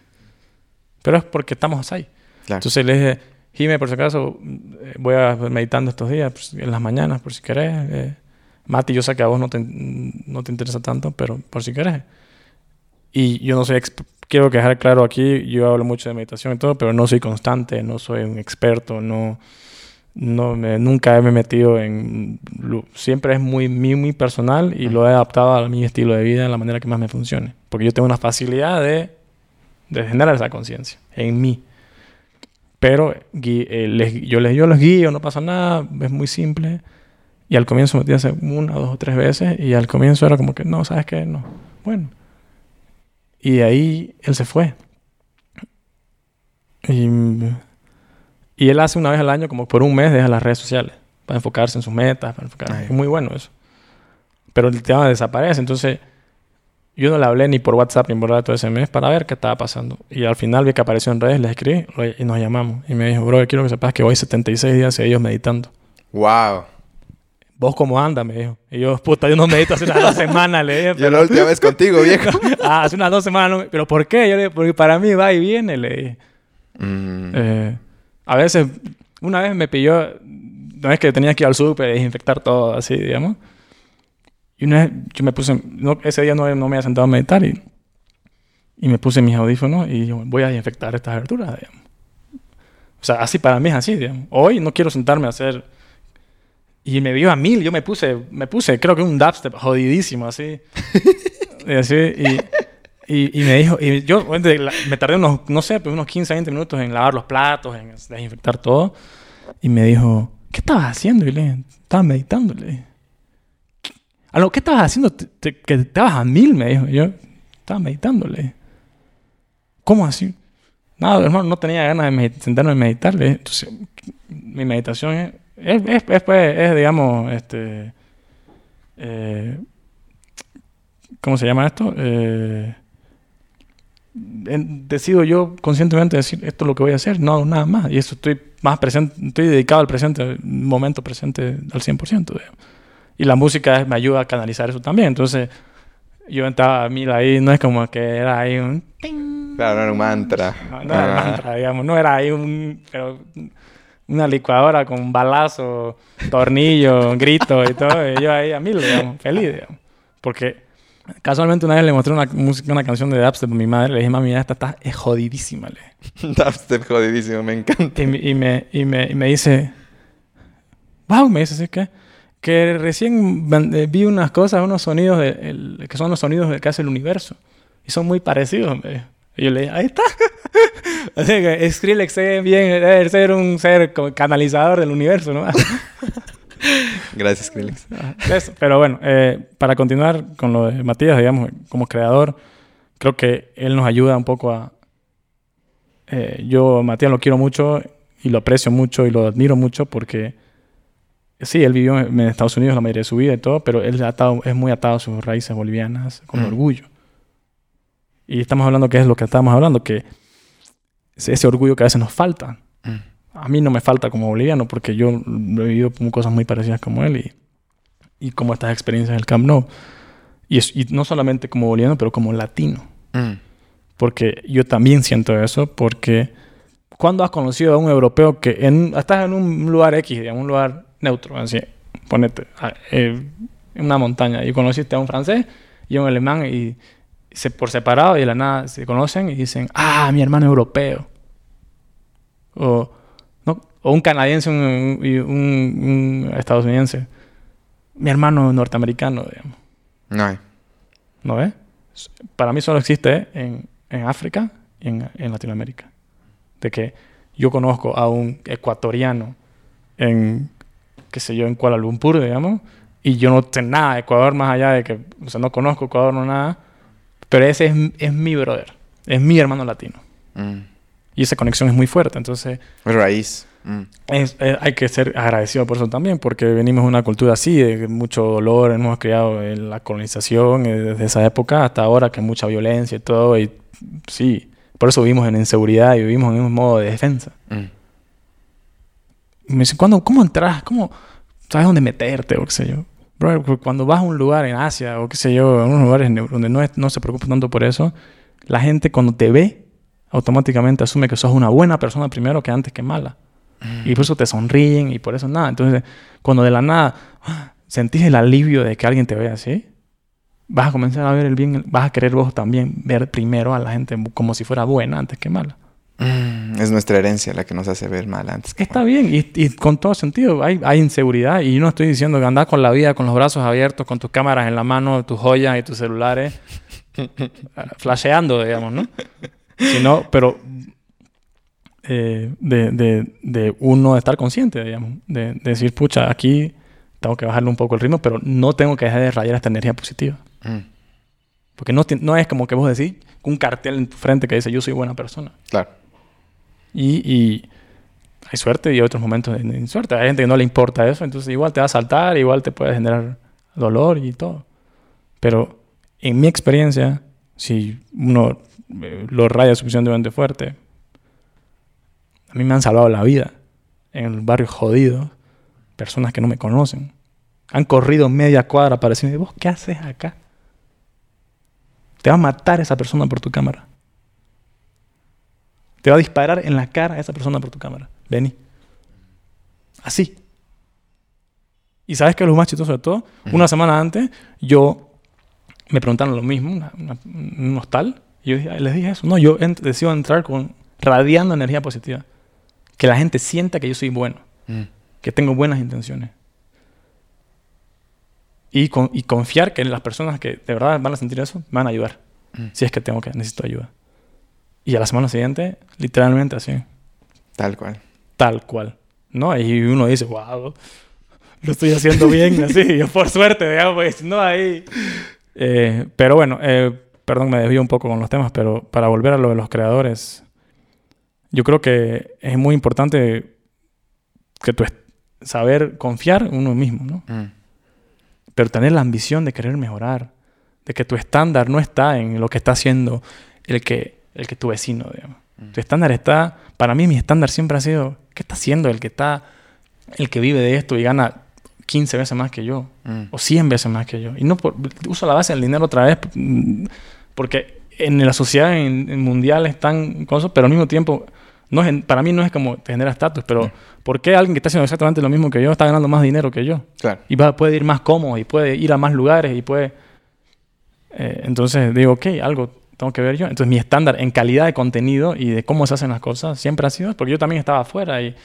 Pero es porque estamos ahí. Entonces le dije, Jime, por si acaso, eh, voy a meditando estos días, pues, en las mañanas, por si querés. Eh, Mati, yo sé que a vos no te, no te interesa tanto, pero por si querés. Y yo no soy, quiero dejar claro aquí, yo hablo mucho de meditación y todo, pero no soy constante, no soy un experto, no, no me, nunca me he metido en... Siempre es muy, muy, muy personal y lo he adaptado a mi estilo de vida en la manera que más me funcione. Porque yo tengo una facilidad de, de generar esa conciencia en mí. Pero eh, yo, les, yo los guío, no pasa nada, es muy simple. Y al comienzo metí hace una, dos o tres veces. Y al comienzo era como que, no, ¿sabes qué? No. Bueno. Y de ahí él se fue. Y, y, él hace una vez al año, como por un mes, deja las redes sociales. Para enfocarse en sus metas. Para enfocarse. Es muy bueno eso. Pero el tema desaparece. Entonces, yo no le hablé ni por WhatsApp ni por todo ese mes para ver qué estaba pasando. Y al final vi que apareció en redes, le escribí y nos llamamos. Y me dijo, bro, quiero que sepas que voy 76 días seguidos meditando. ¡Wow! ¿Vos cómo andas? Me dijo. Y yo, puta, yo no medito hace unas dos semanas, le dije. Yo la última vez contigo, viejo. ah, hace unas dos semanas. ¿Pero por qué? Yo le dije, porque para mí va y viene, le dije. Mm. Eh, a veces, Una vez me pilló, una vez que tenía que ir al súper y desinfectar todo, así, digamos. Y una vez yo me puse, no, ese día no, no me había sentado a meditar y, y me puse mis audífonos y yo voy a desinfectar estas verduras, digamos. O sea, así para mí es así, digamos. Hoy no quiero sentarme a hacer... Y me vio a mil, yo me puse, me puse, creo que un dubstep jodidísimo, así. y así, y, y, y, me dijo, y yo me tardé unos, no sé, pues unos 15, 20 minutos en lavar los platos, en desinfectar todo. Y me dijo, ¿qué estabas haciendo? Y le dije, estaba meditando. Le ¿A lo que estabas haciendo? Te, que estabas a mil, me dijo. Yo estaba meditando. Le dije, ¿cómo así? Nada, hermano, no tenía ganas de sentarme a meditar. Le dije, entonces, mi meditación es, es, es, es, pues, es digamos, este... Eh, ¿Cómo se llama esto? Eh, decido yo conscientemente decir esto es lo que voy a hacer, no hago nada más. Y eso estoy más presente, estoy dedicado al presente, momento presente al 100%. Y la música me ayuda a canalizar eso también. Entonces, yo entraba a mil ahí, no es como que era ahí un... Claro, no era un mantra. No, no era un mantra, digamos. No era ahí un... Pero una licuadora con balazo, tornillo, grito y todo. Y yo ahí a mil, digamos, feliz, digamos. Porque Casualmente una vez le mostré una, música, una canción de dubstep a mi madre. Le dije, mami, esta está jodidísima. Le. dubstep jodidísimo, me encanta. Y, y, me, y, me, y me dice, wow, me dice, ¿sí que Que recién eh, vi unas cosas, unos sonidos, de, el, que son los sonidos que hace el universo. Y son muy parecidos. Me y yo le dije, ahí está. Así que Skrillex es bien, debe ser un ser canalizador del universo, ¿no? Gracias, Skrillex. Pero bueno, eh, para continuar con lo de Matías, digamos, como creador, creo que él nos ayuda un poco a... Eh, yo, Matías, lo quiero mucho y lo aprecio mucho y lo admiro mucho porque... Sí, él vivió en Estados Unidos la mayoría de su vida y todo, pero él es muy atado a sus raíces bolivianas con mm. orgullo. Y estamos hablando que es lo que estamos hablando, que ese orgullo que a veces nos falta. Mm a mí no me falta como boliviano porque yo he vivido cosas muy parecidas como él y, y como estas experiencias en el Camp Nou. Y, y no solamente como boliviano, pero como latino. Mm. Porque yo también siento eso porque cuando has conocido a un europeo que en, estás en un lugar X, en un lugar neutro, así, ponete, eh, en una montaña, y conociste a un francés y a un alemán y se, por separado y de la nada se conocen y dicen, ah, mi hermano europeo. O o un canadiense y un, estadounidense. Mi hermano norteamericano, digamos. No hay. ¿No ves? Para mí solo existe en, en África y en, en, Latinoamérica. De que yo conozco a un ecuatoriano en, qué sé yo, en Kuala Lumpur, digamos, y yo no sé nada de Ecuador más allá de que, o sea, no conozco Ecuador, no nada, pero ese es, es mi brother, es mi hermano latino. Mm. Y esa conexión es muy fuerte, entonces... Raíz. Mm. Eh, hay que ser agradecido por eso también, porque venimos de una cultura así, de mucho dolor, hemos creado en la colonización eh, desde esa época hasta ahora, que mucha violencia y todo, y sí, por eso vivimos en inseguridad y vivimos en un modo de defensa. Mm. me dice, ¿cómo entras? ¿Cómo sabes dónde meterte? O qué sé yo. Cuando vas a un lugar en Asia o qué sé yo, en unos lugares donde no, no se preocupa tanto por eso, la gente cuando te ve, automáticamente asume que sos una buena persona primero que antes que mala. Y por eso te sonríen y por eso nada. Entonces, cuando de la nada sentís el alivio de que alguien te vea así, vas a comenzar a ver el bien, vas a querer vos también ver primero a la gente como si fuera buena antes que mala. Mm, es nuestra herencia la que nos hace ver mal antes que Está bien, y, y, con todo sentido, hay, hay, inseguridad. Y yo no estoy diciendo que andás con la vida con los brazos abiertos, con tus cámaras en la mano, tus joyas y tus celulares, flasheando, digamos, ¿no? Sino, pero eh, de, de, de, uno estar consciente, digamos, de, decir, pucha, aquí tengo que bajarle un poco el ritmo, pero no tengo que dejar de rayar esta energía positiva. Mm. Porque no, no es como que vos decís un cartel en tu frente que dice yo soy buena persona. Claro. Y, y hay suerte y hay otros momentos de, suerte. Hay gente que no le importa eso, entonces igual te va a saltar, igual te puede generar dolor y todo. Pero en mi experiencia, si uno eh, lo raya suficientemente fuerte, a mí me han salvado la vida en el barrio jodido. Personas que no me conocen. Han corrido media cuadra para decirme, ¿vos qué haces acá? Te va a matar esa persona por tu cámara. Te va a disparar en la cara a esa persona por tu cámara. Vení. Así. Y sabes que lo más chistoso de todo, una semana antes, yo me preguntaron lo mismo, un hostal, y yo les dije eso. No, yo decido entrar con radiando energía positiva. Que la gente sienta que yo soy bueno, mm. que tengo buenas intenciones. Y, con, y, confiar que las personas que de verdad van a sentir eso van a ayudar. Mm. Si es que tengo que necesito ayuda. Y a la semana siguiente, literalmente así. Tal cual. Tal cual. ¿No? Y uno dice, wow, lo estoy haciendo bien, así. Yo por suerte, digamos, pues, no ahí. Eh, pero bueno, eh, perdón, me desvío un poco con los temas, pero para volver a lo de los creadores, yo creo que es muy importante que tú saber confiar en uno mismo, ¿no? Mm. Pero tener la ambición de querer mejorar, de que tu estándar no está en lo que está haciendo el que, el que tu vecino, digamos. Mm. Tu estándar está, para mí mi estándar siempre ha sido, ¿qué está haciendo el que está, el que vive de esto y gana 15 veces más que yo? Mm. O 100 veces más que yo. Y no por, uso la base del dinero otra vez, mm, porque en la sociedad en, mundial están cosas, pero al mismo tiempo, no es, para mí no es como te genera estatus, pero ¿por qué alguien que está haciendo exactamente lo mismo que yo está ganando más dinero que yo? Claro. Y va, puede ir más cómodo y puede ir a más lugares y puede... Eh, entonces digo, ok, algo tengo que ver yo. Entonces mi estándar en calidad de contenido y de cómo se hacen las cosas siempre ha sido, porque yo también estaba afuera y,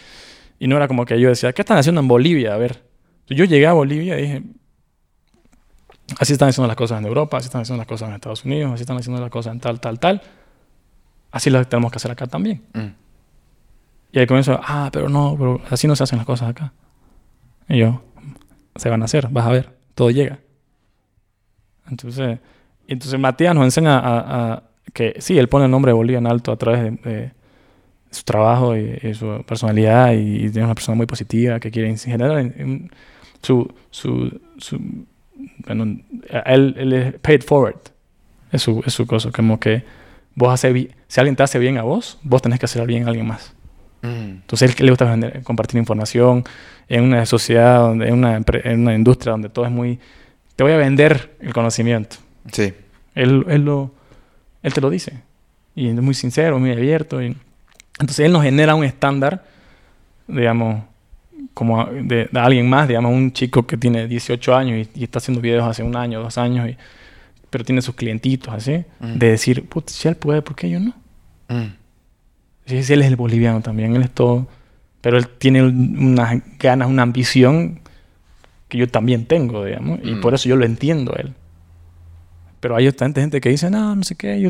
y no era como que yo decía, ¿qué están haciendo en Bolivia? A ver, yo llegué a Bolivia y dije, así están haciendo las cosas en Europa, así están haciendo las cosas en Estados Unidos, así están haciendo las cosas en tal, tal, tal. Así las tenemos que hacer acá también. Mm. Y ahí comienzo, ah, pero no, pero así no se hacen las cosas acá. Y yo, se van a hacer, vas a ver, todo llega. Entonces, entonces Matías nos enseña a, que sí, él pone el nombre de Bolivia en alto a través de, su trabajo y, su personalidad y, es una persona muy positiva que quiere generar en, su, su, su bueno, él, él, es paid forward. Es su, es su cosa. Como que vos haces si alguien te hace bien a vos, vos tenés que hacer bien a alguien más. Mm. Entonces, él le gusta compartir información en una sociedad, donde, en, una, en una industria donde todo es muy. Te voy a vender el conocimiento. Sí. Él, él, lo, él te lo dice. Y es muy sincero, muy abierto. Y, entonces, él nos genera un estándar, digamos, como de, alguien más, digamos, un chico que tiene 18 años y, está haciendo videos hace un año, dos años, y, pero tiene sus clientitos así, mm. de decir, Put, si él puede, ¿por qué yo no? Mm. Si, él es el boliviano también, él es todo, pero él tiene unas ganas, una ambición que yo también tengo, digamos, y mm. por eso yo lo entiendo a él. Pero hay tanta gente que dice, no, no sé qué, yo,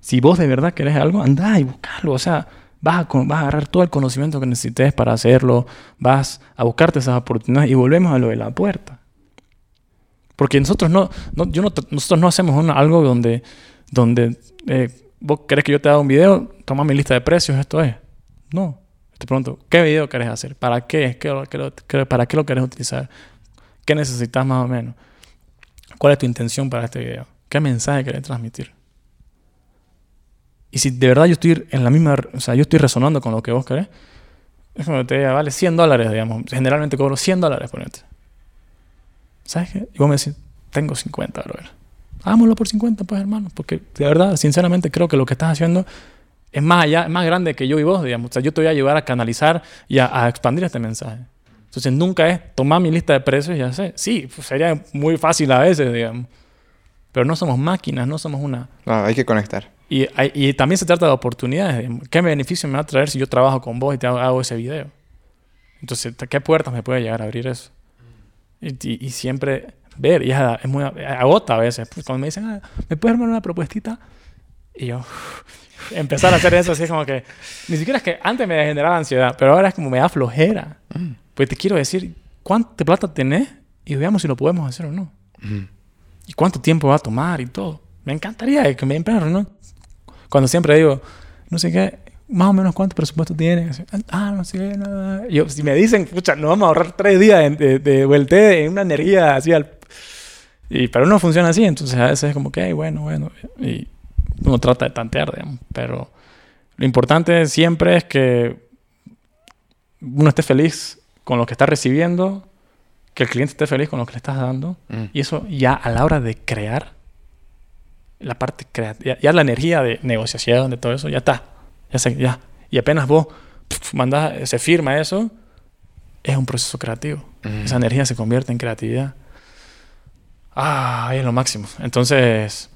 si vos de verdad querés algo, andá y buscalo, o sea, Vas a, vas a agarrar todo el conocimiento que necesites para hacerlo, vas a buscarte esas oportunidades y volvemos a lo de la puerta. Porque nosotros no, yo no, nosotros no hacemos algo donde, donde eh, vos querés que yo te haga un video, toma mi lista de precios, esto es. No. Te pregunto, ¿qué video querés hacer? ¿Para qué? ¿Qué, ¿Para qué lo querés utilizar? ¿Qué necesitas más o menos? ¿Cuál es tu intención para este video? ¿Qué mensaje querés transmitir? Y si de verdad yo estoy en la misma, o sea, yo estoy resonando con lo que vos querés, es como que te vale 100 dólares, digamos. Generalmente cobro 100 dólares, ponete. ¿Sabes qué? Y vos me decís, tengo 50, brother. Hagámoslo por 50, pues, hermano. Porque de verdad, sinceramente, creo que lo que estás haciendo es más allá, es más grande que yo y vos, digamos. O sea, yo te voy a ayudar a canalizar y a, expandir este mensaje. Entonces, nunca es tomar mi lista de precios y ya sé. Sí, pues, sería muy fácil a veces, digamos. Pero no somos máquinas, no somos una... No, hay que conectar. Y, y, también se trata de oportunidades. ¿Qué beneficio me va a traer si yo trabajo con vos y te hago, ese video? Entonces, ¿qué puertas me puede llegar a abrir eso? Y, y, siempre ver, y es muy agota a veces. Pues cuando me dicen, ah, ¿me puedes armar una propuestita? Y yo, empezar a hacer eso así es como que, ni siquiera es que antes me generaba ansiedad, pero ahora es como me da flojera. Mm. Pues te quiero decir, ¿cuánta plata tenés? Y veamos si lo podemos hacer o no. Mm. ¿Y cuánto tiempo va a tomar y todo? Me encantaría que me den ¿no? Cuando siempre digo, no sé qué, más o menos cuánto presupuesto tiene. Ah, no sé qué, nada. Yo, si me dicen, pucha, nos vamos a ahorrar tres días de, de, vuelte en una energía así al... Y, pero no funciona así, entonces a veces es como que, bueno, bueno. Y uno trata de tantear, digamos. Pero lo importante siempre es que uno esté feliz con lo que está recibiendo, que el cliente esté feliz con lo que le estás dando. Mm. Y eso ya a la hora de crear la parte creativa, ya, la energía de negociación, de todo eso, ya está. Ya sé, ya. Y apenas vos mandás, se firma eso, es un proceso creativo. Mm. Esa energía se convierte en creatividad. Ah, es lo máximo. Entonces,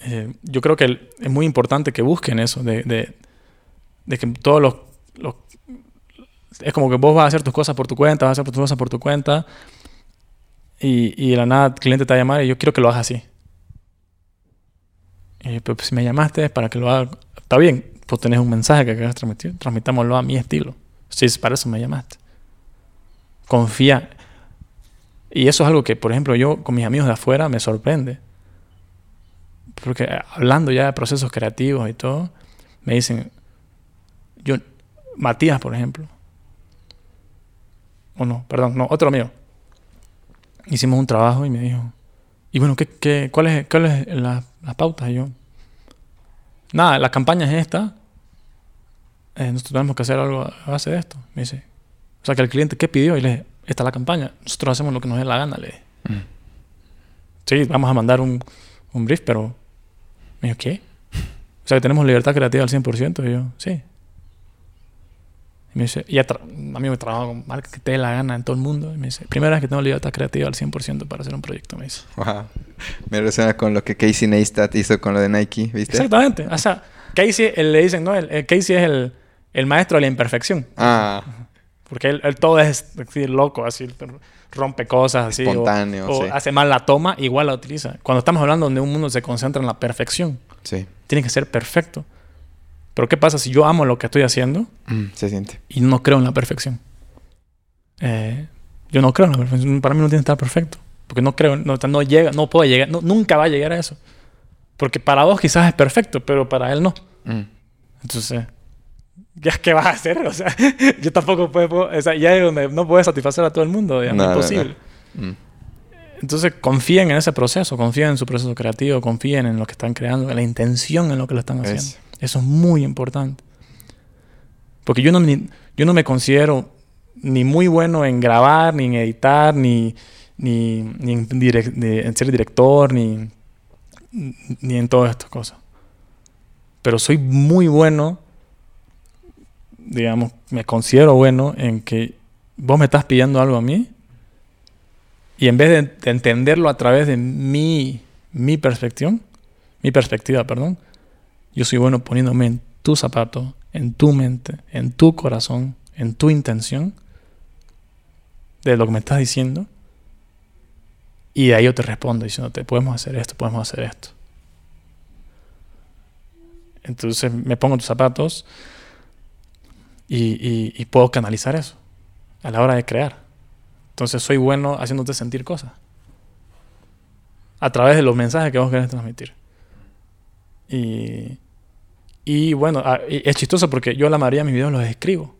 eh, yo creo que es muy importante que busquen eso, de, de, de que todos los, los- Es como que vos vas a hacer tus cosas por tu cuenta, vas a hacer tus cosas por tu cuenta, y, y de la nada el cliente te va a llamar y yo quiero que lo hagas así. Eh, pero si me llamaste para que lo haga. Está bien, pues tenés un mensaje que quieres transmitir, transmitámoslo a mi estilo. Si es para eso me llamaste. Confía. Y eso es algo que, por ejemplo, yo con mis amigos de afuera me sorprende. Porque eh, hablando ya de procesos creativos y todo, me dicen, yo, Matías, por ejemplo, o no, perdón, no, otro amigo, hicimos un trabajo y me dijo, y bueno, ¿qué, qué, cuál es, cuál es la, las pautas? Y yo, nada, la campaña es esta, eh, nosotros tenemos que hacer algo a base de esto. Me dice, o sea, que el cliente, ¿qué pidió? Y le dije, esta es la campaña, nosotros hacemos lo que nos dé la gana, le dije. Mm. Sí, vamos a mandar un, un brief, pero... Me dijo, ¿qué? O sea, que tenemos libertad creativa al 100%. Y yo, sí. Y me dice, y a tra- un amigo que trabaja con marcas que te dé la gana en todo el mundo. Y me dice, primera vez que tengo libertad creativa al 100% para hacer un proyecto, me dice. Wow. Me resuena con lo que Casey Neistat hizo con lo de Nike, ¿viste? Exactamente. O sea, Casey, él le dicen, no, el, el Casey es el, el maestro de la imperfección. Ah, Porque él, él todo es así, loco, así, rompe cosas, así. Espontáneo, o sí. hace mal la toma, igual la utiliza. Cuando estamos hablando de un mundo que se concentra en la perfección, sí. tiene que ser perfecto. Pero ¿qué pasa si yo amo lo que estoy haciendo Mm, se siente. y no creo en la perfección? Eh, yo no creo en la perfección. Para mí no tiene que estar perfecto. Porque no creo, no, no llega, no puede llegar, no- nunca va a llegar a eso. Porque para vos quizás es perfecto, pero para él no. Mm. Entonces, ¿ya qué vas a hacer? O sea, yo tampoco puedo, o sea, ya es donde no puedes satisfacer a todo el mundo, digamos, No, no, imposible. Mm. Entonces, confíen en ese proceso, confíen en su proceso creativo, confíen en lo que están creando, en la intención en lo que lo están haciendo. Es- Eso es muy importante. Porque yo no, yo no me considero ni muy bueno en grabar, ni en editar, ni, ni, ni en, en ser director, ni, ni en todas estas cosas. Pero soy muy bueno, digamos, me considero bueno en que vos me estás pidiendo algo a mí y en vez de, de entenderlo a través de mi, mi perspectiva, mi perspectiva, perdón, yo soy bueno poniéndome en tu zapato, en tu mente, en tu corazón, en tu intención de lo que me estás diciendo. Y de ahí yo te respondo diciéndote, podemos hacer esto, podemos hacer esto. Entonces me pongo en tus zapatos y, y- puedo canalizar eso a la hora de crear. Entonces soy bueno haciéndote sentir cosas. A través de los mensajes que vos querés transmitir. Y, y bueno, ah, es chistoso porque yo la mayoría de mis videos los escribo.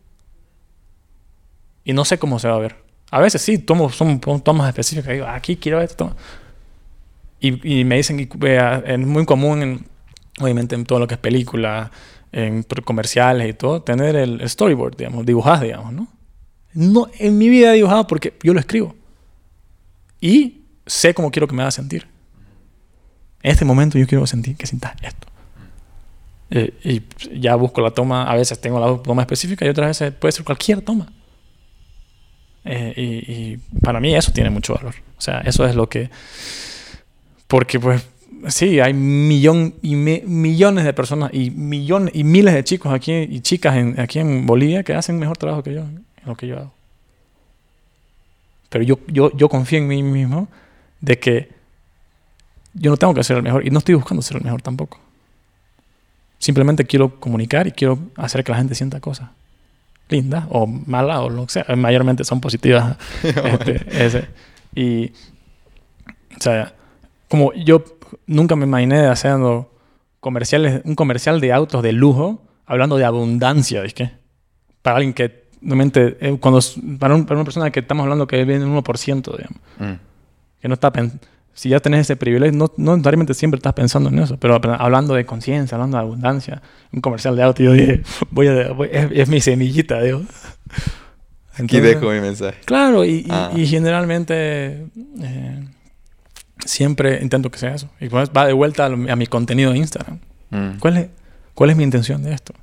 Y no sé cómo se va a ver. A veces sí, tomo, son, tomas específicas. Digo, aquí quiero esto. Y, y me dicen, y, eh, es muy común, en, obviamente, en todo lo que es película, en comerciales y todo, tener el storyboard, digamos, dibujar, digamos, ¿no? No, en mi vida he dibujado porque yo lo escribo. Y sé cómo quiero que me haga sentir. En este momento yo quiero sentir que sientas esto. Eh, y ya busco la toma, a veces tengo la toma específica y otras veces puede ser cualquier toma. Eh, y, y para mí eso tiene mucho valor. O sea, eso es lo que... Porque pues sí, hay millón y me- millones de personas y millones y miles de chicos aquí y chicas en, aquí en Bolivia que hacen mejor trabajo que yo en lo que yo hago. Pero yo, yo, yo confío en mí mismo de que yo no tengo que ser el mejor y no estoy buscando ser el mejor tampoco. Simplemente quiero comunicar y quiero hacer que la gente sienta cosas lindas o malas o lo que sea. Mayormente son positivas. este, ese. Y, o sea, como yo nunca me imaginé haciendo comerciales, un comercial de autos de lujo, hablando de abundancia, ¿es que? Para alguien que, realmente, eh, cuando, para, un- para una persona que estamos hablando que viene un 1%, digamos, Mm. que no está pen- si ya tenés ese privilegio, no, no necesariamente siempre estás pensando en eso, pero hablando de conciencia, hablando de abundancia, un comercial de auto, yo dije, voy a, voy- es, es mi semillita, digo. Aquí dejo mi mensaje. Claro, y, y- Ah. y generalmente eh, siempre intento que sea eso. Y pues va de vuelta a, lo- a mi contenido de Instagram. Mm. ¿Cuál es, ¿Cuál es mi intención de esto?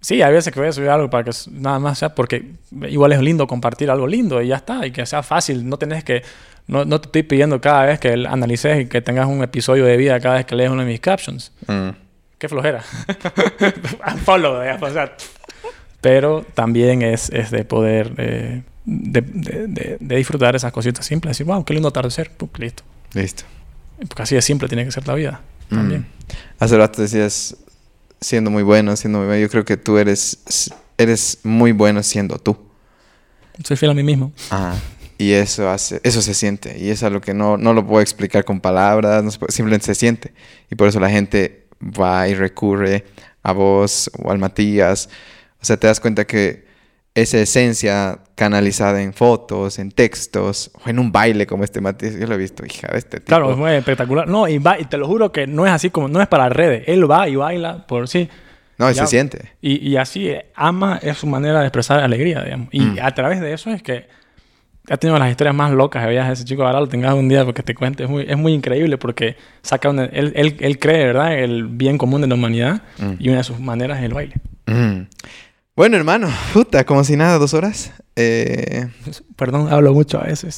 Sí, hay veces que voy a subir algo para que nada más sea porque igual es lindo compartir algo lindo y ya está, y que sea fácil, no tenés que, no, no te estoy pidiendo cada vez que analices y que tengas un episodio de vida cada vez que lees uno de mis captions. Mm. Qué flojera. Follow, o sea, pero también es, es de poder eh, de, de, de, disfrutar esas cositas simples, decir, wow, qué lindo atardecer, listo. Listo. Porque así de simple tiene que ser la vida también. Mm. Hace rato decías, siendo muy bueno, siendo muy bueno. Yo creo que tú eres, eres muy bueno siendo tú. Soy fiel a mí mismo. Ah, y eso hace, eso se siente. Y es algo que no, no lo puedo explicar con palabras, simplemente se siente. Y por eso la gente va y recurre a vos o al Matías. O sea, te das cuenta que esa esencia canalizada en fotos, en textos, o en un baile como este Matías. Yo lo he visto, hija de este tipo. Claro, es muy espectacular. No, y, va, y te lo juro que no es así como, no es para redes. Él va y baila por sí. No, y se siente. Y, y, así ama, es su manera de expresar alegría, digamos. Y mm. a través de eso es que ha tenido las historias más locas de viajes. Ese chico, ahora lo tengas un día porque te cuente. Es muy, es muy increíble porque saca él, él, él, cree, ¿verdad?, el bien común de la humanidad mm. y una de sus maneras es el baile. Mm. Bueno, hermano, puta, como si nada, dos horas. Eh... Perdón, hablo mucho a veces.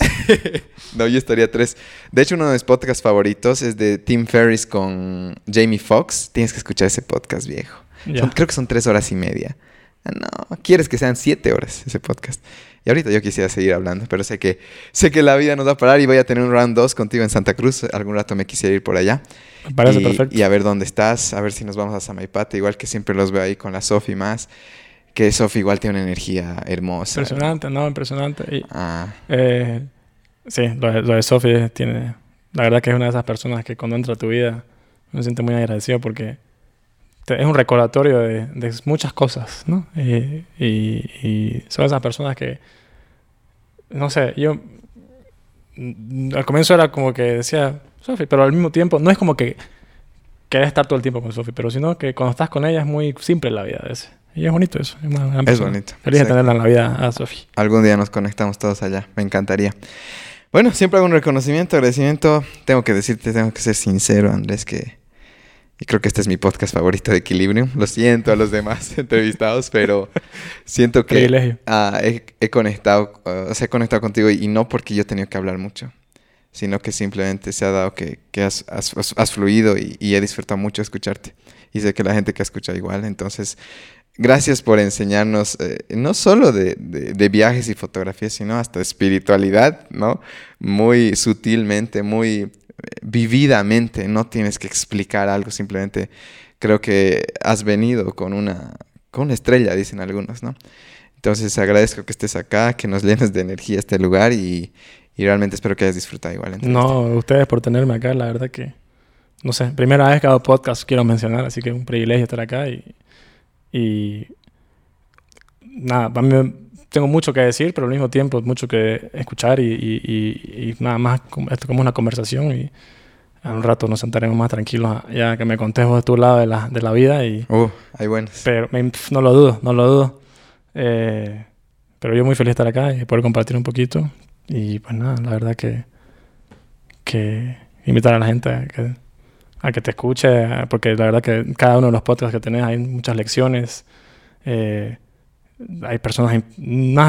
no, yo estaría tres. De hecho, uno de mis podcasts favoritos es de Tim Ferriss con Jamie Foxx. Tienes que escuchar ese podcast viejo. creo que son tres horas y media. Ah, no, quieres que sean siete horas ese podcast. Y ahorita yo quisiera seguir hablando, pero sé que, sé que la vida nos va a parar y voy a tener un round 2 contigo en Santa Cruz. Algún rato me quisiera ir por allá. Me parece perfecto. Y a ver dónde estás, a ver si nos vamos a Samaipata, igual que siempre los veo ahí con la Sofi más que Sophie igual tiene una energía hermosa. Impresionante, ¿no? Impresionante. ah. Eh, sí, lo de, lo Sophie tiene... La verdad que es una de esas personas que cuando entra a tu vida me siento muy agradecido porque es un recordatorio de, muchas cosas, ¿no? Y, y, son esas personas que, no sé, yo al comienzo era como que decía Sophie, pero al mismo tiempo no es como que querés estar todo el tiempo con Sophie, pero sino que cuando estás con ella es muy simple la vida. ese. Y es bonito eso. Es, bonito. Feliz de tenerla en la vida a Sofía. Algún día nos conectamos todos allá. Me encantaría. Bueno, siempre hago un reconocimiento, agradecimiento. Tengo que decirte, tengo que ser sincero, Andrés, que... Y creo que este es mi podcast favorito de Equilibrium. Lo siento a los demás entrevistados, pero siento que ah, he, conectado, o sea, he conectado contigo y, no porque yo he tenido que hablar mucho, sino que simplemente se ha dado que, has, has, fluido y, y, he disfrutado mucho escucharte. Y sé que la gente que escucha igual. Entonces, Gracias por enseñarnos eh, no solo de, viajes y fotografías, sino hasta espiritualidad, ¿no? Muy sutilmente, muy vividamente. No tienes que explicar algo, simplemente creo que has venido con una, con una estrella, dicen algunos, ¿no? Entonces agradezco que estés acá, que nos llenes de energía este lugar y, realmente espero que hayas disfrutado igual. No, ustedes por tenerme acá, la verdad que, no sé, primera vez que hago podcast quiero mencionar, así que es un privilegio estar acá y y nada, tengo mucho que decir, pero al mismo tiempo mucho que escuchar y, y, nada más, esto como una conversación y a un rato nos sentaremos más tranquilos ya que me contés vos de tu lado de la, de la vida y... Uh, hay buenos. Pero no lo dudo, no lo dudo. Eh, pero yo muy feliz de estar acá y poder compartir un poquito y pues nada, la verdad que, que invitar a la gente a que a que te escuche, porque la verdad que cada uno de los podcasts que tenés hay muchas lecciones. Eh, hay personas...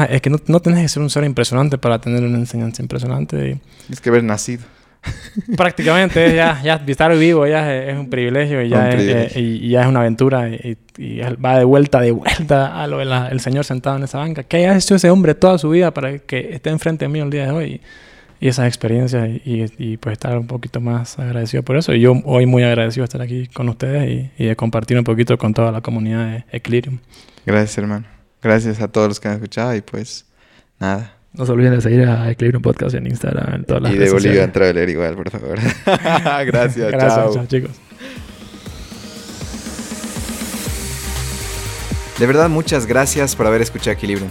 Es que no, no tenés que ser un ser impresionante para tener una enseñanza impresionante. Tienes que haber nacido. Prácticamente, ya, ya estar vivo ya es, un privilegio y ya, Es, eh, y, ya es una aventura y, va de vuelta, de vuelta a lo del Señor sentado en esa banca. ¿Qué ha hecho ese hombre toda su vida para que esté enfrente de mí el día de hoy? y esas experiencias y, pues estar un poquito más agradecido por eso. Y yo hoy muy agradecido de estar aquí con ustedes y, de compartir un poquito con toda la comunidad de Eclirium. Gracias, hermano. Gracias a todos los que han escuchado y pues nada. No se olviden de seguir a Eclirium Podcast en Instagram, en todas las Y de Bolivia Traveler igual, por favor. Gracias, Gracias, chao, chicos. De verdad, muchas gracias por haber escuchado Equilibrium.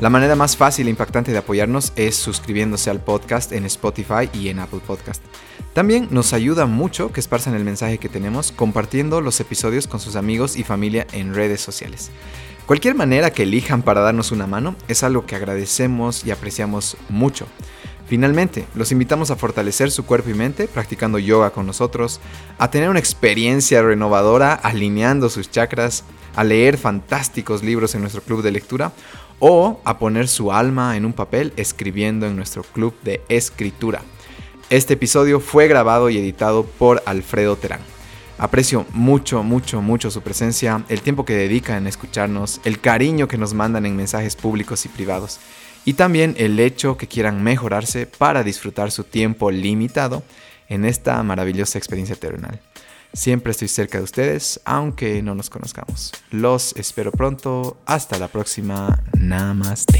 La manera más fácil e impactante de apoyarnos es suscribiéndose al podcast en Spotify y en Apple Podcast. También nos ayuda mucho que esparzan el mensaje que tenemos compartiendo los episodios con sus amigos y familia en redes sociales. Cualquier manera que elijan para darnos una mano es algo que agradecemos y apreciamos mucho. Finalmente, los invitamos a fortalecer su cuerpo y mente practicando yoga con nosotros, a tener una experiencia renovadora alineando sus chakras, a leer fantásticos libros en nuestro club de lectura o a poner su alma en un papel escribiendo en nuestro club de escritura. Este episodio fue grabado y editado por Alfredo Terán. Aprecio mucho, mucho, mucho su presencia, el tiempo que dedican en escucharnos, el cariño que nos mandan en mensajes públicos y privados y también el hecho que quieran mejorarse para disfrutar su tiempo limitado en esta maravillosa experiencia terrenal. Siempre estoy cerca de ustedes, aunque no nos conozcamos. Los espero pronto. Hasta la próxima. Namaste.